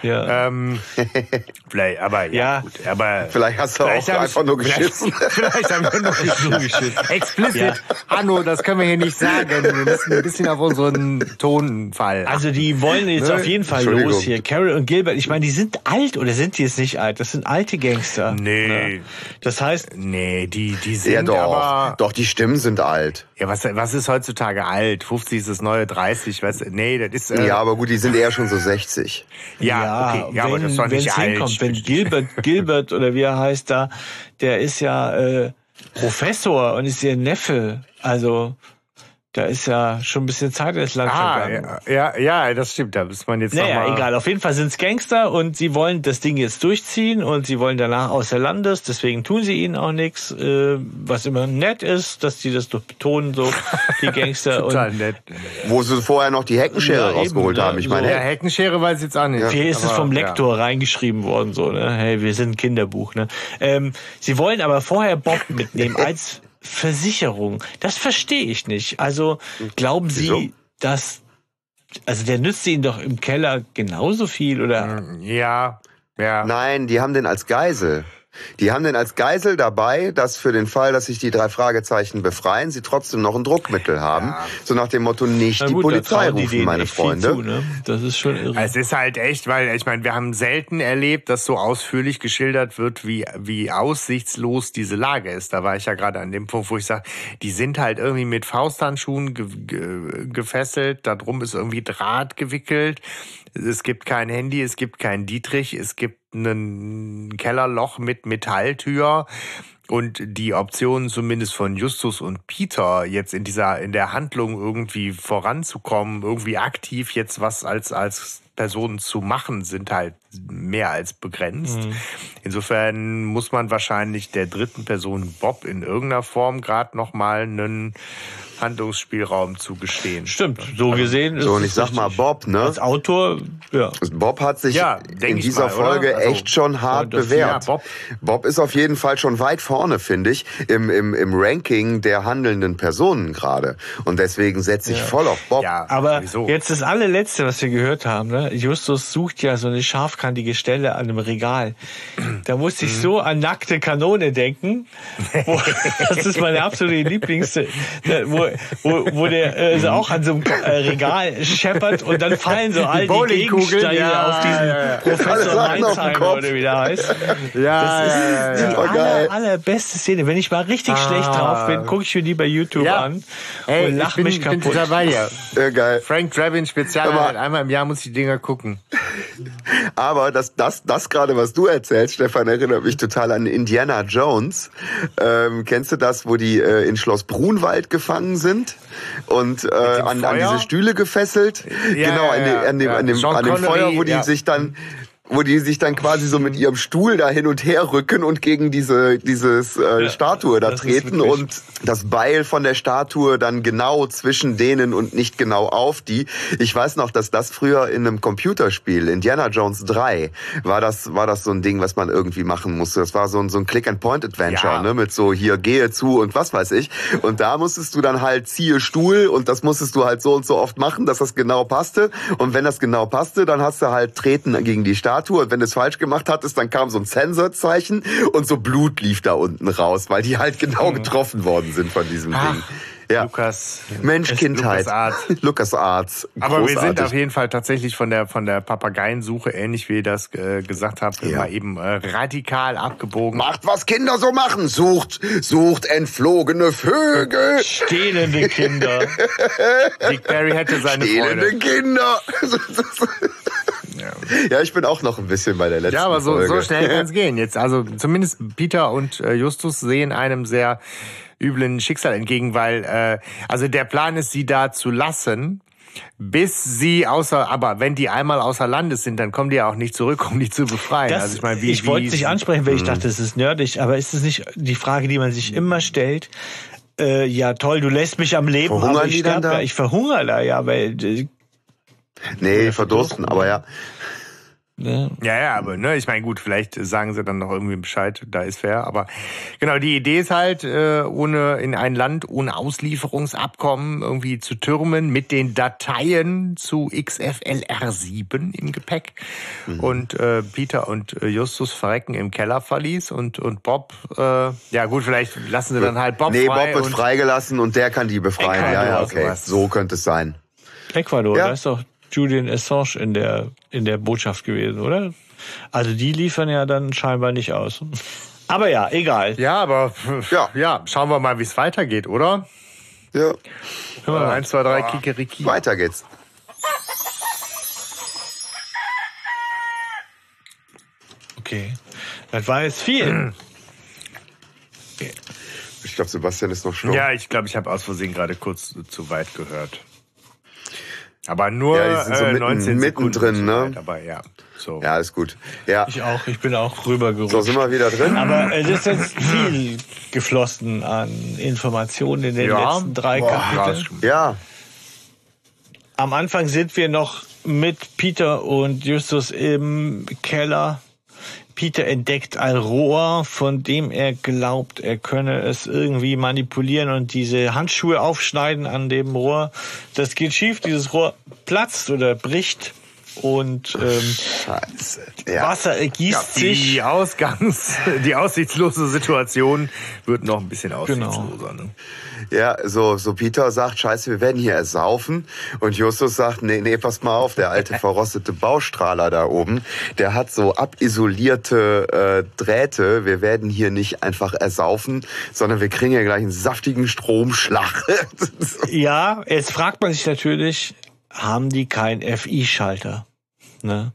Speaker 3: ja.
Speaker 1: Ähm, [LAUGHS] vielleicht, aber ja,
Speaker 3: Ja.
Speaker 1: gut, aber
Speaker 2: Vielleicht hast du auch
Speaker 1: hab ich-
Speaker 2: einfach nur geschissen.
Speaker 1: Vielleicht, [LAUGHS] vielleicht haben wir nur [LAUGHS] geschissen. Explicit.
Speaker 3: Ja.
Speaker 1: Anno, das können wir hier nicht sagen. Wir müssen ein bisschen auf unseren Tonfall.
Speaker 3: Also die wollen jetzt
Speaker 1: Ne?
Speaker 3: auf jeden Fall los hier. Carol und Gilbert, ich meine, die sind alt oder sind die jetzt nicht alt? Das sind alte Gangster.
Speaker 1: Nee.
Speaker 3: Ne? Das heißt,
Speaker 1: nee, die, die sind
Speaker 2: Ja, doch.
Speaker 1: aber.
Speaker 2: Doch, die Stimmen sind alt.
Speaker 1: Ja, was, was ist heutzutage alt? 50 ist das neue 30, weißt du? Nee, das ist. Äh,
Speaker 2: Ja, aber gut, die sind eher schon so 60.
Speaker 1: ja, okay. Ja,
Speaker 3: wenn,
Speaker 1: aber das ist doch nicht alt.
Speaker 3: hinkommt, wenn Gilbert, Gilbert oder wie er heißt da, der ist ja äh, Professor und ist ihr Neffe. Also da ist ja schon ein bisschen Zeit ins Land
Speaker 1: Ah,
Speaker 3: vergangen.
Speaker 1: ja, ja, ja, das stimmt. Da muss man jetzt
Speaker 3: Naja,
Speaker 1: mal
Speaker 3: egal. Auf jeden Fall sind's Gangster und sie wollen das Ding jetzt durchziehen und sie wollen danach außer Landes. Deswegen tun sie ihnen auch nichts, äh, was immer nett ist, dass die das doch betonen, so die [LAUGHS] Gangster.
Speaker 1: Total
Speaker 3: und
Speaker 1: nett.
Speaker 2: Wo sie vorher noch die Heckenschere
Speaker 3: Ja, eben,
Speaker 2: rausgeholt
Speaker 3: ne,
Speaker 2: haben. Ich
Speaker 3: so.
Speaker 2: meine,
Speaker 1: Ja, Heckenschere weiß ich jetzt auch nicht.
Speaker 3: Hier ist es
Speaker 1: Aber,
Speaker 3: vom
Speaker 1: ja.
Speaker 3: Lektor reingeschrieben worden, so, ne? Hey, wir sind ein Kinderbuch, ne? Ähm, sie wollen aber vorher Bob mitnehmen [LAUGHS] als Versicherung. Das verstehe ich nicht. Also glauben Sie,
Speaker 2: Wieso?
Speaker 3: dass also der nützt Ihnen doch im Keller genauso viel oder?
Speaker 1: Ja, ja.
Speaker 2: nein, die haben den als Geisel. Die haben den als Geisel dabei, dass für den Fall, dass sich die drei Fragezeichen befreien, sie trotzdem noch ein Druckmittel haben. So nach dem Motto, nicht die
Speaker 3: gut, da
Speaker 2: Polizei
Speaker 3: die
Speaker 2: rufen,
Speaker 3: denen
Speaker 2: meine Freunde.
Speaker 3: Zu, ne? Das ist schon irre.
Speaker 1: Es ist halt echt, weil ich meine, wir haben selten erlebt, dass so ausführlich geschildert wird, wie wie aussichtslos diese Lage ist. Da war ich ja gerade an dem Punkt, wo ich sage, die sind halt irgendwie mit Fausthandschuhen ge ge gefesselt, da drum ist irgendwie Draht gewickelt. Es gibt kein Handy, es gibt keinen Dietrich, es gibt ein Kellerloch mit Metalltür. Und die Optionen zumindest von Justus und Peter jetzt in dieser, in der Handlung irgendwie voranzukommen, irgendwie aktiv jetzt was als, als Personen zu machen, sind halt mehr als begrenzt. Insofern muss man wahrscheinlich der dritten Person Bob in irgendeiner Form gerade nochmal einen Handlungsspielraum zugestehen.
Speaker 3: Stimmt, so gesehen.
Speaker 2: So,
Speaker 3: ist
Speaker 2: und ich sag mal. Bob, ne?
Speaker 3: Als Autor, ja.
Speaker 2: Bob hat sich
Speaker 1: Ja,
Speaker 2: in dieser
Speaker 1: mal?
Speaker 2: Folge
Speaker 1: Also,
Speaker 2: echt schon hart
Speaker 3: das-
Speaker 2: bewährt.
Speaker 1: ja, Bob.
Speaker 2: Bob ist auf jeden Fall schon weit vorne, finde ich, im, im, im Ranking der handelnden Personen gerade. Und deswegen setze ich voll auf Bob.
Speaker 1: Ja,
Speaker 3: Aber
Speaker 1: sowieso.
Speaker 3: jetzt das allerletzte, was wir gehört haben, ne? Justus sucht ja so eine scharfkantige Stelle an einem Regal. Da musste
Speaker 1: Mhm.
Speaker 3: ich so an nackte Kanone denken. Wo, [LAUGHS] das ist meine absolute Lieblings, ne, wo, wo, wo der äh, so auch an so einem äh, Regal scheppert und dann fallen so all die
Speaker 1: Bowlingkugeln,
Speaker 3: Gegenstände
Speaker 1: ja,
Speaker 3: auf diesen
Speaker 1: ja, ja.
Speaker 3: Professor
Speaker 2: Kopf.
Speaker 3: oder wie der heißt.
Speaker 1: ja,
Speaker 3: Das ist
Speaker 1: ja,
Speaker 3: die
Speaker 1: ja,
Speaker 3: aller, allerbeste Szene. Wenn ich mal richtig schlecht drauf bin, gucke ich mir die bei YouTube
Speaker 1: Ja.
Speaker 3: an
Speaker 1: Ey,
Speaker 3: und lach
Speaker 1: bin,
Speaker 3: mich
Speaker 1: ich bin
Speaker 3: kaputt.
Speaker 1: total bei dir.
Speaker 2: Äh, geil.
Speaker 1: Frank Drabin Spezial,
Speaker 2: Aber-
Speaker 1: einmal im Jahr muss ich die Dinger gucken.
Speaker 2: Aber das, das, das gerade, was du erzählst, Stefan, erinnert mich total an Indiana Jones. Ähm, kennst du das, wo die äh, in Schloss Brunwald gefangen sind und äh, an, an diese Stühle gefesselt?
Speaker 1: Ja,
Speaker 2: genau,
Speaker 1: ja,
Speaker 2: an, dem- an dem, an dem, Feuer, wo die sich dann wo die sich dann quasi so mit ihrem Stuhl da hin und her rücken und gegen diese dieses äh, Statue da treten und das Beil von der Statue dann genau zwischen denen und nicht genau auf die. Ich weiß noch, dass das früher in einem Computerspiel, Indiana Jones 3, war das, war das so ein Ding, was man irgendwie machen musste. Das war so ein, so ein Click-and-Point-Adventure,
Speaker 1: Ja.
Speaker 2: ne, mit so hier gehe zu und was weiß ich. Und da musstest du dann halt ziehe Stuhl und das musstest du halt so und so oft machen, dass das genau passte. Und wenn das genau passte, dann hast du halt treten gegen die Statue. Und wenn du es falsch gemacht hattest, dann kam so ein Sensorzeichen und so Blut lief da unten raus, weil die halt genau getroffen worden sind von diesem
Speaker 1: Ach,
Speaker 2: Ding. Ja.
Speaker 1: Lukas.
Speaker 2: Mensch, Kindheit.
Speaker 1: LucasArts.
Speaker 2: Lukas Arts.
Speaker 1: Aber wir sind auf jeden Fall tatsächlich von der von der Papageiensuche, ähnlich wie ihr das äh, gesagt habt,
Speaker 2: Ja.
Speaker 1: immer eben äh, radikal abgebogen.
Speaker 2: Macht, was Kinder so machen. Sucht, sucht entflogene Vögel.
Speaker 3: Stehlende Kinder. [LAUGHS]
Speaker 1: Dick Barry hätte seine
Speaker 2: Elende
Speaker 1: Freude.
Speaker 2: Kinder. [LAUGHS] Ja, ich bin auch noch ein bisschen bei der letzten
Speaker 1: Ja, aber so,
Speaker 2: Folge.
Speaker 1: so schnell kann es [LAUGHS] gehen. Jetzt, also zumindest Peter und äh, Justus sehen einem sehr üblen Schicksal entgegen, weil äh, also der Plan ist, sie da zu lassen, bis sie außer, aber wenn die einmal außer Landes sind, dann kommen die ja auch nicht zurück, um die zu befreien.
Speaker 3: Das,
Speaker 1: also ich meine, wie,
Speaker 3: ich wollte nicht ansprechen, weil ich dachte, es ist nerdig, aber ist es nicht die Frage, die man sich immer stellt? Äh, ja, toll, du lässt mich am Leben,
Speaker 2: Verhungern
Speaker 3: aber ich
Speaker 2: die dann
Speaker 3: sterbe,
Speaker 2: da?
Speaker 3: ich verhungere da ja, weil äh,
Speaker 2: Nee, verdursten, aber ja.
Speaker 3: Ne?
Speaker 1: Ja, ja, aber ne, ich meine, gut, vielleicht sagen sie dann noch irgendwie Bescheid, da ist fair. Aber genau, die Idee ist halt, äh, ohne in ein Land ohne Auslieferungsabkommen irgendwie zu türmen mit den Dateien zu XFLR7 im Gepäck. Und äh, Peter und äh, Justus verrecken im Kellerverlies und und Bob, äh, ja gut, vielleicht lassen sie dann halt Bob
Speaker 2: nee,
Speaker 1: frei.
Speaker 2: Bob wird
Speaker 1: und,
Speaker 2: freigelassen und der kann die befreien.
Speaker 1: Ecuador,
Speaker 2: ja, ja, okay.
Speaker 1: sowas.
Speaker 2: So könnte es sein.
Speaker 3: Ecuador,
Speaker 2: Ja.
Speaker 3: da ist doch Julian Assange in der, in der Botschaft gewesen, oder? Also die liefern ja dann scheinbar nicht aus. [LAUGHS] Aber ja, egal.
Speaker 1: Ja, aber
Speaker 2: Ja.
Speaker 1: ja, schauen wir mal, wie es weitergeht, oder?
Speaker 2: Ja,
Speaker 1: Äh,
Speaker 3: mal.
Speaker 1: Eins, zwei, drei, Kikeriki.
Speaker 2: weiter geht's.
Speaker 3: Okay. Das war jetzt viel.
Speaker 2: Ich glaube, Sebastian ist noch stumm.
Speaker 1: Ja, ich glaube, ich habe aus Versehen gerade kurz zu weit gehört. Aber nur
Speaker 2: Ja, so
Speaker 1: äh,
Speaker 2: mitten-
Speaker 1: 19 Sekunden
Speaker 2: mittendrin,
Speaker 1: zu
Speaker 2: ne?
Speaker 1: aber ja, so.
Speaker 2: Ja, ist gut. Ja,
Speaker 3: Ich auch, ich bin auch rübergerutscht.
Speaker 2: so sind wir wieder drin.
Speaker 3: Aber es ist jetzt viel geflossen an Informationen in den
Speaker 1: Ja.
Speaker 3: letzten drei
Speaker 1: Boah,
Speaker 3: Kapiteln.
Speaker 2: Ja,
Speaker 3: Am Anfang sind wir noch mit Peter und Justus im Keller. Peter entdeckt ein Rohr, von dem er glaubt, er könne es irgendwie manipulieren und diese Handschuhe aufschneiden an dem Rohr. Das geht schief, dieses Rohr platzt oder bricht und ähm,
Speaker 2: scheiße. Ja.
Speaker 3: Wasser ergießt sich.
Speaker 1: Die Ausgangs, [LAUGHS] die aussichtslose Situation wird noch ein bisschen
Speaker 3: Genau.
Speaker 1: aussichtsloser. Ne?
Speaker 2: Ja, so, so Peter sagt, scheiße, wir werden hier ersaufen. Und Justus sagt, nee, nee, pass mal auf, der alte verrostete Baustrahler da oben, der hat so abisolierte äh, Drähte. Wir werden hier nicht einfach ersaufen, sondern wir kriegen ja gleich einen saftigen Stromschlag. [LAUGHS]
Speaker 3: Ja, jetzt fragt man sich natürlich, haben die keinen FI-Schalter? Ne?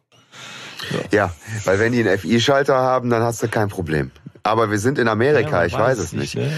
Speaker 2: ja, weil wenn die einen FI-Schalter haben, dann hast du kein Problem. Aber wir sind in Amerika,
Speaker 3: Ja,
Speaker 2: ich weiß es nicht.
Speaker 3: Ne?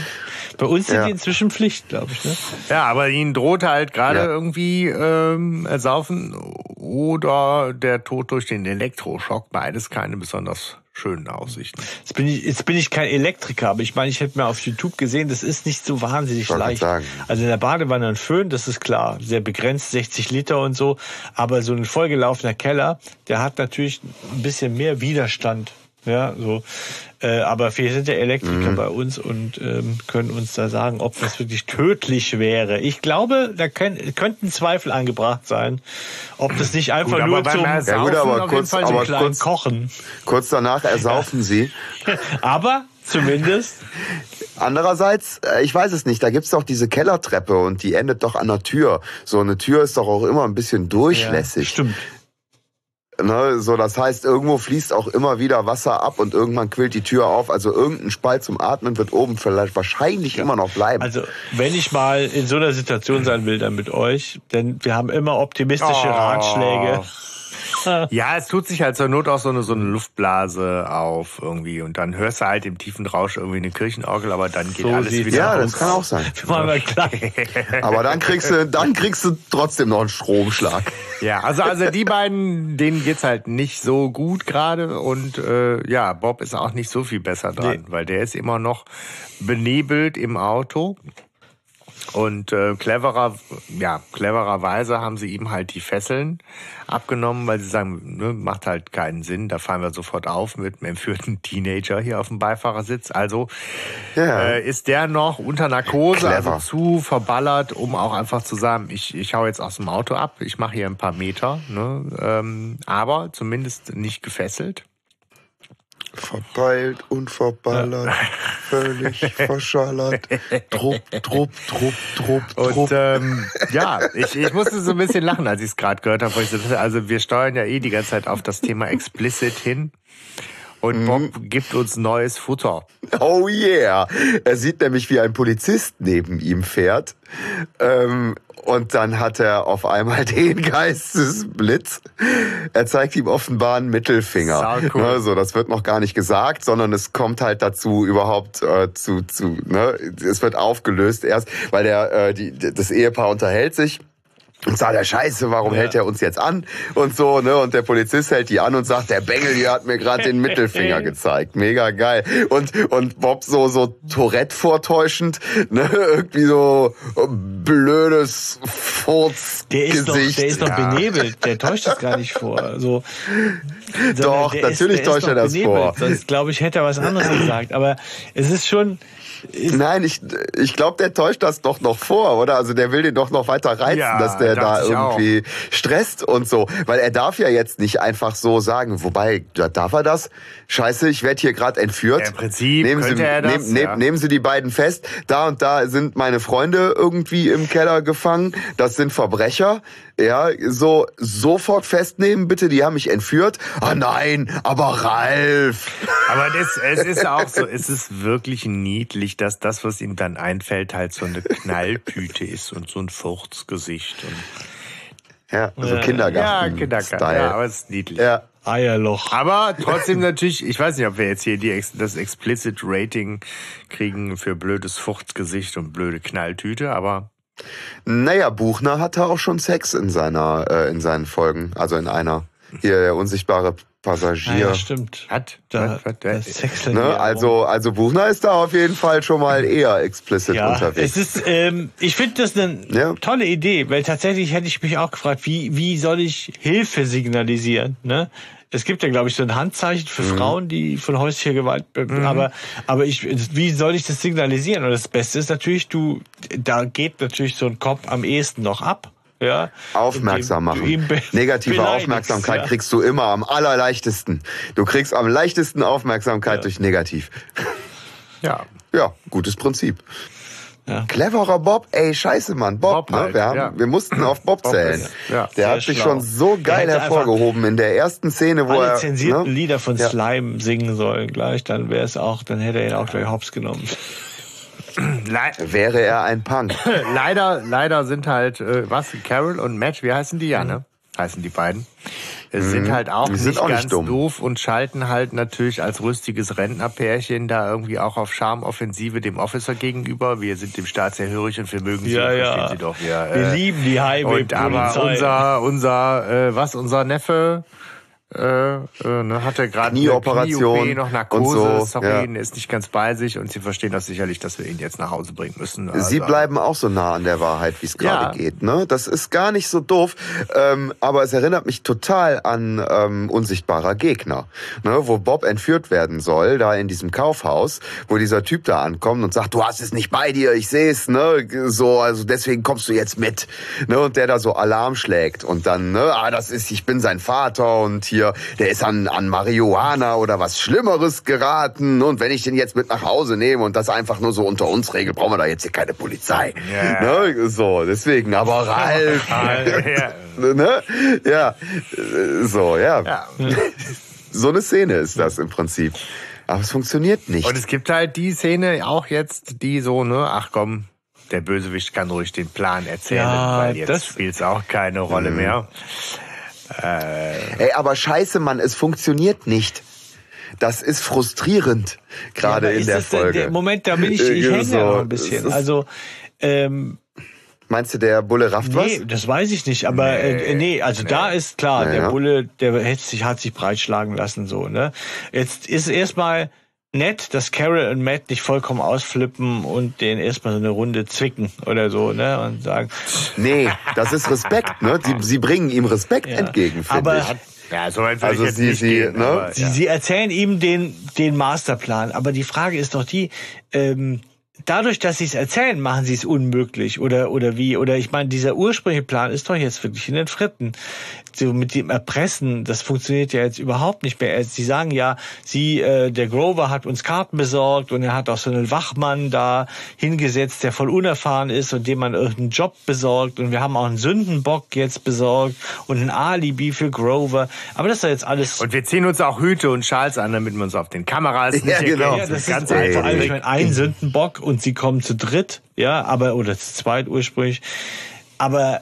Speaker 3: Bei uns sind
Speaker 2: Ja.
Speaker 3: die inzwischen Pflicht, glaube ich. Ne?
Speaker 1: Ja, aber ihnen droht halt gerade
Speaker 2: Ja.
Speaker 1: irgendwie ähm, Ersaufen oder der Tod durch den Elektroschock. Beides keine besonders schönen Aussichten.
Speaker 3: Jetzt bin, ich, jetzt bin ich kein Elektriker, aber ich meine, ich hätte mir auf YouTube gesehen, das ist nicht so wahnsinnig leicht. Also in der Badewanne ein Föhn, das ist klar, sehr begrenzt, 60 Liter und so. Aber so ein vollgelaufener Keller, der hat natürlich ein bisschen mehr Widerstand. Ja, so. Äh, aber wir sind ja Elektriker
Speaker 2: Mhm.
Speaker 3: bei uns und ähm, können uns da sagen, ob das wirklich tödlich wäre. Ich glaube, da können, könnten Zweifel angebracht sein, ob das nicht einfach
Speaker 1: Gut,
Speaker 3: nur zum
Speaker 1: Ersaufen
Speaker 2: Ja, gut, aber
Speaker 1: auf jeden
Speaker 2: kurz-
Speaker 1: Fall so
Speaker 2: aber kurz-
Speaker 3: Kochen.
Speaker 2: Kurz danach ersaufen sie. [LAUGHS]
Speaker 3: Aber zumindest
Speaker 2: Andererseits, äh, ich weiß es nicht, da gibt's doch diese Kellertreppe und die endet doch an der Tür. So eine Tür ist doch auch immer ein bisschen durchlässig.
Speaker 3: Stimmt.
Speaker 2: Ne? So, das heißt, irgendwo fließt auch immer wieder Wasser ab und irgendwann quillt die Tür auf. Also irgendein Spalt zum Atmen wird oben vielleicht wahrscheinlich immer noch bleiben.
Speaker 3: Also, wenn ich mal in so einer Situation sein will, dann mit euch, denn wir haben immer optimistische
Speaker 1: Oh.
Speaker 3: Ratschläge.
Speaker 1: Ja, es tut sich halt zur Not auch so eine, so eine Luftblase auf irgendwie und dann hörst du halt im tiefen Rausch irgendwie eine Kirchenorgel, aber dann geht
Speaker 3: So
Speaker 1: alles wieder
Speaker 2: ja, das kann auch sein. [LAUGHS] [LAUGHS] Aber dann kriegst du, dann kriegst du trotzdem noch einen Stromschlag.
Speaker 1: Ja, also also die beiden, denen geht's halt nicht so gut gerade und äh, ja, Bob ist auch nicht so viel besser dran, weil der ist immer noch benebelt im Auto. Und äh, cleverer, ja, clevererweise haben sie ihm halt die Fesseln abgenommen, weil sie sagen, ne, macht halt keinen Sinn. Da fahren wir sofort auf mit einem entführten Teenager hier auf dem Beifahrersitz. Also
Speaker 2: Ja.
Speaker 1: äh, ist der noch unter Narkose,
Speaker 2: Clever.
Speaker 1: also zu verballert, um auch einfach zu sagen, ich, ich hau jetzt aus dem Auto ab, ich mache hier ein paar Meter, ne? ähm, aber zumindest nicht gefesselt.
Speaker 2: Verpeilt, unverballert, völlig verschallert. Trupp, trupp, trupp, trupp,
Speaker 1: Und
Speaker 2: trupp.
Speaker 1: ähm, ja, ich, ich musste so ein bisschen lachen, als ich es gerade gehört habe. so Also wir steuern ja eh die ganze Zeit auf das Thema explicit hin. Und Bob gibt uns neues Futter.
Speaker 2: Oh yeah. Er sieht nämlich, wie ein Polizist neben ihm fährt. Ähm, und dann hat er auf einmal [LAUGHS] den Geistesblitz. Er zeigt ihm offenbar einen Mittelfinger.
Speaker 1: Sau cool.
Speaker 2: Also, das wird noch gar nicht gesagt, sondern es kommt halt dazu überhaupt äh, zu, zu, ne, es wird aufgelöst erst, weil der, äh, die, das Ehepaar unterhält sich. Und sagt er, scheiße, warum
Speaker 3: Ja.
Speaker 2: hält er uns jetzt an? Und so, ne? Und der Polizist hält die an und sagt, der Bengel hier hat mir gerade den Mittelfinger [LAUGHS] gezeigt. Mega geil. Und, und Bob so, so Tourette vortäuschend, ne? Irgendwie so blödes Furzgesicht.
Speaker 3: Der ist doch, der ist doch
Speaker 2: Ja.
Speaker 3: benebelt. Der täuscht das gar nicht vor. So,
Speaker 2: Doch,
Speaker 3: der
Speaker 2: natürlich
Speaker 3: der
Speaker 2: täuscht
Speaker 3: doch
Speaker 2: er das
Speaker 3: benebelt.
Speaker 2: vor.
Speaker 3: Sonst, glaube ich, hätte er was anderes gesagt. Aber es ist schon,
Speaker 2: Nein, ich, ich glaube, der täuscht das doch noch vor, oder? Also der will den doch noch weiter reizen,
Speaker 1: Ja,
Speaker 2: dass der da
Speaker 1: ich auch.
Speaker 2: irgendwie stresst und so. Weil er darf ja jetzt nicht einfach so sagen, wobei, ja, darf er das? Scheiße, ich werde hier gerade entführt.
Speaker 1: Ja, im Prinzip
Speaker 2: nehmen Sie,
Speaker 1: er das,
Speaker 2: nehm, nehm,
Speaker 1: ja.
Speaker 2: nehmen Sie die beiden fest. Da und da sind meine Freunde irgendwie im Keller gefangen. Das sind Verbrecher. Ja, so sofort festnehmen, bitte. Die haben mich entführt. Ah nein, aber Ralf.
Speaker 1: Aber das, es ist auch so, es ist wirklich niedlich, dass das, was ihm dann einfällt, halt so eine Knalltüte ist und so ein Furzgesicht. Und
Speaker 2: Ja, so
Speaker 3: Ja,
Speaker 2: Kindergarten.
Speaker 1: ja, Kindergarten,
Speaker 2: Style.
Speaker 1: ja, aber es ist niedlich.
Speaker 2: ja.
Speaker 3: Eierloch.
Speaker 1: Aber trotzdem natürlich, ich weiß nicht, ob wir jetzt hier die, das Explicit Rating kriegen für blödes Furzgesicht und blöde Knalltüte, aber
Speaker 2: Naja, Buchner hatte auch schon Sex in seiner, äh, in seinen Folgen. Also in einer. Hier der unsichtbare Passagier.
Speaker 3: ja, stimmt.
Speaker 1: hat,
Speaker 3: Da, das
Speaker 1: äh,
Speaker 3: Sexlen
Speaker 2: ne? Also, also Buchner ist da auf jeden Fall schon mal eher explicit
Speaker 3: Ja,
Speaker 2: unterwegs.
Speaker 3: es ist, ähm, ich finde das eine
Speaker 2: Ja.
Speaker 3: tolle Idee, weil tatsächlich hätte ich mich auch gefragt, wie, wie soll ich Hilfe signalisieren, ne? Es gibt ja, glaube ich, so ein Handzeichen für
Speaker 2: Mhm.
Speaker 3: Frauen, die von häuslicher Gewalt, be- aber, aber ich, wie soll ich das signalisieren? Und das Beste ist natürlich, du, da geht natürlich so ein Kopf am ehesten noch ab, ja?
Speaker 2: Aufmerksam machen. Negative Aufmerksamkeit
Speaker 3: ja.
Speaker 2: kriegst du immer am allerleichtesten. Du kriegst am leichtesten Aufmerksamkeit
Speaker 3: Ja.
Speaker 2: durch negativ.
Speaker 1: ja.
Speaker 2: Ja, gutes Prinzip.
Speaker 3: Ja.
Speaker 2: Cleverer Bob, ey, scheiße, Mann, Bob,
Speaker 1: Bob
Speaker 2: ne?
Speaker 1: halt,
Speaker 2: wir, haben,
Speaker 1: ja.
Speaker 2: wir mussten auf Bob
Speaker 1: Bob
Speaker 2: zählen.
Speaker 1: ist- ja,
Speaker 2: Der
Speaker 3: sehr
Speaker 2: hat sich
Speaker 3: schlau.
Speaker 2: schon so geil hervorgehoben in der ersten Szene, wo
Speaker 3: Alle
Speaker 2: er.
Speaker 3: zensierten
Speaker 2: ne?
Speaker 3: Lieder von
Speaker 2: Ja.
Speaker 3: Slime singen sollen gleich, dann wäre es auch, dann hätte er ihn auch gleich hops genommen.
Speaker 1: Le
Speaker 2: Wäre er ein Punk. [LAUGHS]
Speaker 1: leider, leider sind halt, äh, was, Carol und Matt, wie heißen die ja, ne? Heißen die beiden. Es sind halt auch
Speaker 2: Die
Speaker 1: nicht
Speaker 2: auch nicht
Speaker 1: ganz
Speaker 2: dumm.
Speaker 1: doof und schalten halt natürlich als rüstiges Rentnerpärchen da irgendwie auch auf Charmoffensive dem Officer gegenüber. Wir sind dem Staat sehr hörig und wir mögen sie,
Speaker 3: Ja, ja.
Speaker 1: verstehen sie doch. Wir,
Speaker 3: Wir
Speaker 1: äh,
Speaker 3: lieben die
Speaker 1: und aber unser, unser, äh, was, unser Neffe, äh, äh, ne, hatte gerade eine Knie-OP, noch Narkose,
Speaker 2: so,
Speaker 1: sorry,
Speaker 2: ja.
Speaker 1: er ist nicht ganz bei sich und sie verstehen das sicherlich, dass wir ihn jetzt nach Hause bringen müssen.
Speaker 2: Sie
Speaker 1: Also,
Speaker 2: bleiben auch so nah an der Wahrheit, wie es gerade
Speaker 1: Ja.
Speaker 2: geht. Ne? Das ist gar nicht so doof, ähm, aber es erinnert mich total an ähm, unsichtbarer Gegner, ne? wo Bob entführt werden soll, da in diesem Kaufhaus, wo dieser Typ da ankommt und sagt, du hast es nicht bei dir, ich seh's, ne? So, also deswegen kommst du jetzt mit, ne? Und der da so Alarm schlägt und dann, ne? Ah, das ist, ich bin sein Vater und hier, der ist an an Marihuana oder was Schlimmeres geraten und wenn ich den jetzt mit nach Hause nehme und das einfach nur so unter uns regel, brauchen wir da jetzt hier keine Polizei.
Speaker 1: Ja.
Speaker 2: Ne? So, deswegen, aber Ralf, [LAUGHS]
Speaker 1: ja.
Speaker 2: ne? Ja, äh, so, ja.
Speaker 1: Ja.
Speaker 2: So eine Szene ist das im Prinzip. Aber es funktioniert nicht.
Speaker 1: Und es gibt halt die Szene auch jetzt, die so, ne, ach komm, der Bösewicht kann ruhig den Plan erzählen,
Speaker 3: Ja,
Speaker 1: weil jetzt
Speaker 3: das-
Speaker 1: spielt es auch keine Rolle
Speaker 2: Mhm.
Speaker 1: Mehr.
Speaker 2: Ey, aber scheiße, Mann, es funktioniert nicht. Das ist frustrierend, gerade
Speaker 3: Aber
Speaker 2: in der Folge.
Speaker 3: Der Moment, da bin ich, ich
Speaker 2: Äh,
Speaker 3: hänge
Speaker 2: so,
Speaker 3: ja noch ein bisschen. Also, ähm,
Speaker 2: Meinst du, der Bulle rafft
Speaker 3: nee,
Speaker 2: was?
Speaker 3: das weiß ich nicht, aber nee, äh, nee also da ist klar,
Speaker 2: Ja,
Speaker 3: der
Speaker 2: ja.
Speaker 3: Bulle, der hat sich, hat sich breitschlagen lassen, so, ne? Jetzt ist erstmal nett, dass Carol und Matt nicht vollkommen ausflippen und den erstmal so eine Runde zwicken oder so, ne? Und sagen,
Speaker 2: Nee, das ist Respekt, ne? Sie, sie bringen ihm Respekt
Speaker 3: Ja.
Speaker 2: entgegen, finde
Speaker 3: Aber-
Speaker 2: ich.
Speaker 1: Ja, so weit
Speaker 2: Also
Speaker 1: ich jetzt
Speaker 2: sie-
Speaker 1: nicht
Speaker 2: sie,
Speaker 1: gehen.
Speaker 2: ne?
Speaker 1: aber,
Speaker 3: Sie,
Speaker 1: ja.
Speaker 3: sie erzählen ihm den, den Masterplan, aber die Frage ist doch die, ähm, dadurch, dass sie es erzählen, machen sie es unmöglich oder oder wie oder ich meine, dieser ursprüngliche Plan ist doch jetzt wirklich in den Fritten. So mit dem Erpressen, das funktioniert ja jetzt überhaupt nicht mehr. Sie sagen ja, sie, äh, der Grover hat uns Karten besorgt und er hat auch so einen Wachmann da hingesetzt, der voll unerfahren ist und dem man irgendeinen Job besorgt und wir haben auch einen Sündenbock jetzt besorgt und ein Alibi für Grover. Aber das ist ja jetzt alles.
Speaker 1: Und wir ziehen uns auch Hüte und Schals an, damit man uns auf den Kameras nicht ja, genau.
Speaker 3: Ja, das ist ganz einfach. Also ich meine, ein Sündenbock und sie kommen zu dritt, ja, aber oder zu zweit ursprünglich. Aber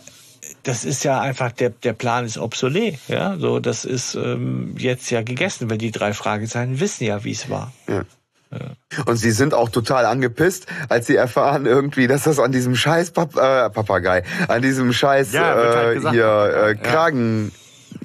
Speaker 3: das ist ja einfach, der, der Plan ist obsolet. Ja, so, das ist ähm, jetzt ja gegessen, weil die drei Fragezeichen wissen ja, wie es war. Ja.
Speaker 2: Und sie sind auch total angepisst, als sie erfahren irgendwie, dass das an diesem scheiß Pap äh, Papagei, an diesem scheiß ja, halt äh, hier äh, Kragen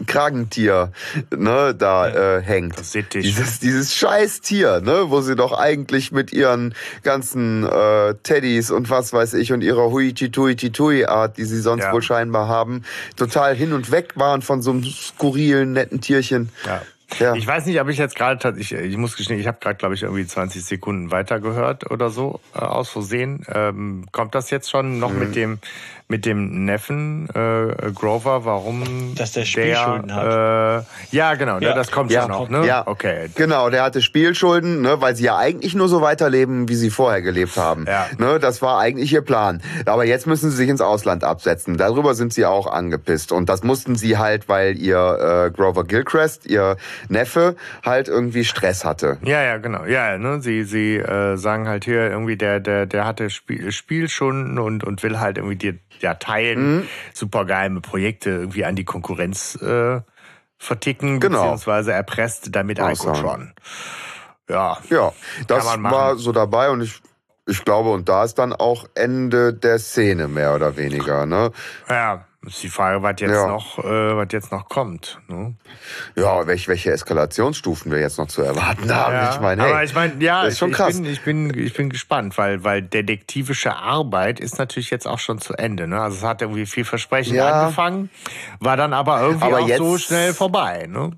Speaker 2: Kragentier ne, da äh, hängt. Dieses, dieses scheiß Tier, ne, wo sie doch eigentlich mit ihren ganzen äh, Teddys und was weiß ich und ihrer Huititui-Titui-Art, die sie sonst ja. wohl scheinbar haben, total hin und weg waren von so einem skurrilen, netten Tierchen.
Speaker 1: Ja. Ja. Ich weiß nicht, ob ich jetzt gerade, ich, ich muss gestehen, ich habe gerade, glaube ich, irgendwie 20 Sekunden weitergehört oder so, äh, aus Versehen. Ähm, kommt das jetzt schon noch mhm. mit dem mit dem Neffen äh, Grover, warum
Speaker 3: dass der Spielschulden der, hat.
Speaker 1: Äh, ja, genau, ne, ja. Ne, das kommt ja, schon noch, ne?
Speaker 2: Ja, okay. Genau, der hatte Spielschulden, ne, weil sie ja eigentlich nur so weiterleben, wie sie vorher gelebt haben. Ja. Ne, das war eigentlich ihr Plan. Aber jetzt müssen sie sich ins Ausland absetzen. Darüber sind sie auch angepisst und das mussten sie halt, weil ihr äh, Grover Gilchrist, ihr Neffe, halt irgendwie Stress hatte.
Speaker 1: Ja, ja, genau. Ja, ne, sie sie äh, sagen halt hier irgendwie der der der hatte Spiel, Spielschunden und und will halt irgendwie dir ja, teilen, mhm. super geheime Projekte irgendwie an die Konkurrenz äh, verticken, genau. beziehungsweise erpresst damit Icotron.
Speaker 2: Ja, ja, das war so dabei und ich ich glaube, und da ist dann auch Ende der Szene mehr oder weniger, ne?
Speaker 1: Ja, ist die Frage, was jetzt ja. noch, äh, was jetzt noch kommt. Ne?
Speaker 2: Ja, welche, welche Eskalationsstufen wir jetzt noch zu erwarten haben.
Speaker 1: Ja, ich meine, hey, aber ich meine, ja, ist schon ich, krass. Bin, ich bin, ich bin gespannt, weil, weil detektivische Arbeit ist natürlich jetzt auch schon zu Ende. Ne? Also es hat irgendwie viel Versprechen ja. angefangen, war dann aber irgendwie aber auch jetzt, so schnell vorbei. Ne?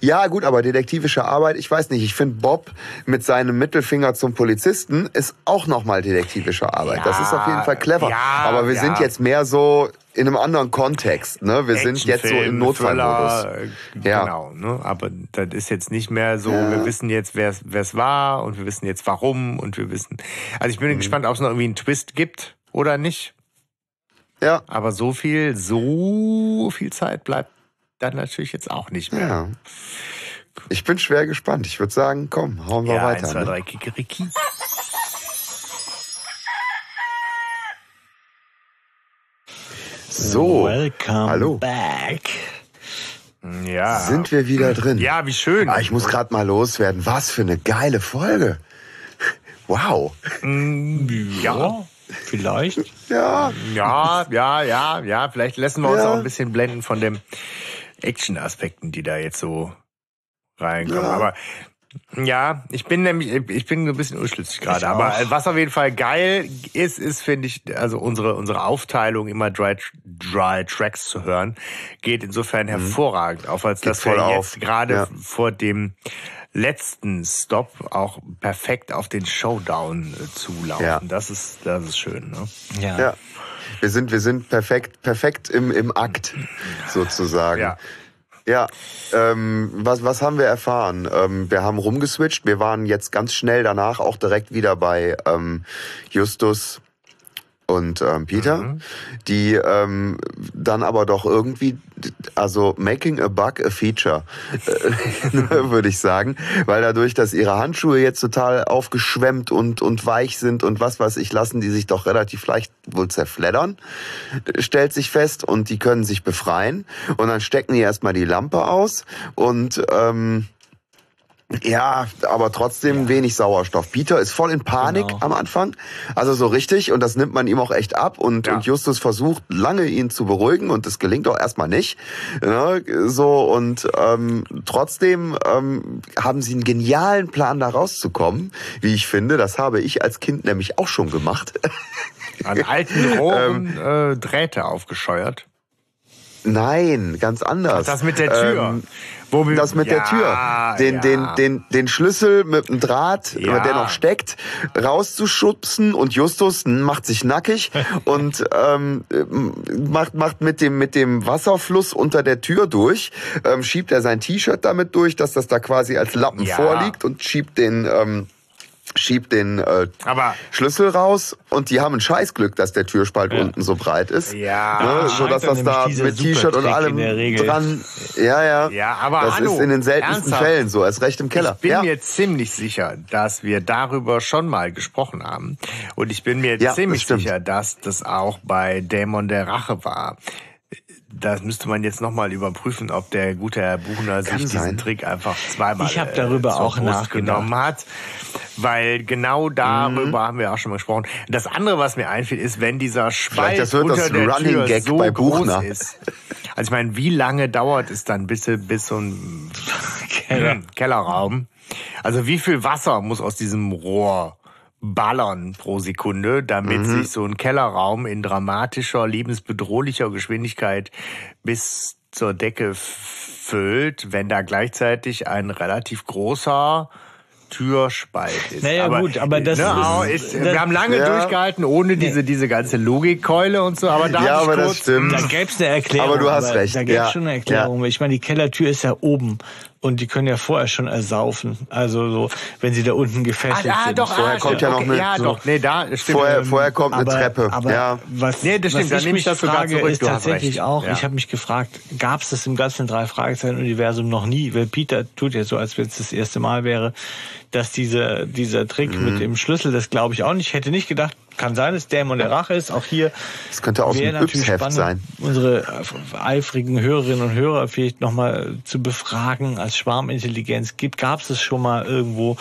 Speaker 2: Ja, gut, aber detektivische Arbeit, ich weiß nicht, ich finde Bob mit seinem Mittelfinger zum Polizisten ist auch nochmal detektivische Arbeit. Ja, das ist auf jeden Fall clever. Ja, aber wir ja. sind jetzt mehr so in einem anderen Kontext, ne? Wir sind jetzt so im Notfallmodus.
Speaker 1: Ja. Genau, ne? Aber das ist jetzt nicht mehr so, wir wissen jetzt, wer es war und wir wissen jetzt warum und wir wissen. Also ich bin mhm. gespannt, ob es noch irgendwie einen Twist gibt oder nicht. Ja. Aber so viel, so viel Zeit bleibt dann natürlich jetzt auch nicht mehr. Ja.
Speaker 2: Ich bin schwer gespannt. Ich würde sagen, komm, hauen wir ja, weiter. 1, 2, 3,
Speaker 1: Kikeriki.
Speaker 2: So,
Speaker 3: Welcome
Speaker 2: hallo.
Speaker 3: back.
Speaker 2: Ja. Sind wir wieder drin?
Speaker 1: Ja, wie schön.
Speaker 2: Ah, ich muss gerade mal loswerden. Was für eine geile Folge. Wow.
Speaker 3: Mm, ja. Vielleicht.
Speaker 2: Ja.
Speaker 1: Ja, ja, ja, ja. Vielleicht lassen wir uns ja. auch ein bisschen blenden von dem Action-Aspekten, die da jetzt so reinkommen. Ja. Aber ja, ich bin nämlich, ich bin ein bisschen unschlüssig gerade. Aber was auf jeden Fall geil ist, ist, finde ich, also unsere, unsere Aufteilung, immer Dry, Dry Tracks zu hören, geht insofern mhm. hervorragend auf, als geht dass wir jetzt gerade ja. vor dem letzten Stop auch perfekt auf den Showdown äh, zulaufen. Ja. Das ist, das ist schön, ne?
Speaker 2: Ja. ja. Wir sind, wir sind perfekt, perfekt im, im Akt, sozusagen. Ja. Ja, ähm, was, was haben wir erfahren? Ähm, wir haben rumgeswitcht. Wir waren jetzt ganz schnell danach auch direkt wieder bei ähm, Justus und ähm, Peter, mhm. die ähm, dann aber doch irgendwie, also making a bug a feature, äh, [LAUGHS] würde ich sagen, weil dadurch, dass ihre Handschuhe jetzt total aufgeschwemmt und und weich sind und was weiß ich, lassen die sich doch relativ leicht wohl zerfleddern, stellt sich fest und die können sich befreien und dann stecken die erstmal die Lampe aus und ähm, ja, aber trotzdem ja. wenig Sauerstoff. Peter ist voll in Panik genau. am Anfang. Also so richtig. Und das nimmt man ihm auch echt ab. Und, ja. und Justus versucht lange ihn zu beruhigen und das gelingt auch erstmal nicht. Ja, so und ähm, trotzdem ähm, haben sie einen genialen Plan, da rauszukommen. Wie ich finde, das habe ich als Kind nämlich auch schon gemacht.
Speaker 1: An alten [LAUGHS] Rohren ähm, äh, Drähte aufgescheuert.
Speaker 2: Nein, ganz anders.
Speaker 1: Das mit der Tür.
Speaker 2: Ähm, das mit ja, der Tür. Den, ja. den, den, den Schlüssel mit dem Draht, ja. der noch steckt, rauszuschubsen und Justus macht sich nackig [LAUGHS] und ähm, macht, macht mit, dem, mit dem Wasserfluss unter der Tür durch, ähm, schiebt er sein T-Shirt damit durch, dass das da quasi als Lappen vorliegt und schiebt den... Ähm, schiebt den äh, Aber Schlüssel raus und die haben ein Scheißglück, dass der Türspalt ja. unten so breit ist.
Speaker 1: Ja.
Speaker 2: Ne, so dass das da mit T-Shirt und allem dran. Ja, ja.
Speaker 1: Ja, aber
Speaker 2: das
Speaker 1: hallo,
Speaker 2: ist in den seltensten
Speaker 1: ernsthaft?
Speaker 2: Fällen so, erst recht im Keller.
Speaker 1: Ich bin
Speaker 2: ja.
Speaker 1: mir ziemlich sicher, dass wir darüber schon mal gesprochen haben. Und ich bin mir
Speaker 2: ja,
Speaker 1: ziemlich
Speaker 2: das
Speaker 1: sicher, dass das auch bei Dämon der Rache war das müsste man jetzt nochmal überprüfen, ob der gute Herr Buchner sich diesen
Speaker 2: sein.
Speaker 1: Trick einfach zweimal
Speaker 3: ich hab darüber
Speaker 1: äh,
Speaker 3: auch
Speaker 1: nachgenommen hat. Weil genau darüber mhm. haben wir auch schon mal gesprochen. Das andere, was mir einfällt, ist, wenn dieser Spalt
Speaker 2: das wird
Speaker 1: unter
Speaker 2: das
Speaker 1: der
Speaker 2: Running
Speaker 1: Tür
Speaker 2: Gag
Speaker 1: so
Speaker 2: bei
Speaker 1: groß
Speaker 2: Buchner.
Speaker 1: ist. Also ich meine, wie lange dauert es dann bis, bis so ein [LAUGHS]
Speaker 3: Keller.
Speaker 1: Kellerraum? Also wie viel Wasser muss aus diesem Rohr ballern pro Sekunde, damit
Speaker 2: Mhm.
Speaker 1: sich so ein Kellerraum in dramatischer, lebensbedrohlicher Geschwindigkeit bis zur Decke füllt, wenn da gleichzeitig ein relativ großer Türspalt ist.
Speaker 3: Naja, gut, aber das
Speaker 1: ne,
Speaker 3: ist-
Speaker 1: ist,
Speaker 3: das-
Speaker 1: wir haben lange
Speaker 2: Ja.
Speaker 1: durchgehalten, ohne diese, diese ganze Logikkeule und so, aber da
Speaker 2: Ja, aber das stimmt.
Speaker 3: Da gäbe es eine Erklärung.
Speaker 2: Aber du hast recht,
Speaker 3: Da gäbe es
Speaker 2: ja,
Speaker 3: schon eine Erklärung. Ich meine, die Kellertür ist ja oben und die können ja vorher schon ersaufen. Also so, wenn sie da unten
Speaker 1: Ah,
Speaker 3: gefesselt
Speaker 1: ah,
Speaker 3: sind.
Speaker 1: doch,
Speaker 2: Vorher
Speaker 1: ah,
Speaker 2: kommt ja noch
Speaker 1: okay,
Speaker 2: eine-
Speaker 1: Ja,
Speaker 2: so-
Speaker 1: doch, nee, da stimmt.
Speaker 2: Vorher,
Speaker 1: ähm,
Speaker 2: vorher kommt eine
Speaker 3: aber,
Speaker 2: Treppe.
Speaker 3: Aber
Speaker 2: ja.
Speaker 3: was,
Speaker 1: Nee, das stimmt,
Speaker 3: was ich
Speaker 1: nehme ich
Speaker 3: mich
Speaker 1: das sogar
Speaker 3: frage,
Speaker 1: zurück,
Speaker 3: ist tatsächlich
Speaker 1: recht.
Speaker 3: auch,
Speaker 1: Ja.
Speaker 3: ich habe mich gefragt, gab es das im ganzen drei Fragezeichen Universum noch nie? Weil Peter tut ja so, als wenn es das erste Mal wäre, dass dieser dieser Trick
Speaker 2: Mhm.
Speaker 3: mit dem Schlüssel, das glaube ich auch nicht. Ich hätte nicht gedacht, kann sein, dass Dämon der Rache ist. Auch hier
Speaker 2: Das könnte aus
Speaker 3: wäre natürlich spannend,
Speaker 2: sein.
Speaker 3: unsere eifrigen Hörerinnen und Hörer vielleicht nochmal zu befragen als Schwarmintelligenz. Gibt, gab es das schon mal irgendwo?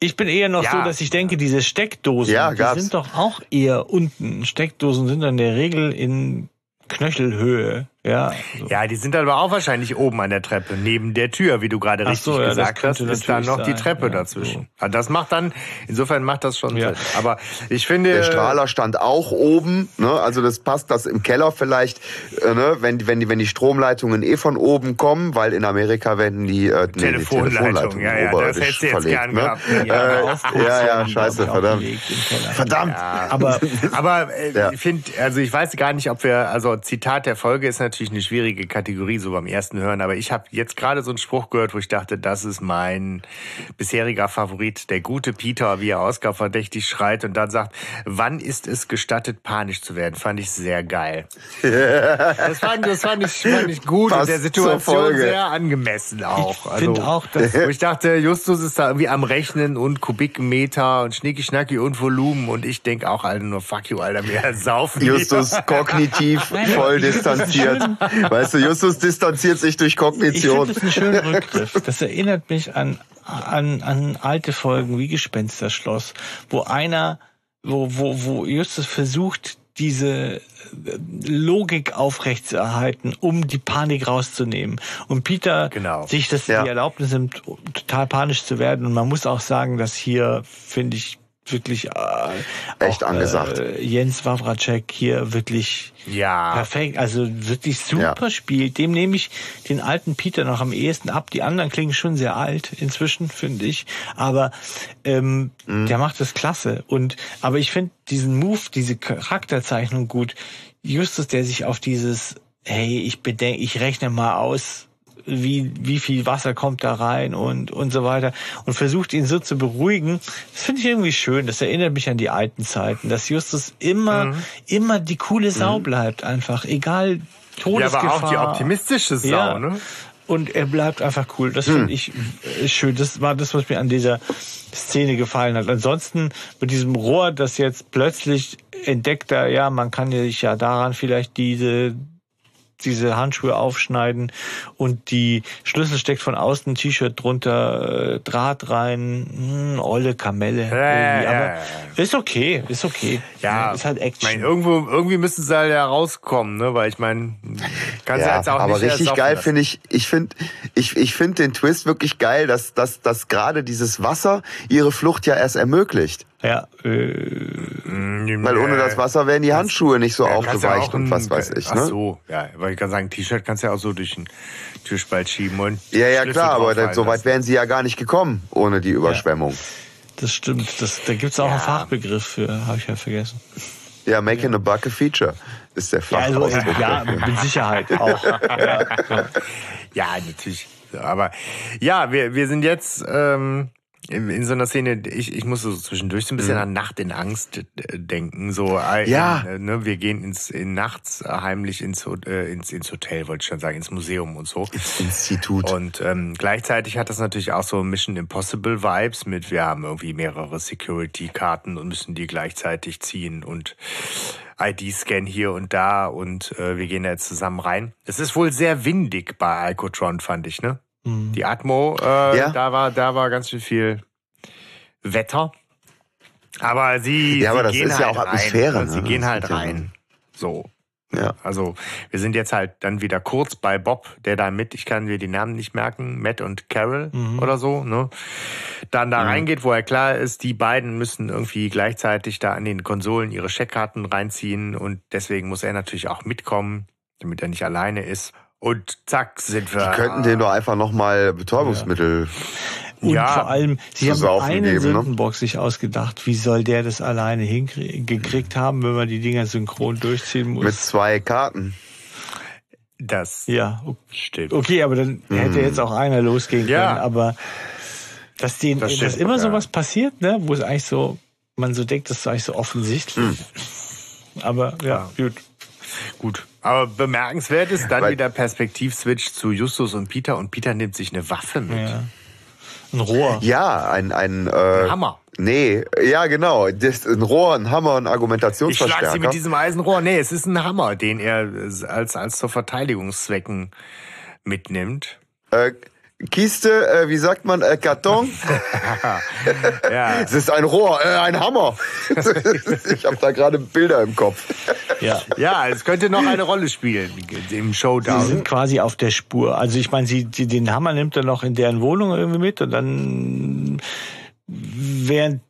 Speaker 3: Ich bin eher noch
Speaker 1: Ja.
Speaker 3: so, dass ich denke, diese Steckdosen,
Speaker 2: Ja,
Speaker 3: die
Speaker 2: gab's.
Speaker 3: sind doch auch eher unten. Steckdosen sind in der Regel in Knöchelhöhe. Ja, so.
Speaker 1: Ja, die sind aber auch wahrscheinlich oben an der Treppe, neben der Tür, wie du gerade richtig
Speaker 3: so, ja, das
Speaker 1: gesagt hast, ist da
Speaker 3: natürlich
Speaker 1: noch die
Speaker 3: sein,
Speaker 1: Treppe
Speaker 3: ja,
Speaker 1: dazwischen. Ah, Das macht dann, insofern macht das schon
Speaker 3: Ja.
Speaker 1: Sinn. Aber ich finde...
Speaker 2: Der Strahler stand auch oben, ne? Also das passt, das im Keller vielleicht, äh, ne? Wenn die, wenn die, wenn die Stromleitungen eh von oben kommen, weil in Amerika werden die, äh, nee, die
Speaker 1: Telefonleitung,
Speaker 2: Telefonleitungen
Speaker 1: ja, ja, das
Speaker 2: oberirdisch
Speaker 1: hättest du jetzt
Speaker 2: verlegt,
Speaker 1: gern
Speaker 2: ne?
Speaker 1: gehabt.
Speaker 3: Ja,
Speaker 2: Äh,
Speaker 3: oft ist
Speaker 2: ja, ja,
Speaker 3: dann,
Speaker 2: scheiße, verdammt. Verdammt.
Speaker 3: Aber
Speaker 1: Aber äh,
Speaker 2: Ja.
Speaker 1: ich finde, also ich weiß gar nicht, ob wir, also Zitat der Folge ist natürlich eine schwierige Kategorie, so beim ersten Hören, aber ich habe jetzt gerade so einen Spruch gehört, wo ich dachte, das ist mein bisheriger Favorit, der gute Peter, wie er ausgabverdächtig schreit und dann sagt, wann ist es gestattet, panisch zu werden? Fand ich sehr geil. [LAUGHS] das fand, das fand, ich, fand ich gut
Speaker 2: Passt
Speaker 1: und der Situation sehr angemessen auch. Also,
Speaker 3: finde auch, dass
Speaker 1: wo ich dachte, Justus ist da irgendwie am Rechnen und Kubikmeter und Schnicki-Schnacki und Volumen und ich denk auch, Alter, nur fuck you, Alter, wir saufen.
Speaker 2: Justus kognitiv voll distanziert. [LAUGHS] Weißt du, Justus distanziert sich durch
Speaker 3: Ich finde
Speaker 2: Kognition.
Speaker 3: das einen schönen [LAUGHS] Rückgriff. Das erinnert mich an, an, an alte Folgen wie Gespensterschloss, wo einer, wo, wo, wo Justus versucht, diese äh, Logik aufrechtzuerhalten, um die Panik rauszunehmen. Und Peter
Speaker 1: Genau.
Speaker 3: sich das
Speaker 2: Ja.
Speaker 3: die Erlaubnis nimmt, total panisch zu werden. Und man muss auch sagen, dass hier, finde ich, wirklich äh,
Speaker 2: Echt
Speaker 3: auch,
Speaker 2: angesagt.
Speaker 3: Äh, Jens Wawracek hier wirklich
Speaker 1: Ja.
Speaker 3: Perfekt, also wirklich super
Speaker 2: Ja.
Speaker 3: Spiel. Dem nehme ich den alten Peter noch am ehesten ab. Die anderen klingen schon sehr alt inzwischen, finde ich. Aber ähm,
Speaker 2: Mhm.
Speaker 3: der macht das klasse. Und aber ich finde diesen Move, diese Charakterzeichnung gut. Justus, der sich auf dieses, hey, ich bedenke, ich rechne mal aus, wie, wie viel Wasser kommt da rein und, und so weiter und versucht ihn so zu beruhigen. Das finde ich irgendwie schön. Das erinnert mich an die alten Zeiten, dass Justus immer,
Speaker 1: Mhm.
Speaker 3: immer die coole Sau bleibt einfach. Egal,
Speaker 1: Ja,
Speaker 3: Todesgefahr.
Speaker 1: aber auch die optimistische Sau,
Speaker 3: Ja.
Speaker 1: ne?
Speaker 3: Und er bleibt einfach cool. Das finde ich äh, schön. Das war das, was mir an dieser Szene gefallen hat. Ansonsten mit diesem Rohr, das jetzt plötzlich entdeckt er, ja, man kann sich ja daran vielleicht diese diese Handschuhe aufschneiden und die Schlüssel steckt von außen T-Shirt drunter, äh, Draht rein, hm, olle Kamelle.
Speaker 1: Ja, ja,
Speaker 3: irgendwie.
Speaker 1: ja,
Speaker 3: Aber
Speaker 1: ja,
Speaker 3: ist okay, ist okay.
Speaker 1: Ja,
Speaker 3: ist halt
Speaker 1: Ich
Speaker 3: Action.
Speaker 1: meine, irgendwo, irgendwie müssen sie halt ja rauskommen, ne? Weil ich meine, kannst du
Speaker 2: Ja,
Speaker 1: jetzt auch
Speaker 2: aber
Speaker 1: nicht
Speaker 2: richtig
Speaker 1: ersoffen
Speaker 2: geil finde ich, ich finde ich, ich finde den Twist wirklich geil, dass, dass, dass gerade dieses Wasser ihre Flucht ja erst ermöglicht.
Speaker 3: Ja, äh,
Speaker 2: Weil ohne das Wasser wären die Handschuhe nicht so
Speaker 1: Ja, ja
Speaker 2: aufgeweicht
Speaker 1: auch
Speaker 2: und was weiß ich.
Speaker 1: Ach
Speaker 2: Ne?
Speaker 1: so, ja, weil ich kann sagen, ein T-Shirt kannst du ja auch so durch den Türspalt schieben und
Speaker 2: Ja, ja,
Speaker 1: Schlüssel
Speaker 2: klar, aber
Speaker 1: draufhalten
Speaker 2: da, so weit wären sie ja gar nicht gekommen ohne die Überschwemmung.
Speaker 3: das stimmt. Das, da gibt's auch
Speaker 1: Ja.
Speaker 3: einen Fachbegriff für, habe ich ja vergessen.
Speaker 2: Ja, making a buck a feature ist der
Speaker 3: Ja, also, ja, mit Sicherheit auch. Ja, [LAUGHS] ja.
Speaker 1: Ja, natürlich. Aber ja, wir, wir sind jetzt ähm, in, in so einer Szene, ich, ich muss so zwischendurch so ein bisschen an Nacht in Angst äh, denken. So, äh,
Speaker 2: Mhm. Ja.
Speaker 1: Äh, ne, wir gehen ins in nachts äh, heimlich ins, äh, ins, ins Hotel, wollte ich schon sagen, ins Museum und so.
Speaker 2: Institut.
Speaker 1: Und ähm, gleichzeitig hat das natürlich auch so Mission Impossible Vibes mit, wir haben irgendwie mehrere Security-Karten und müssen die gleichzeitig ziehen und ID-Scan hier und da und äh, wir gehen da jetzt zusammen rein. Es ist wohl sehr windig bei Alcotron, fand ich, ne? Die Atmo, äh,
Speaker 2: Ja.
Speaker 1: da war da war ganz schön viel Wetter. Aber sie,
Speaker 2: Ja, aber
Speaker 1: sie
Speaker 2: das
Speaker 1: gehen
Speaker 2: ist ja
Speaker 1: halt
Speaker 2: auch Atmosphäre,
Speaker 1: Rein. Sie
Speaker 2: ne?
Speaker 1: gehen
Speaker 2: Das
Speaker 1: halt
Speaker 2: ja
Speaker 1: rein. So.
Speaker 2: Ja.
Speaker 1: Also wir sind jetzt halt dann wieder kurz bei Bob, der da mit, ich kann mir die Namen nicht merken, Matt und Carol oder so, ne? Dann da reingeht, wo er klar ist, die beiden müssen irgendwie gleichzeitig da an den Konsolen ihre Scheckkarten reinziehen und deswegen muss er natürlich auch mitkommen, damit er nicht alleine ist. Und zack, sind wir.
Speaker 2: Die könnten denen doch einfach nochmal Betäubungsmittel.
Speaker 3: Und
Speaker 1: Ja,
Speaker 3: vor allem, sie haben einen
Speaker 2: geben, ne?
Speaker 3: Sündenbock sich ausgedacht. Wie soll der das alleine hingekriegt haben, wenn man die Dinger synchron durchziehen muss?
Speaker 2: Mit zwei Karten.
Speaker 1: das
Speaker 3: ja,
Speaker 1: stimmt.
Speaker 3: okay, aber dann hätte jetzt auch einer losgehen
Speaker 1: Ja.
Speaker 3: können. Aber dass denen,
Speaker 1: Das
Speaker 3: dass immer
Speaker 1: ja.
Speaker 3: sowas passiert, ne, wo es eigentlich so, man so denkt, das ist eigentlich so offensichtlich. Aber ja, gut.
Speaker 1: Gut. Aber bemerkenswert ist dann
Speaker 2: Weil-
Speaker 1: wieder Perspektivswitch zu Justus und Peter und Peter nimmt sich eine Waffe mit.
Speaker 3: Ja. Ein Rohr.
Speaker 2: Ja, ein, ein äh,
Speaker 1: Hammer.
Speaker 2: Nee, ja genau. Das ein Rohr, ein Hammer, ein
Speaker 1: Ich
Speaker 2: Argumentationsverstärker.
Speaker 1: schlag sie mit diesem Eisenrohr. Nee, es ist ein Hammer, den er als, als zur Verteidigungszwecken mitnimmt.
Speaker 2: äh, Kiste, äh, wie sagt man, äh, Karton? [LAUGHS]
Speaker 1: Ja. [LAUGHS]
Speaker 2: Es ist ein Rohr, äh, ein Hammer. [LAUGHS] ich habe da gerade Bilder im Kopf.
Speaker 3: Ja.
Speaker 1: ja, es könnte noch eine Rolle spielen im
Speaker 3: Sie
Speaker 1: Showdown.
Speaker 3: sind quasi auf der Spur. Also ich meine, sie, die, den Hammer nimmt er noch in deren Wohnung irgendwie mit und dann während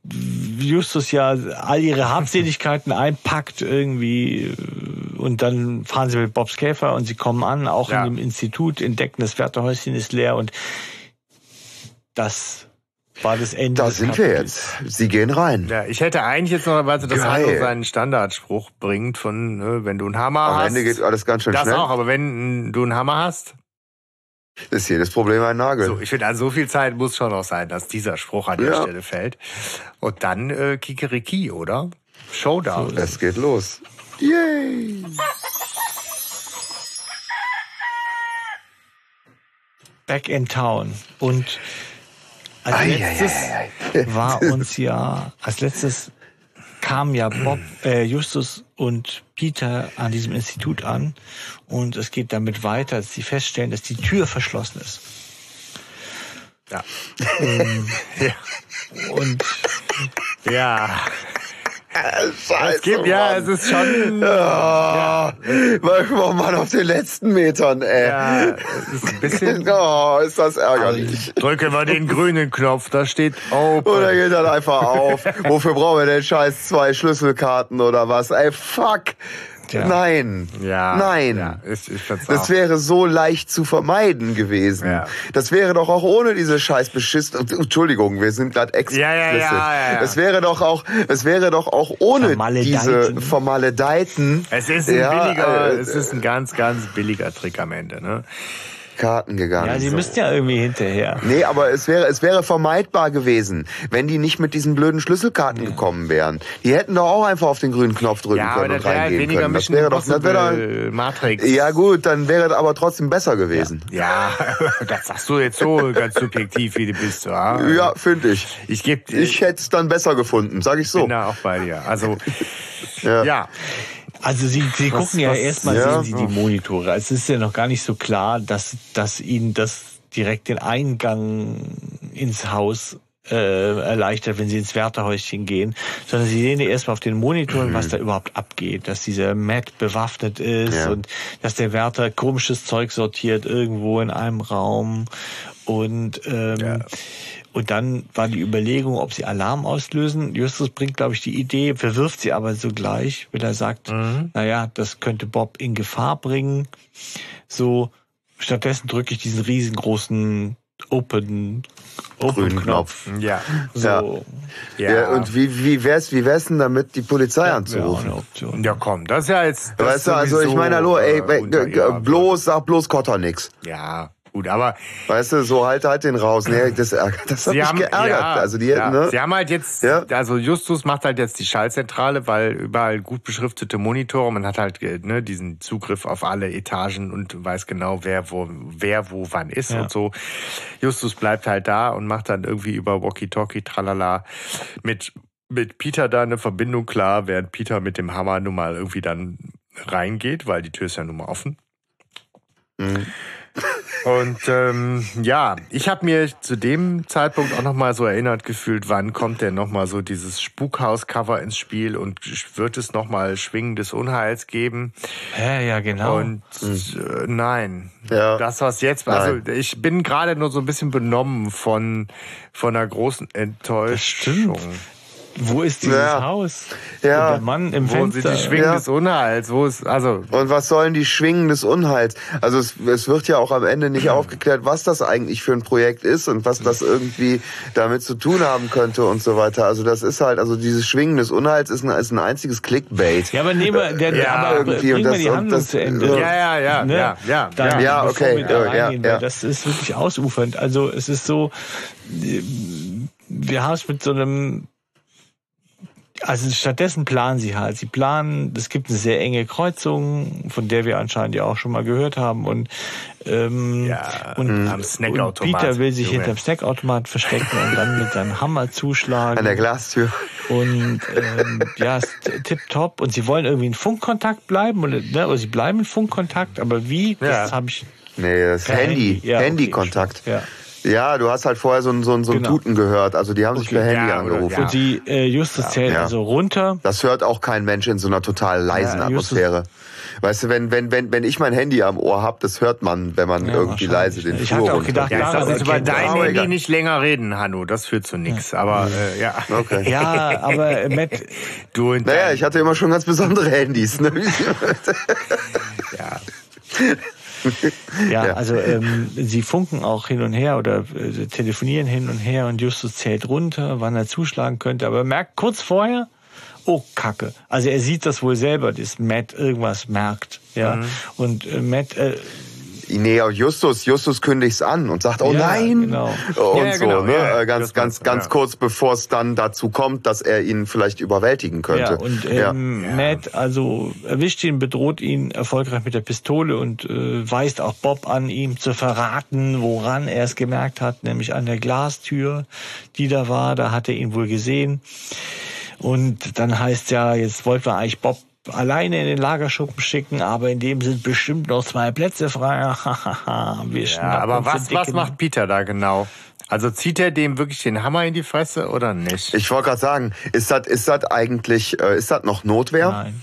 Speaker 3: Justus ja all ihre Habseligkeiten [LAUGHS] einpackt irgendwie äh, und dann fahren sie mit Bobs Käfer und sie kommen an, auch
Speaker 1: Ja.
Speaker 3: in dem Institut, entdecken, das Wärterhäuschen ist leer und das war das Ende.
Speaker 2: Da
Speaker 3: des
Speaker 2: sind wir
Speaker 3: Kapitels.
Speaker 2: jetzt. Sie gehen rein.
Speaker 1: Ja, ich hätte eigentlich jetzt noch erwartet, dass
Speaker 2: Geil.
Speaker 1: Hanno seinen Standardspruch bringt von, ne, wenn du einen Hammer
Speaker 2: Am
Speaker 1: hast.
Speaker 2: Ende geht alles ganz schön
Speaker 1: das
Speaker 2: schnell.
Speaker 1: auch, aber wenn du einen Hammer hast,
Speaker 2: Ist jedes Problem ein Nagel.
Speaker 1: so, ich finde, also so viel Zeit muss schon noch sein, dass dieser Spruch an der
Speaker 2: Ja.
Speaker 1: Stelle fällt. Und dann äh, Kikeriki, oder? Showdown.
Speaker 2: Es geht los. Yay!
Speaker 3: Back in Town. Und als
Speaker 2: Ei,
Speaker 3: letztes
Speaker 2: ei, ei.
Speaker 3: war uns ja, als letztes kamen ja Bob, äh, Justus und Peter an diesem Institut an und es geht damit weiter, dass sie feststellen, dass die Tür verschlossen ist.
Speaker 1: Ja. [LAUGHS]
Speaker 3: ja. Und
Speaker 1: ja.
Speaker 2: Scheiße,
Speaker 1: Es gibt, ja, es
Speaker 2: Mann.
Speaker 1: ist schon.
Speaker 2: Ah, Manchmal mal auf den letzten Metern, ey.
Speaker 1: Ja, es ist ein bisschen. [LAUGHS]
Speaker 2: Oh, ist das ärgerlich.
Speaker 1: Drücke mal den grünen Knopf, da steht Open.
Speaker 2: Oder geht dann einfach auf. [LAUGHS] Wofür brauchen wir denn scheiß zwei Schlüsselkarten oder was? Ey, fuck.
Speaker 3: Ja.
Speaker 2: Nein.
Speaker 1: Ja.
Speaker 2: Nein.
Speaker 1: Ja, ich, ich
Speaker 2: Das wäre so leicht zu vermeiden gewesen.
Speaker 1: Ja.
Speaker 2: Das wäre doch auch ohne diese scheiß Beschiss. Entschuldigung, wir sind gerade explicit.
Speaker 1: Ja, ja, ja, ja.
Speaker 2: Es wäre doch auch, es wäre doch auch ohne diese Vermaledeiten
Speaker 1: Es ist ein billiger,
Speaker 2: äh,
Speaker 1: es ist ein ganz, ganz billiger Trick am Ende, ne?
Speaker 2: Karten gegangen.
Speaker 3: ja, sie
Speaker 2: So.
Speaker 3: müssten ja irgendwie hinterher.
Speaker 2: Nee, aber es wäre, es wäre vermeidbar gewesen, wenn die nicht mit diesen blöden Schlüsselkarten gekommen wären. Die hätten doch auch einfach auf den grünen Knopf drücken
Speaker 1: Ja,
Speaker 2: können und
Speaker 1: halt
Speaker 2: reingehen
Speaker 1: weniger
Speaker 2: können. Das wäre doch, das wäre
Speaker 1: Matrix.
Speaker 2: ja gut, dann wäre das aber trotzdem besser gewesen.
Speaker 1: Ja, [LAUGHS] das sagst du jetzt so ganz subjektiv, wie du bist. Ja,
Speaker 2: Ja, finde ich.
Speaker 1: Ich gebe,
Speaker 2: Ich hätte es dann besser gefunden, sag ich so.
Speaker 1: bin da auch bei dir. Also,
Speaker 2: Ja.
Speaker 1: ja.
Speaker 3: Also sie, sie gucken ja
Speaker 1: was-
Speaker 3: erstmal,
Speaker 2: ja.
Speaker 3: sehen sie die Monitore. Es ist ja noch gar nicht so klar, dass, dass ihnen das direkt den Eingang ins Haus äh, erleichtert, wenn sie ins Wärterhäuschen gehen, sondern sie sehen ja erstmal auf den Monitoren, was da überhaupt abgeht, dass dieser Matt bewaffnet ist
Speaker 2: Ja.
Speaker 3: und dass der Wärter komisches Zeug sortiert irgendwo in einem Raum und ähm, und dann war die Überlegung, ob sie Alarm auslösen. Justus bringt, glaube ich, die Idee, verwirft sie aber sogleich, wenn er sagt,
Speaker 1: Mhm.
Speaker 3: naja, das könnte Bob in Gefahr bringen. So, stattdessen drücke ich diesen riesengroßen Open, Open
Speaker 2: Grünen
Speaker 3: Knopf.
Speaker 1: Ja.
Speaker 3: So,
Speaker 1: Ja.
Speaker 2: Ja, und wie, wie wär's, wie wär's denn damit, die Polizei
Speaker 3: auch
Speaker 2: anzurufen?
Speaker 1: Ja, komm, das ist ja jetzt. das
Speaker 2: Weißt du, also ich meine, hallo, ey,
Speaker 1: äh,
Speaker 2: äh, bloß, sag bloß Kotter nix.
Speaker 1: Ja, gut, aber
Speaker 2: Weißt du, so halt halt den raus. Nee, das, ärgert- das hat
Speaker 1: sie
Speaker 2: mich
Speaker 1: haben,
Speaker 2: geärgert.
Speaker 1: ja,
Speaker 2: also die,
Speaker 1: ja,
Speaker 2: ne?
Speaker 1: sie haben halt jetzt,
Speaker 2: Ja.
Speaker 1: also Justus macht halt jetzt die Schallzentrale, weil überall gut beschriftete Monitore, man hat halt äh, ne, diesen Zugriff auf alle Etagen und weiß genau, wer wo, wer wo wann ist
Speaker 3: Ja.
Speaker 1: und so. Justus bleibt halt da und macht dann irgendwie über Walkie-Talkie, tralala, mit, mit Peter da eine Verbindung klar, während Peter mit dem Hammer nun mal irgendwie dann reingeht, weil die Tür ist ja nun mal offen.
Speaker 2: Mhm.
Speaker 1: Und ähm, ja, ich habe mir zu dem Zeitpunkt auch noch mal so erinnert gefühlt, wann kommt denn noch mal so dieses Spukhaus-Cover ins Spiel und wird es noch mal Schwingen des Unheils geben?
Speaker 3: Ja, ja, genau.
Speaker 1: Und äh, nein,
Speaker 2: Ja.
Speaker 1: das was jetzt, also ich bin gerade nur so ein bisschen benommen von von einer großen Enttäuschung.
Speaker 3: Wo ist dieses
Speaker 2: Ja.
Speaker 3: Haus?
Speaker 2: Ja.
Speaker 3: Und der Mann im
Speaker 1: Wo sind
Speaker 3: Fenster.
Speaker 1: die Schwingen
Speaker 2: Ja.
Speaker 1: des Unheils? Wo ist also
Speaker 2: Und was sollen die Schwingen des Unheils? Also es, es wird ja auch am Ende nicht aufgeklärt, was das eigentlich für ein Projekt ist und was das irgendwie damit zu tun haben könnte und so weiter. Also das ist halt, also dieses Schwingen des Unheils ist ein, ist ein einziges Clickbait.
Speaker 3: Ja, aber nehmen wir, der,
Speaker 1: Ja,
Speaker 3: aber
Speaker 2: irgendwie,
Speaker 3: bringen
Speaker 2: und
Speaker 3: wir
Speaker 2: das-
Speaker 3: die
Speaker 2: und
Speaker 3: Handlung
Speaker 2: das-
Speaker 3: zu Ende.
Speaker 2: Ja,
Speaker 1: ja, ja,
Speaker 3: Ne?
Speaker 1: ja, ja,
Speaker 3: Dann,
Speaker 2: ja. Okay,
Speaker 3: wir da
Speaker 2: ja, ja,
Speaker 3: Das ist wirklich ausufernd. Also es ist so, wir haben es mit so einem also stattdessen planen sie halt. Sie planen, es gibt eine sehr enge Kreuzung, von der wir anscheinend ja auch schon mal gehört haben. Und, ähm,
Speaker 1: Ja,
Speaker 3: und,
Speaker 1: am
Speaker 3: und Peter will sich
Speaker 1: Junge.
Speaker 3: hinterm Snackautomat verstecken und dann mit seinem Hammer zuschlagen.
Speaker 2: An der Glastür.
Speaker 3: Und ähm, ja, ist tipptopp. Und sie wollen irgendwie in Funkkontakt bleiben. Oder, ne? oder sie bleiben in Funkkontakt. Aber wie?
Speaker 1: Ja.
Speaker 3: Das habe ich.
Speaker 2: Nee, das Handy.
Speaker 3: Handy. Ja, okay,
Speaker 2: Handykontakt.
Speaker 3: Ja.
Speaker 2: Du hast halt vorher so ein, so ein, so ein
Speaker 3: Genau.
Speaker 2: Tuten gehört. Also die haben sich
Speaker 3: Okay.
Speaker 2: per Handy
Speaker 1: Ja, oder-
Speaker 2: angerufen.
Speaker 1: Ja.
Speaker 3: Und die äh, Justus zählt
Speaker 2: Ja.
Speaker 3: also runter.
Speaker 2: Das hört auch kein Mensch in so einer total leisen
Speaker 3: Ja, Justus-
Speaker 2: Atmosphäre. Weißt du, wenn, wenn, wenn, wenn ich mein Handy am Ohr hab, das hört man, wenn man
Speaker 3: Ja,
Speaker 2: irgendwie leise den.
Speaker 3: Ich
Speaker 2: Flur
Speaker 3: hatte auch gedacht,
Speaker 1: Ja, sag jetzt über
Speaker 3: er.
Speaker 1: dein Handy
Speaker 2: egal.
Speaker 1: nicht länger reden, Hanno. Das führt zu nichts. Aber [LAUGHS] äh, ja.
Speaker 2: Okay.
Speaker 3: Ja, aber äh, Matt,
Speaker 1: Du und
Speaker 2: Naja, ich hatte immer schon ganz besondere Handys. Ne? [LAUGHS]
Speaker 1: ja. [LAUGHS] [LAUGHS]
Speaker 3: ja,
Speaker 2: Ja.
Speaker 3: also ähm, sie funken auch hin und her oder äh, telefonieren hin und her und Justus zählt runter, wann er zuschlagen könnte. Aber er merkt kurz vorher, oh Kacke. Also er sieht das wohl selber, dass Matt irgendwas merkt. Ja.
Speaker 2: Mhm.
Speaker 3: Und äh, Matt äh,
Speaker 2: Nee, Justus, Justus kündigt's an und sagt, oh
Speaker 3: Ja,
Speaker 2: nein.
Speaker 3: genau.
Speaker 2: Und
Speaker 1: Ja, ja,
Speaker 2: so,
Speaker 1: genau,
Speaker 2: ne? Äh, ganz, ganz, ganz
Speaker 1: ja.
Speaker 2: kurz, bevor es dann dazu kommt, dass er ihn vielleicht überwältigen könnte.
Speaker 3: Ja, und
Speaker 2: Ja.
Speaker 3: ähm, Matt also erwischt ihn, bedroht ihn erfolgreich mit der Pistole und äh, weist auch Bob an, ihm zu verraten, woran er es gemerkt hat, nämlich an der Glastür, die da war. Da hat er ihn wohl gesehen. Und dann heißt ja, jetzt wollten wir eigentlich Bob alleine in den Lagerschuppen schicken, aber in dem sind bestimmt noch zwei Plätze frei. [LAUGHS] wir
Speaker 1: ja, aber was, was macht Peter da genau? Also zieht er dem wirklich den Hammer in die Fresse oder nicht?
Speaker 2: Ich wollte gerade sagen, ist das ist das eigentlich, äh, ist das noch Notwehr?
Speaker 3: Nein.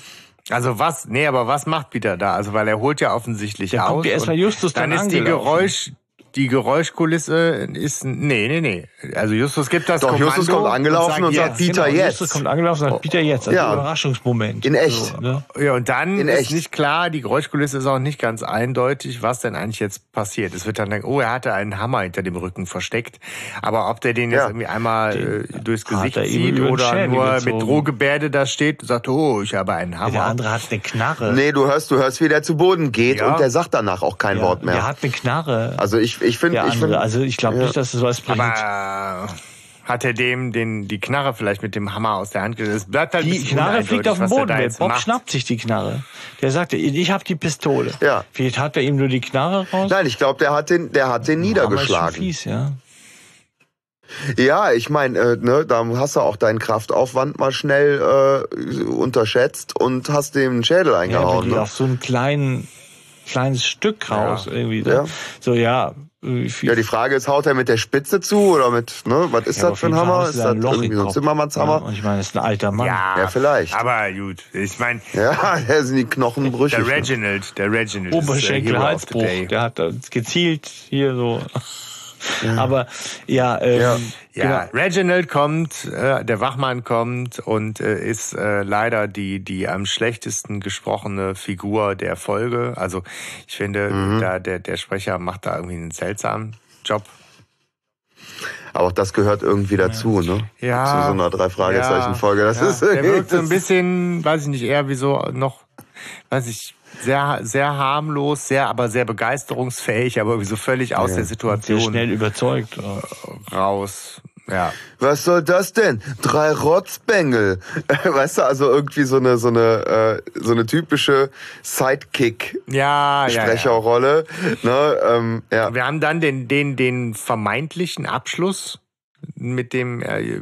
Speaker 1: Also was? Nee, aber was macht Peter da? Also weil er holt ja offensichtlich
Speaker 3: Der
Speaker 1: aus.
Speaker 3: kommt ja erst mal
Speaker 1: und
Speaker 3: Justus
Speaker 1: dann
Speaker 3: dann
Speaker 1: ist die. Geräusch die Geräuschkulisse ist nee nee nee. Also Justus gibt das
Speaker 2: Doch,
Speaker 1: Kommando
Speaker 2: Justus kommt angelaufen und sagt, Peter,
Speaker 3: genau,
Speaker 2: jetzt.
Speaker 3: Justus kommt angelaufen und sagt, Peter jetzt, also
Speaker 2: Ja.
Speaker 3: Überraschungsmoment.
Speaker 2: In echt.
Speaker 3: So, ne?
Speaker 1: Ja, und dann
Speaker 2: In
Speaker 1: ist
Speaker 2: echt.
Speaker 1: nicht klar, die Geräuschkulisse ist auch nicht ganz eindeutig, was denn eigentlich jetzt passiert. Es wird dann denken, oh, er hatte einen Hammer hinter dem Rücken versteckt. Aber ob der den jetzt
Speaker 2: Ja.
Speaker 1: irgendwie einmal äh, durchs Gesicht zieht
Speaker 3: den
Speaker 1: oder nur
Speaker 3: gezogen.
Speaker 1: mit Drohgebärde da steht und sagt, oh, ich habe einen Hammer.
Speaker 3: Der andere hat eine Knarre.
Speaker 2: Nee, du hörst, du hörst, wie der zu Boden geht
Speaker 1: Ja.
Speaker 2: und der sagt danach auch kein
Speaker 3: Ja,
Speaker 2: Wort mehr.
Speaker 3: Der hat eine Knarre.
Speaker 2: also ich, ich finde, ich finde,
Speaker 3: also ich glaube
Speaker 2: Ja.
Speaker 3: nicht, dass es was bringt.
Speaker 1: Aber äh, hat er dem den, die Knarre vielleicht mit dem Hammer aus der Hand gerissen? Bleibt halt
Speaker 3: die Knarre fliegt auf den Boden.
Speaker 1: jetzt
Speaker 3: Bob
Speaker 1: macht.
Speaker 3: schnappt sich die Knarre. Der sagte, ich habe die Pistole.
Speaker 2: Ja.
Speaker 3: Vielleicht hat er ihm nur die Knarre raus.
Speaker 2: nein, ich glaube, der hat den, der hat den
Speaker 3: Aber ist schon
Speaker 2: niedergeschlagen.
Speaker 3: Fies, ja.
Speaker 2: Ja, ich meine, äh, ne, da hast du auch deinen Kraftaufwand mal schnell äh, unterschätzt und hast dem den Schädel
Speaker 3: Ja,
Speaker 2: eingehauen.
Speaker 3: die
Speaker 2: ne?
Speaker 3: auf so ein kleinen, kleines Stück raus irgendwie.
Speaker 2: Ja.
Speaker 3: Ne? So, ja. äh, viel-
Speaker 2: Ja, die Frage ist, haut er mit der Spitze zu oder mit, ne, was ist
Speaker 3: Ja,
Speaker 2: das für ein Hammer? Ist
Speaker 3: da
Speaker 2: das irgendwie so ein. Zimmermannshammer?
Speaker 3: Ja, ich meine, das ist ein alter Mann.
Speaker 1: Ja,
Speaker 2: Ja, vielleicht.
Speaker 1: Aber gut, ich meine,
Speaker 2: Ja, [LAUGHS] da sind die Knochen brüchig.
Speaker 1: der? Reginald, der Reginald äh,
Speaker 3: Oberschenkel, Halsbruch. Der hat gezielt hier so. Aber ja, ähm,
Speaker 2: Ja.
Speaker 1: Ja,
Speaker 3: genau.
Speaker 1: Reginald kommt, äh, der Wachmann kommt und äh, ist äh, leider die die am schlechtesten gesprochene Figur der Folge. Also ich finde,
Speaker 2: Mhm.
Speaker 1: da der der Sprecher macht da irgendwie einen seltsamen Job.
Speaker 2: Aber auch das gehört irgendwie dazu, ne?
Speaker 1: Ja.
Speaker 2: Zu so einer Drei-Fragezeichen-Folge. Das
Speaker 1: ja,
Speaker 2: ist [LAUGHS]
Speaker 1: der wirkt so ein bisschen, weiß ich nicht, eher wie so noch, weiß ich, sehr sehr harmlos, sehr aber sehr begeisterungsfähig, aber irgendwie so völlig aus der
Speaker 3: sehr
Speaker 1: Situation
Speaker 3: schnell überzeugt.
Speaker 1: raus. Ja.
Speaker 2: Was soll das denn? Drei Rotzbengel. [LAUGHS] Weißt du, also irgendwie so eine so eine äh, so eine typische Sidekick
Speaker 1: Ja, ja, ja.
Speaker 2: Sprecherrolle, ne? Ähm, ja.
Speaker 1: Wir haben dann den, den, den vermeintlichen Abschluss mit dem äh,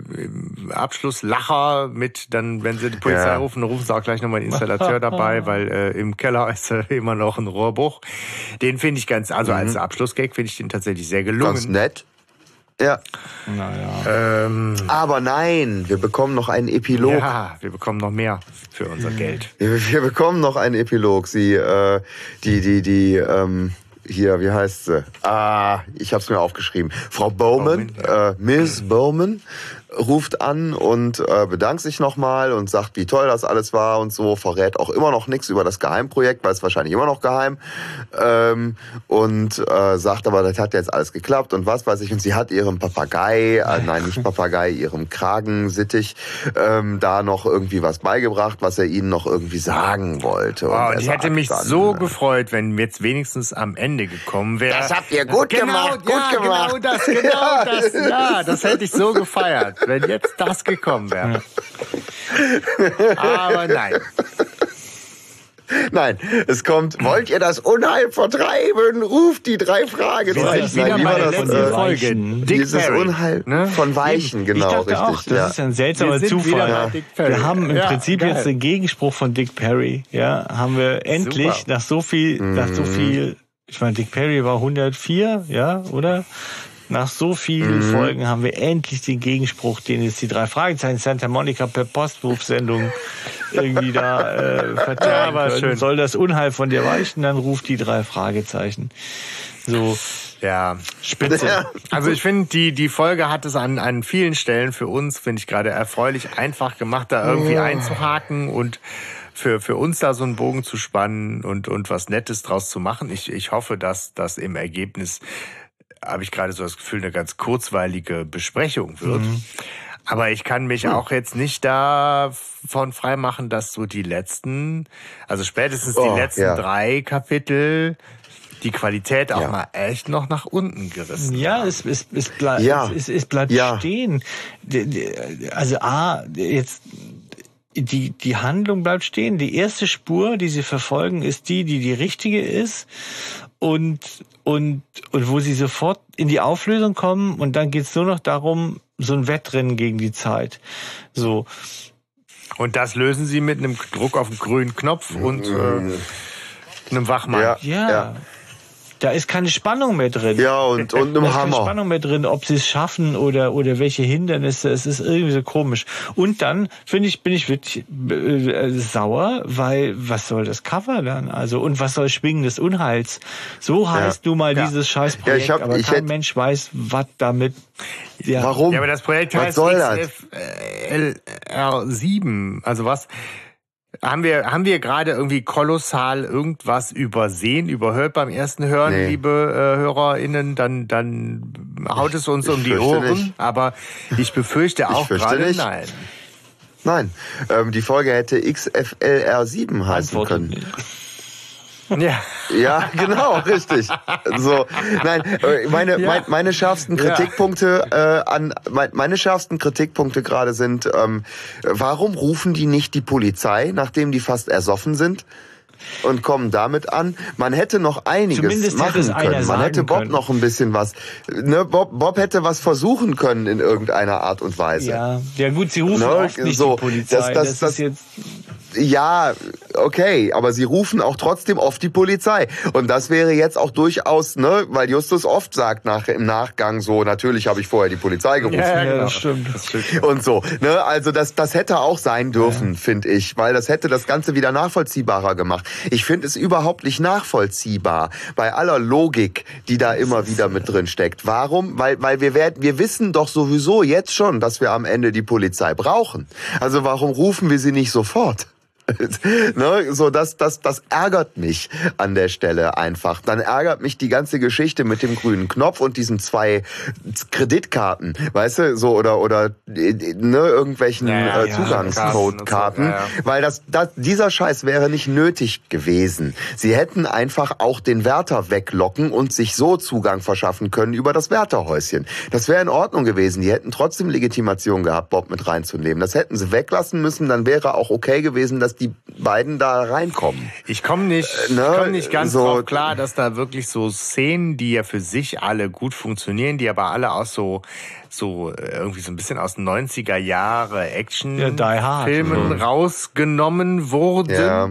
Speaker 1: Abschlusslacher mit dann, wenn sie die Polizei
Speaker 2: Ja.
Speaker 1: rufen, rufen sie auch gleich nochmal den Installateur [LAUGHS] dabei, weil äh, im Keller ist äh, [LAUGHS] immer noch ein Rohrbruch. Den finde ich ganz, also als Abschlussgag finde ich den tatsächlich sehr
Speaker 2: Ganz
Speaker 1: gelungen.
Speaker 2: nett. Ja.
Speaker 3: Naja.
Speaker 1: Ähm,
Speaker 2: Aber nein, wir bekommen noch einen Epilog.
Speaker 1: ja, wir bekommen noch mehr für unser Geld.
Speaker 2: Wir, wir bekommen noch einen Epilog. Sie, äh, die, die, die, ähm, hier, wie heißt sie? Ah, ich habe es mir aufgeschrieben. Frau Bowman,
Speaker 1: Bowman,
Speaker 2: äh, Miss Bowman, ruft an und äh, bedankt sich nochmal und sagt, wie toll das alles war und so, verrät auch immer noch nichts über das Geheimprojekt, weil es wahrscheinlich immer noch geheim. Ähm, und äh, sagt aber, das hat jetzt alles geklappt und was weiß ich. Und sie hat ihrem Papagei, äh, nein, nicht Papagei, ihrem Kragensittich, ähm, da noch irgendwie was beigebracht, was er ihnen noch irgendwie sagen wollte. Er
Speaker 1: und ich hätte mich
Speaker 2: dann,
Speaker 1: so
Speaker 2: äh,
Speaker 1: gefreut, wenn jetzt wenigstens am Ende gekommen wäre.
Speaker 2: Das habt ihr gut
Speaker 1: genau,
Speaker 2: gemacht, gut
Speaker 1: ja,
Speaker 2: gemacht.
Speaker 1: Genau das, genau das, ja, das hätte ich so gefeiert, wenn jetzt das gekommen wäre. Aber nein.
Speaker 2: Nein, es kommt, wollt ihr das Unheil vertreiben? Ruft die drei
Speaker 1: Das
Speaker 2: Fragezeichen.
Speaker 1: ist wieder
Speaker 2: Nein,
Speaker 1: meine
Speaker 2: das?
Speaker 1: letzte
Speaker 2: Äh,
Speaker 1: Folge.
Speaker 3: Weichen.
Speaker 1: Dick
Speaker 2: Dieses
Speaker 1: Perry,
Speaker 2: Unheil
Speaker 1: ne?
Speaker 2: von Weichen, genau,
Speaker 3: ich dachte
Speaker 2: richtig.
Speaker 3: auch, das
Speaker 2: ja.
Speaker 3: ist ein seltsamer
Speaker 1: Wir sind wieder
Speaker 3: Zufall.
Speaker 1: bei Dick Perry.
Speaker 3: Wir haben im
Speaker 1: Ja,
Speaker 3: Prinzip
Speaker 1: geil.
Speaker 3: jetzt den Gegenspruch von Dick Perry. Ja, haben wir endlich
Speaker 1: Super.
Speaker 3: nach so viel, nach
Speaker 2: Mhm.
Speaker 3: so viel. Ich meine, Dick Perry war 104, ja, oder? Nach so vielen
Speaker 2: Mhm.
Speaker 3: Folgen haben wir endlich den Gegenspruch, den jetzt die drei Fragezeichen Santa Monica per Postwurfsendung irgendwie da äh, [LAUGHS] verteilen
Speaker 1: Ja,
Speaker 3: können.
Speaker 1: schön.
Speaker 3: Soll das Unheil von dir weichen, dann ruft die drei Fragezeichen. So
Speaker 1: Ja.
Speaker 3: spitze.
Speaker 2: Ja.
Speaker 1: Also ich finde, die, die Folge hat es an, an vielen Stellen für uns, finde ich gerade erfreulich einfach gemacht, da irgendwie einzuhaken und für, für uns da so einen Bogen zu spannen und, und was Nettes draus zu machen. Ich, ich hoffe, dass das im Ergebnis, habe ich gerade so das Gefühl, eine ganz kurzweilige Besprechung wird.
Speaker 3: Mhm.
Speaker 1: Aber ich kann mich auch jetzt nicht davon freimachen, dass so die letzten, also spätestens die
Speaker 2: Oh,
Speaker 1: letzten
Speaker 2: ja.
Speaker 1: drei Kapitel die Qualität auch
Speaker 2: Ja.
Speaker 1: mal echt noch nach unten gerissen
Speaker 3: Ja, es, es, es, bleib,
Speaker 2: Ja.
Speaker 3: es, es, es bleibt
Speaker 2: Ja.
Speaker 3: stehen. Die- die- Also A, jetzt die, die Handlung bleibt stehen. Die erste Spur, die sie verfolgen, ist die, die die richtige ist. Und, und, und wo sie sofort in die Auflösung kommen und dann geht's nur noch darum, so ein Wettrennen gegen die Zeit. So.
Speaker 1: Und das lösen sie mit einem Druck auf den grünen Knopf und äh, einem Wachmann.
Speaker 2: Ja.
Speaker 3: Ja. Da ist keine Spannung mehr drin.
Speaker 2: Ja, und, und
Speaker 3: Da
Speaker 2: einem
Speaker 3: ist keine
Speaker 2: Hammer.
Speaker 3: Spannung mehr drin, ob sie es schaffen oder, oder welche Hindernisse. Es ist irgendwie so komisch. Und dann, finde ich, bin ich wirklich äh, sauer, weil was soll das Cover dann? Also, und was soll Schwingen des Unheils? So heißt nun mal
Speaker 1: Ja.
Speaker 3: dieses Scheißprojekt,
Speaker 2: Ja, ich hab-
Speaker 3: aber
Speaker 2: ich
Speaker 3: kein Mensch weiß, was damit... Ja.
Speaker 2: Warum?
Speaker 1: Ja, aber das Projekt
Speaker 2: Was
Speaker 1: heißt
Speaker 2: soll das?
Speaker 1: XFLR7. Also was haben wir haben wir gerade irgendwie kolossal irgendwas übersehen, überhört beim ersten Hören,
Speaker 2: Nee.
Speaker 1: liebe äh, HörerInnen, dann dann haut es uns
Speaker 2: Ich
Speaker 1: um die
Speaker 2: fürchte
Speaker 1: Ohren.
Speaker 2: nicht.
Speaker 1: Aber ich befürchte [LAUGHS] auch
Speaker 2: fürchte
Speaker 1: gerade
Speaker 2: nicht.
Speaker 1: nein.
Speaker 2: Nein, ähm, die Folge hätte XFLR7 heißen
Speaker 3: Antwortet
Speaker 2: können.
Speaker 3: nicht.
Speaker 1: Ja.
Speaker 2: Ja, genau, richtig. So, nein, äh, meine,
Speaker 1: Ja.
Speaker 2: mein, meine schärfsten
Speaker 1: Ja.
Speaker 2: Kritikpunkte äh, an mein, meine schärfsten Kritikpunkte gerade sind, ähm, warum rufen die nicht die Polizei, nachdem die fast ersoffen sind? Und kommen damit an. Man hätte noch einiges
Speaker 3: Zumindest
Speaker 2: machen können. Man hätte Bob
Speaker 3: können.
Speaker 2: noch ein bisschen was. Ne, Bob, Bob hätte was versuchen können in irgendeiner Art und Weise.
Speaker 3: Ja, ja gut, sie rufen
Speaker 2: Ne,
Speaker 3: oft nicht
Speaker 2: so,
Speaker 3: die Polizei.
Speaker 2: das-
Speaker 3: Das,
Speaker 2: das- das-
Speaker 3: ist jetzt
Speaker 2: Ja, okay, aber sie rufen auch trotzdem oft die Polizei. Und das wäre jetzt auch durchaus, ne, weil Justus oft sagt nach, im Nachgang so, natürlich habe ich vorher die Polizei gerufen.
Speaker 3: Ja,
Speaker 1: genau.
Speaker 3: das stimmt.
Speaker 1: Das stimmt.
Speaker 2: Und so, ne, also das, das hätte auch sein dürfen, finde ich, weil das hätte das Ganze wieder nachvollziehbarer gemacht. Ich finde es überhaupt nicht nachvollziehbar, bei aller Logik, die da immer wieder mit drin steckt. Warum? Weil, weil wir werden, wir wissen doch sowieso jetzt schon, dass wir am Ende die Polizei brauchen. Also warum rufen wir sie nicht sofort? [LAUGHS] ne, so das, das, das ärgert mich an der Stelle einfach. Dann ärgert mich die ganze Geschichte mit dem grünen Knopf und diesen zwei Kreditkarten, weißt du, so oder oder ne, irgendwelchen
Speaker 1: Ja,
Speaker 2: äh, Zugangscode-Karten,
Speaker 1: ja, ja.
Speaker 2: weil das, das dieser Scheiß wäre nicht nötig gewesen. Sie hätten einfach auch den Wärter weglocken und sich so Zugang verschaffen können über das Wärterhäuschen. Das wäre in Ordnung gewesen. Die hätten trotzdem Legitimation gehabt, Bob mit reinzunehmen. Das hätten sie weglassen müssen, dann wäre auch okay gewesen, dass die beiden da reinkommen.
Speaker 1: Ich komme nicht,
Speaker 2: Äh, ne,
Speaker 1: ich komm nicht ganz
Speaker 2: so-
Speaker 1: drauf klar, dass da wirklich so Szenen, die ja für sich alle gut funktionieren, die aber alle aus so so äh, irgendwie so ein bisschen aus 90er Jahre
Speaker 3: Ja, Die Hard.
Speaker 1: Action-Filmen
Speaker 2: Mhm.
Speaker 1: rausgenommen wurden.
Speaker 2: Ja.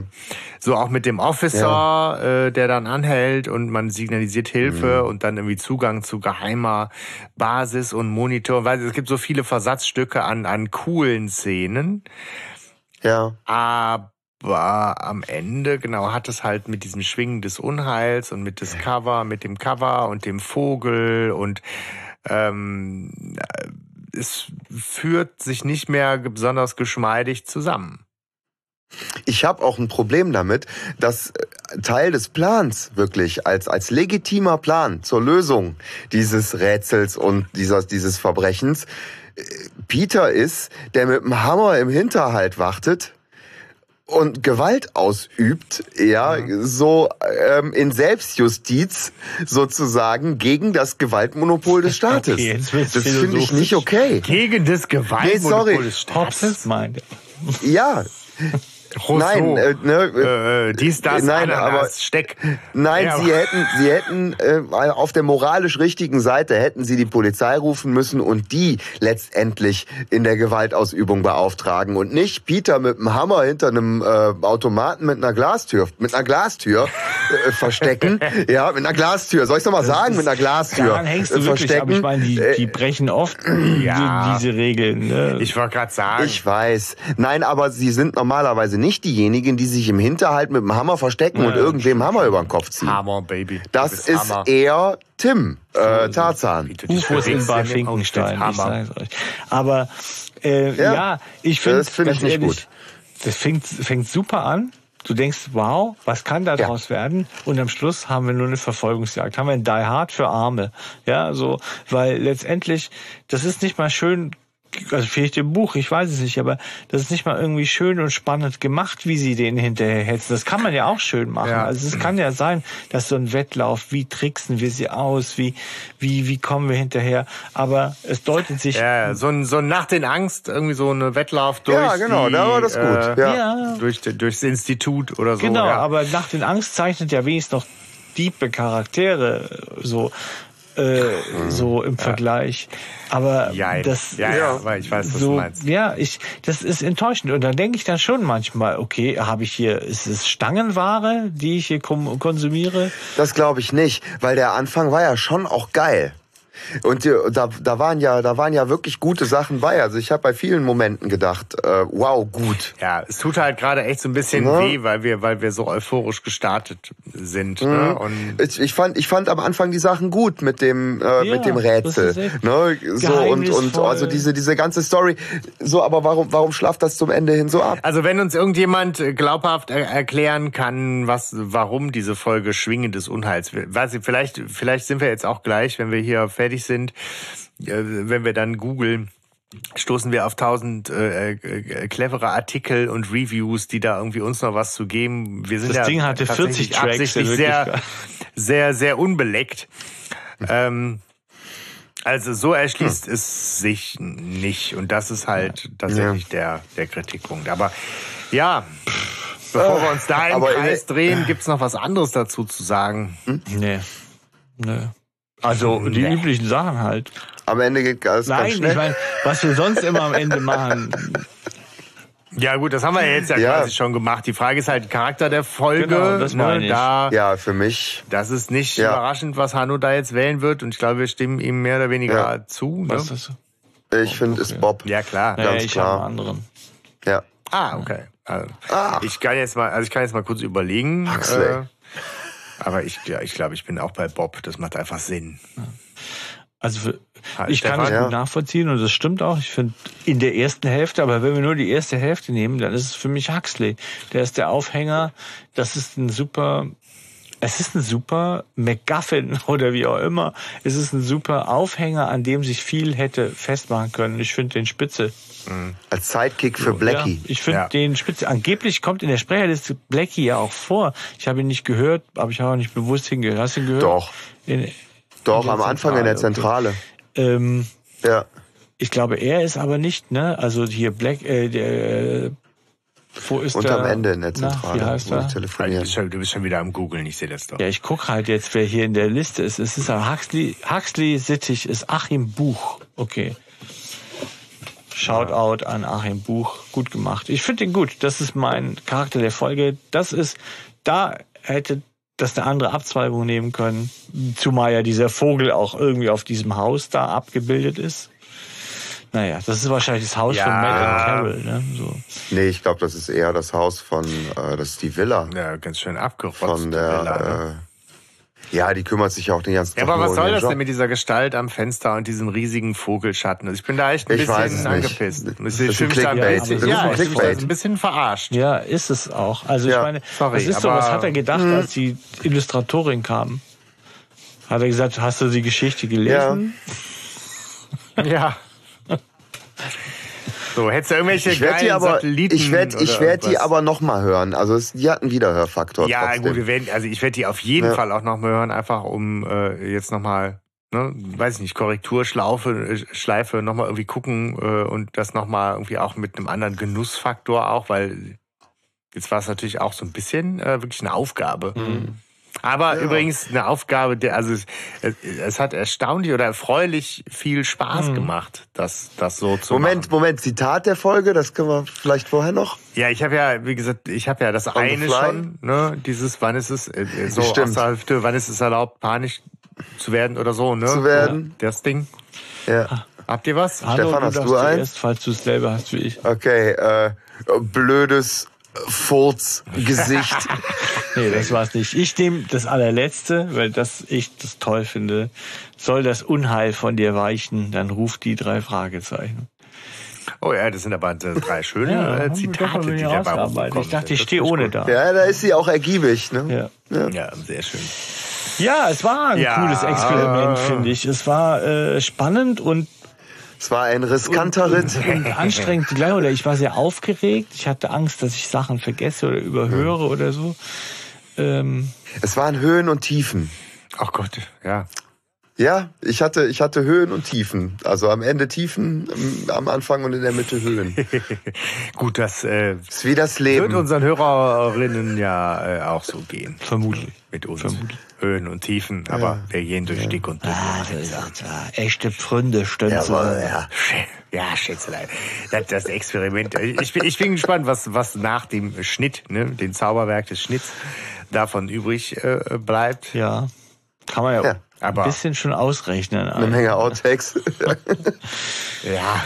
Speaker 1: So auch mit dem Officer, äh, der dann anhält und man signalisiert Hilfe
Speaker 2: Mhm.
Speaker 1: und dann irgendwie Zugang zu geheimer Basis und Monitor. Weil es gibt so viele Versatzstücke an, an coolen Szenen.
Speaker 2: Ja.
Speaker 1: Aber am Ende, genau, hat es halt mit diesem Schwingen des Unheils und mit des Cover, mit dem Cover und dem Vogel und ähm, äh, es führt sich nicht mehr besonders geschmeidig zusammen.
Speaker 2: Ich habe auch ein Problem damit, dass äh, Teil des Plans wirklich als, als legitimer Plan zur Lösung dieses Rätsels und dieser, dieses Verbrechens Peter ist, der mit dem Hammer im Hinterhalt wartet und Gewalt ausübt, ja, so ähm, in Selbstjustiz sozusagen gegen das Gewaltmonopol des Staates.
Speaker 3: Okay, jetzt
Speaker 2: das finde ich nicht okay.
Speaker 1: Gegen das Gewaltmonopol
Speaker 2: sorry.
Speaker 1: des
Speaker 3: Hobbes
Speaker 1: Staates.
Speaker 3: meint.
Speaker 2: Ja,
Speaker 1: Rousseau.
Speaker 2: nein, äh, ne,
Speaker 1: äh, äh, dies, das,
Speaker 2: Nein,
Speaker 1: Ananas,
Speaker 2: aber-
Speaker 1: Steck.
Speaker 2: Nein,
Speaker 1: Ja,
Speaker 2: sie hätten, sie hätten äh, auf der moralisch richtigen Seite hätten sie die Polizei rufen müssen und die letztendlich in der Gewaltausübung beauftragen und nicht Peter mit einem Hammer hinter einem äh, Automaten mit einer Glastür, mit einer Glastür äh, verstecken. [LAUGHS] ja, mit einer Glastür. Soll ich noch mal sagen, mit einer Glastür
Speaker 3: Daran hängst du
Speaker 2: äh,
Speaker 3: wirklich, aber ich meine, die,
Speaker 2: Äh,
Speaker 3: die brechen oft [CLEARS THROAT]
Speaker 1: Ja.
Speaker 3: diese Regeln. Ne?
Speaker 1: Ich wollte gerade sagen.
Speaker 2: Ich weiß. Nein, aber sie sind normalerweise nicht diejenigen, die sich im Hinterhalt mit dem Hammer verstecken und
Speaker 3: Ja,
Speaker 2: irgendwem Hammer über den Kopf ziehen.
Speaker 1: Hammer, Baby. Du
Speaker 2: Das ist
Speaker 1: Hammer.
Speaker 2: eher Tim, äh, Tarzan.
Speaker 3: UFOs in Bad Finkenstein. Ich
Speaker 1: Hammer.
Speaker 3: sag's euch. Aber äh, ja.
Speaker 2: Ja,
Speaker 3: ich finde
Speaker 2: das find ich nicht gut.
Speaker 3: Das fängt, fängt super an. Du denkst, wow, was kann da
Speaker 2: Ja.
Speaker 3: draus werden? Und am Schluss haben wir nur eine Verfolgungsjagd. Haben wir ein Die Hard für Arme. Ja, so, weil letztendlich, das ist nicht mal schön, also vielleicht im Buch, ich weiß es nicht, aber das ist nicht mal irgendwie schön und spannend gemacht, wie sie den hinterher hetzen. Das kann man ja auch schön machen.
Speaker 1: Ja.
Speaker 3: Also es kann ja sein, dass so ein Wettlauf, wie tricksen wir sie aus, wie, wie, wie kommen wir hinterher. Aber es deutet sich
Speaker 1: Ja, so ein, so ein Nacht in Angst, irgendwie so eine Wettlauf durch
Speaker 2: Ja, genau,
Speaker 1: die,
Speaker 2: da war das gut.
Speaker 1: Äh,
Speaker 2: Ja.
Speaker 3: ja,
Speaker 1: durch, durchs Institut oder so.
Speaker 3: Genau,
Speaker 1: ja.
Speaker 3: aber nach den Angst zeichnet ja wenigstens noch diepe Charaktere so äh, so im Vergleich. Aber
Speaker 1: Jein.
Speaker 3: das
Speaker 1: Ja, ja, aber ich weiß, was
Speaker 3: so,
Speaker 1: du meinst.
Speaker 3: Ja, ich das ist enttäuschend und dann denke ich dann schon manchmal, okay, habe ich hier ist es Stangenware, die ich hier konsumiere?
Speaker 2: Das glaube ich nicht, weil der Anfang war ja schon auch geil. Und die, da, da waren ja, da waren ja wirklich gute Sachen bei. Also ich habe bei vielen Momenten gedacht, äh, wow, gut.
Speaker 1: Ja, es tut halt gerade echt so ein bisschen
Speaker 2: Ne?
Speaker 1: weh, weil wir, weil wir so euphorisch gestartet sind. Ne? Und
Speaker 2: Ich, ich fand, ich fand am Anfang die Sachen gut mit dem, äh,
Speaker 3: Ja,
Speaker 2: mit dem Rätsel. Ne? So und, und also diese, diese ganze Story. So, aber warum, warum schlaft das zum Ende hin so ab?
Speaker 1: also wenn uns irgendjemand äh, glaubhaft er erklären kann, was, warum diese Folge Schwingen des Unheils, weiß ich, vielleicht, vielleicht sind wir jetzt auch gleich, wenn wir hier fertig sind, äh, wenn wir dann googeln, stoßen wir auf tausend äh, äh, clevere Artikel und Reviews, die da irgendwie uns noch was zu geben. Wir sind
Speaker 3: Das
Speaker 1: ja
Speaker 3: Ding hatte 40
Speaker 1: tatsächlich
Speaker 3: Tracks,
Speaker 1: absichtlich
Speaker 3: ja,
Speaker 1: sehr, sehr, sehr unbeleckt. Ähm, also so erschließt es sich nicht. Und das ist halt tatsächlich der, der Kritikpunkt. Aber ja, bevor wir uns da im
Speaker 2: Aber in
Speaker 1: Kreis
Speaker 2: der-
Speaker 1: drehen, gibt's noch was anderes dazu zu sagen.
Speaker 3: Nee. Nee. Also die
Speaker 1: Nee.
Speaker 3: üblichen Sachen halt.
Speaker 2: Am Ende geht alles ganz
Speaker 3: Nein,
Speaker 2: schnell.
Speaker 3: ich meine, was wir sonst immer am Ende machen.
Speaker 1: Ja gut, das haben wir ja jetzt ja,
Speaker 2: Ja.
Speaker 1: quasi schon gemacht. Die Frage ist halt Charakter der Folge.
Speaker 3: Genau, das meine
Speaker 1: ne,
Speaker 3: ich.
Speaker 1: da,
Speaker 2: Ja, für mich.
Speaker 1: Das ist nicht
Speaker 2: Ja.
Speaker 1: überraschend, was Hanno da jetzt wählen wird. Und ich glaube, wir stimmen ihm mehr oder weniger
Speaker 2: Ja.
Speaker 1: zu. Ne?
Speaker 3: Was ist das?
Speaker 2: Ich finde, ist Bob.
Speaker 1: Ja, klar.
Speaker 3: Naja,
Speaker 2: Ganz
Speaker 3: ich
Speaker 2: klar.
Speaker 3: habe einen anderen.
Speaker 2: Ja.
Speaker 1: Ah, okay. Also,
Speaker 2: Ah.
Speaker 1: Ich kann jetzt mal, also ich kann jetzt mal kurz überlegen. äh,
Speaker 2: Huxley.
Speaker 1: Aber ich, ja, ich glaube, ich bin auch bei Bob. Das macht einfach Sinn.
Speaker 3: Also für,
Speaker 1: Halt,
Speaker 3: ich kann das
Speaker 2: Ja.
Speaker 3: gut nachvollziehen und das stimmt auch. Ich finde in der ersten Hälfte, aber wenn wir nur die erste Hälfte nehmen, dann ist es für mich Huxley. Der ist der Aufhänger. Das ist ein super, es ist ein super MacGuffin [LAUGHS] oder wie auch immer. Es ist ein super Aufhänger, an dem sich viel hätte festmachen können. Ich finde den Spitze.
Speaker 2: Als Sidekick für Blackie.
Speaker 3: Ja, ich finde
Speaker 1: Ja.
Speaker 3: den Spitze. Angeblich kommt in der Sprecherliste Blackie ja auch vor. Ich habe ihn nicht gehört, aber ich habe auch nicht bewusst hingehört. Hast du ihn gehört?
Speaker 2: Doch.
Speaker 3: In,
Speaker 2: Doch,
Speaker 3: der
Speaker 2: am Anfang in der
Speaker 3: Zentrale,
Speaker 2: Zentrale.
Speaker 3: ähm,
Speaker 2: Ja.
Speaker 3: ich glaube, er ist aber nicht, ne? Also hier Black, äh, der, äh, wo ist
Speaker 2: Und
Speaker 3: der?
Speaker 2: am Ende in der
Speaker 3: Na,
Speaker 2: Zentrale.
Speaker 3: wie heißt er?
Speaker 2: die
Speaker 1: Du
Speaker 2: telefonieren.
Speaker 1: bist, schon, du bist schon wieder am Googeln, ich sehe das doch.
Speaker 3: Ja, ich guck halt jetzt, wer hier in der Liste ist. Es ist aber Huxley, Huxley Sittig ist Achim Buch. Okay. Shoutout an Achim Buch. Gut gemacht. Ich finde den gut. Das ist mein Charakter der Folge. Das ist, da hätte das eine andere Abzweigung nehmen können. Zumal ja dieser Vogel auch irgendwie auf diesem Haus da abgebildet ist. Naja, das ist wahrscheinlich das Haus
Speaker 1: Ja.
Speaker 3: von Matt und Carol, ne? So.
Speaker 2: Nee, ich glaube, das ist eher das Haus von, äh, das ist die Villa.
Speaker 1: Ja, ganz schön abgerotzt.
Speaker 2: Von
Speaker 1: die Villa, ne?
Speaker 2: der, äh, ja, die kümmert sich ja auch den ganzen
Speaker 1: Ja,
Speaker 2: Tag
Speaker 1: aber
Speaker 2: nur
Speaker 1: was soll das
Speaker 2: Job.
Speaker 1: denn mit dieser Gestalt am Fenster und diesem riesigen Vogelschatten? Also ich bin da echt ein
Speaker 2: Ich
Speaker 1: bisschen
Speaker 2: nicht.
Speaker 1: angepisst.
Speaker 2: Das
Speaker 1: Ich
Speaker 2: ist ein Clickbait.
Speaker 1: ja,
Speaker 3: ein
Speaker 1: ich ein bisschen verarscht.
Speaker 3: Ja, ist es auch. Also ich
Speaker 2: Ja,
Speaker 3: meine,
Speaker 1: sorry,
Speaker 3: was ist so, was
Speaker 1: aber-
Speaker 3: hat er gedacht, als die Illustratorin kam? Hat er gesagt, hast du die Geschichte gelesen?
Speaker 1: Ja. So, hättest du irgendwelche
Speaker 2: Ich werde
Speaker 1: geilen
Speaker 2: die aber,
Speaker 1: Satelliten
Speaker 2: ich werde, ich werde die aber noch mal hören. Also es, die hat einen Wiederhörfaktor.
Speaker 1: Ja,
Speaker 2: trotzdem.
Speaker 1: gut, wir werden, also ich werde die auf jeden
Speaker 2: Ja.
Speaker 1: Fall auch noch mal hören, einfach um äh, jetzt noch mal, ne, weiß ich nicht, Korrekturschleife, äh, Schleife noch mal irgendwie gucken äh, und das noch mal irgendwie auch mit einem anderen Genussfaktor auch, weil jetzt war es natürlich auch so ein bisschen äh, wirklich eine Aufgabe. Aber
Speaker 2: Ja.
Speaker 1: übrigens eine Aufgabe, der, also es, es, es hat erstaunlich oder erfreulich viel Spaß gemacht, das, das so zu
Speaker 2: Moment,
Speaker 1: machen.
Speaker 2: Moment, Zitat der Folge, das können wir vielleicht vorher noch.
Speaker 1: Ja, ich habe ja, wie gesagt, ich habe ja das
Speaker 2: the
Speaker 1: eine schon, ne, dieses, wann ist es, äh, äh, so
Speaker 2: Stimmt.
Speaker 1: aus der Hüfte, wann ist es erlaubt, panisch zu werden oder so, ne?
Speaker 2: Zu werden.
Speaker 1: Ja, das Ding.
Speaker 2: Ja.
Speaker 1: Habt ihr was?
Speaker 3: Hanno,
Speaker 2: Stefan,
Speaker 3: du
Speaker 2: hast du eins?
Speaker 3: falls du es selber hast wie ich.
Speaker 2: Okay, äh, blödes Furzgesicht. [LAUGHS]
Speaker 3: Nee, das war's nicht. Ich nehme das allerletzte, weil das ich das toll finde. Soll das Unheil von dir weichen, dann ruft die drei Fragezeichen.
Speaker 1: Oh ja, das sind aber drei schöne äh,
Speaker 3: haben wir
Speaker 1: Zitate, die dabei rumgekommen
Speaker 3: Ich dachte, ich stehe ohne
Speaker 1: gut.
Speaker 3: da.
Speaker 2: ja, da ist sie auch ergiebig, ne?
Speaker 3: Ja.
Speaker 1: Ja, sehr schön.
Speaker 3: ja, es war ein
Speaker 1: Ja.
Speaker 3: cooles Experiment, finde ich. Es war äh, spannend und
Speaker 2: Es war ein riskanter Ritt.
Speaker 3: und anstrengend [LAUGHS] zugleich. Oder ich war sehr aufgeregt. Ich hatte Angst, dass ich Sachen vergesse oder überhöre oder so. Ähm,
Speaker 2: Es waren Höhen und Tiefen.
Speaker 1: Ach Gott, ja.
Speaker 2: Ja, ich hatte, ich hatte Höhen und Tiefen. Also am Ende Tiefen, am- am Anfang und in der Mitte Höhen. [LAUGHS]
Speaker 1: Gut, das äh,
Speaker 2: ist wie das
Speaker 1: wird
Speaker 2: Leben.
Speaker 1: unseren Hörerinnen ja äh, auch so gehen.
Speaker 3: vermutlich.
Speaker 1: Mit uns.
Speaker 3: Vermutlich.
Speaker 1: Höhen und Tiefen, aber wir gehen durch dick und dünn.
Speaker 3: Ah, das ist ja echte Pfründe, Stönze.
Speaker 2: Jawohl, ja. [LAUGHS]
Speaker 1: Ja, Schätzelein. Das, das Experiment. Ich bin, ich bin gespannt, was, was nach dem Schnitt, ne, dem Zauberwerk des Schnitts, davon übrig äh, bleibt.
Speaker 3: Ja, kann man ja,
Speaker 2: Ja,
Speaker 1: aber-
Speaker 3: ein bisschen schon ausrechnen.
Speaker 2: Eine Menge Outtakes. [LAUGHS]
Speaker 1: Ja.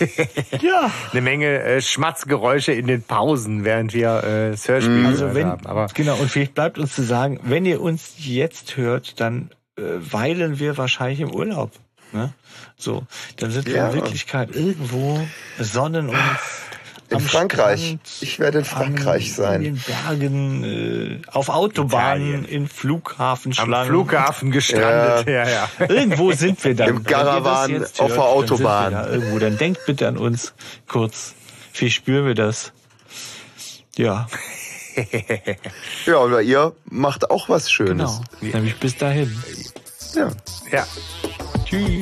Speaker 1: [LAUGHS]
Speaker 3: Ja,
Speaker 1: Eine Menge äh, Schmatzgeräusche in den Pausen, während wir äh, das Hörspiel
Speaker 3: also
Speaker 1: gehört
Speaker 3: wenn,
Speaker 1: haben. Aber
Speaker 3: genau, und vielleicht bleibt uns zu sagen, wenn ihr uns jetzt hört, dann äh, weilen wir wahrscheinlich im Urlaub. Ne? So, dann sind wir
Speaker 2: Ja.
Speaker 3: in Wirklichkeit irgendwo, sonnen uns
Speaker 2: In
Speaker 3: am
Speaker 2: Frankreich.
Speaker 3: Strand,
Speaker 2: Ich werde in Frankreich
Speaker 3: an,
Speaker 2: sein.
Speaker 3: In den Bergen, äh, auf Autobahnen,
Speaker 1: Italien.
Speaker 3: in
Speaker 1: am
Speaker 3: Flughafenschlangen.
Speaker 1: Flughafen gestrandet. Ja, ja. [LAUGHS]
Speaker 3: Irgendwo sind wir dann.
Speaker 2: Im Caravan auf
Speaker 3: hört,
Speaker 2: der
Speaker 3: dann
Speaker 2: Autobahn.
Speaker 3: wir da irgendwo. Dann denkt bitte an uns kurz. Wie spüren wir das? Ja,
Speaker 2: Ja, oder ihr macht auch was Schönes.
Speaker 3: genau. Nämlich bis dahin.
Speaker 2: Ja.
Speaker 1: ja.
Speaker 3: Tschüss.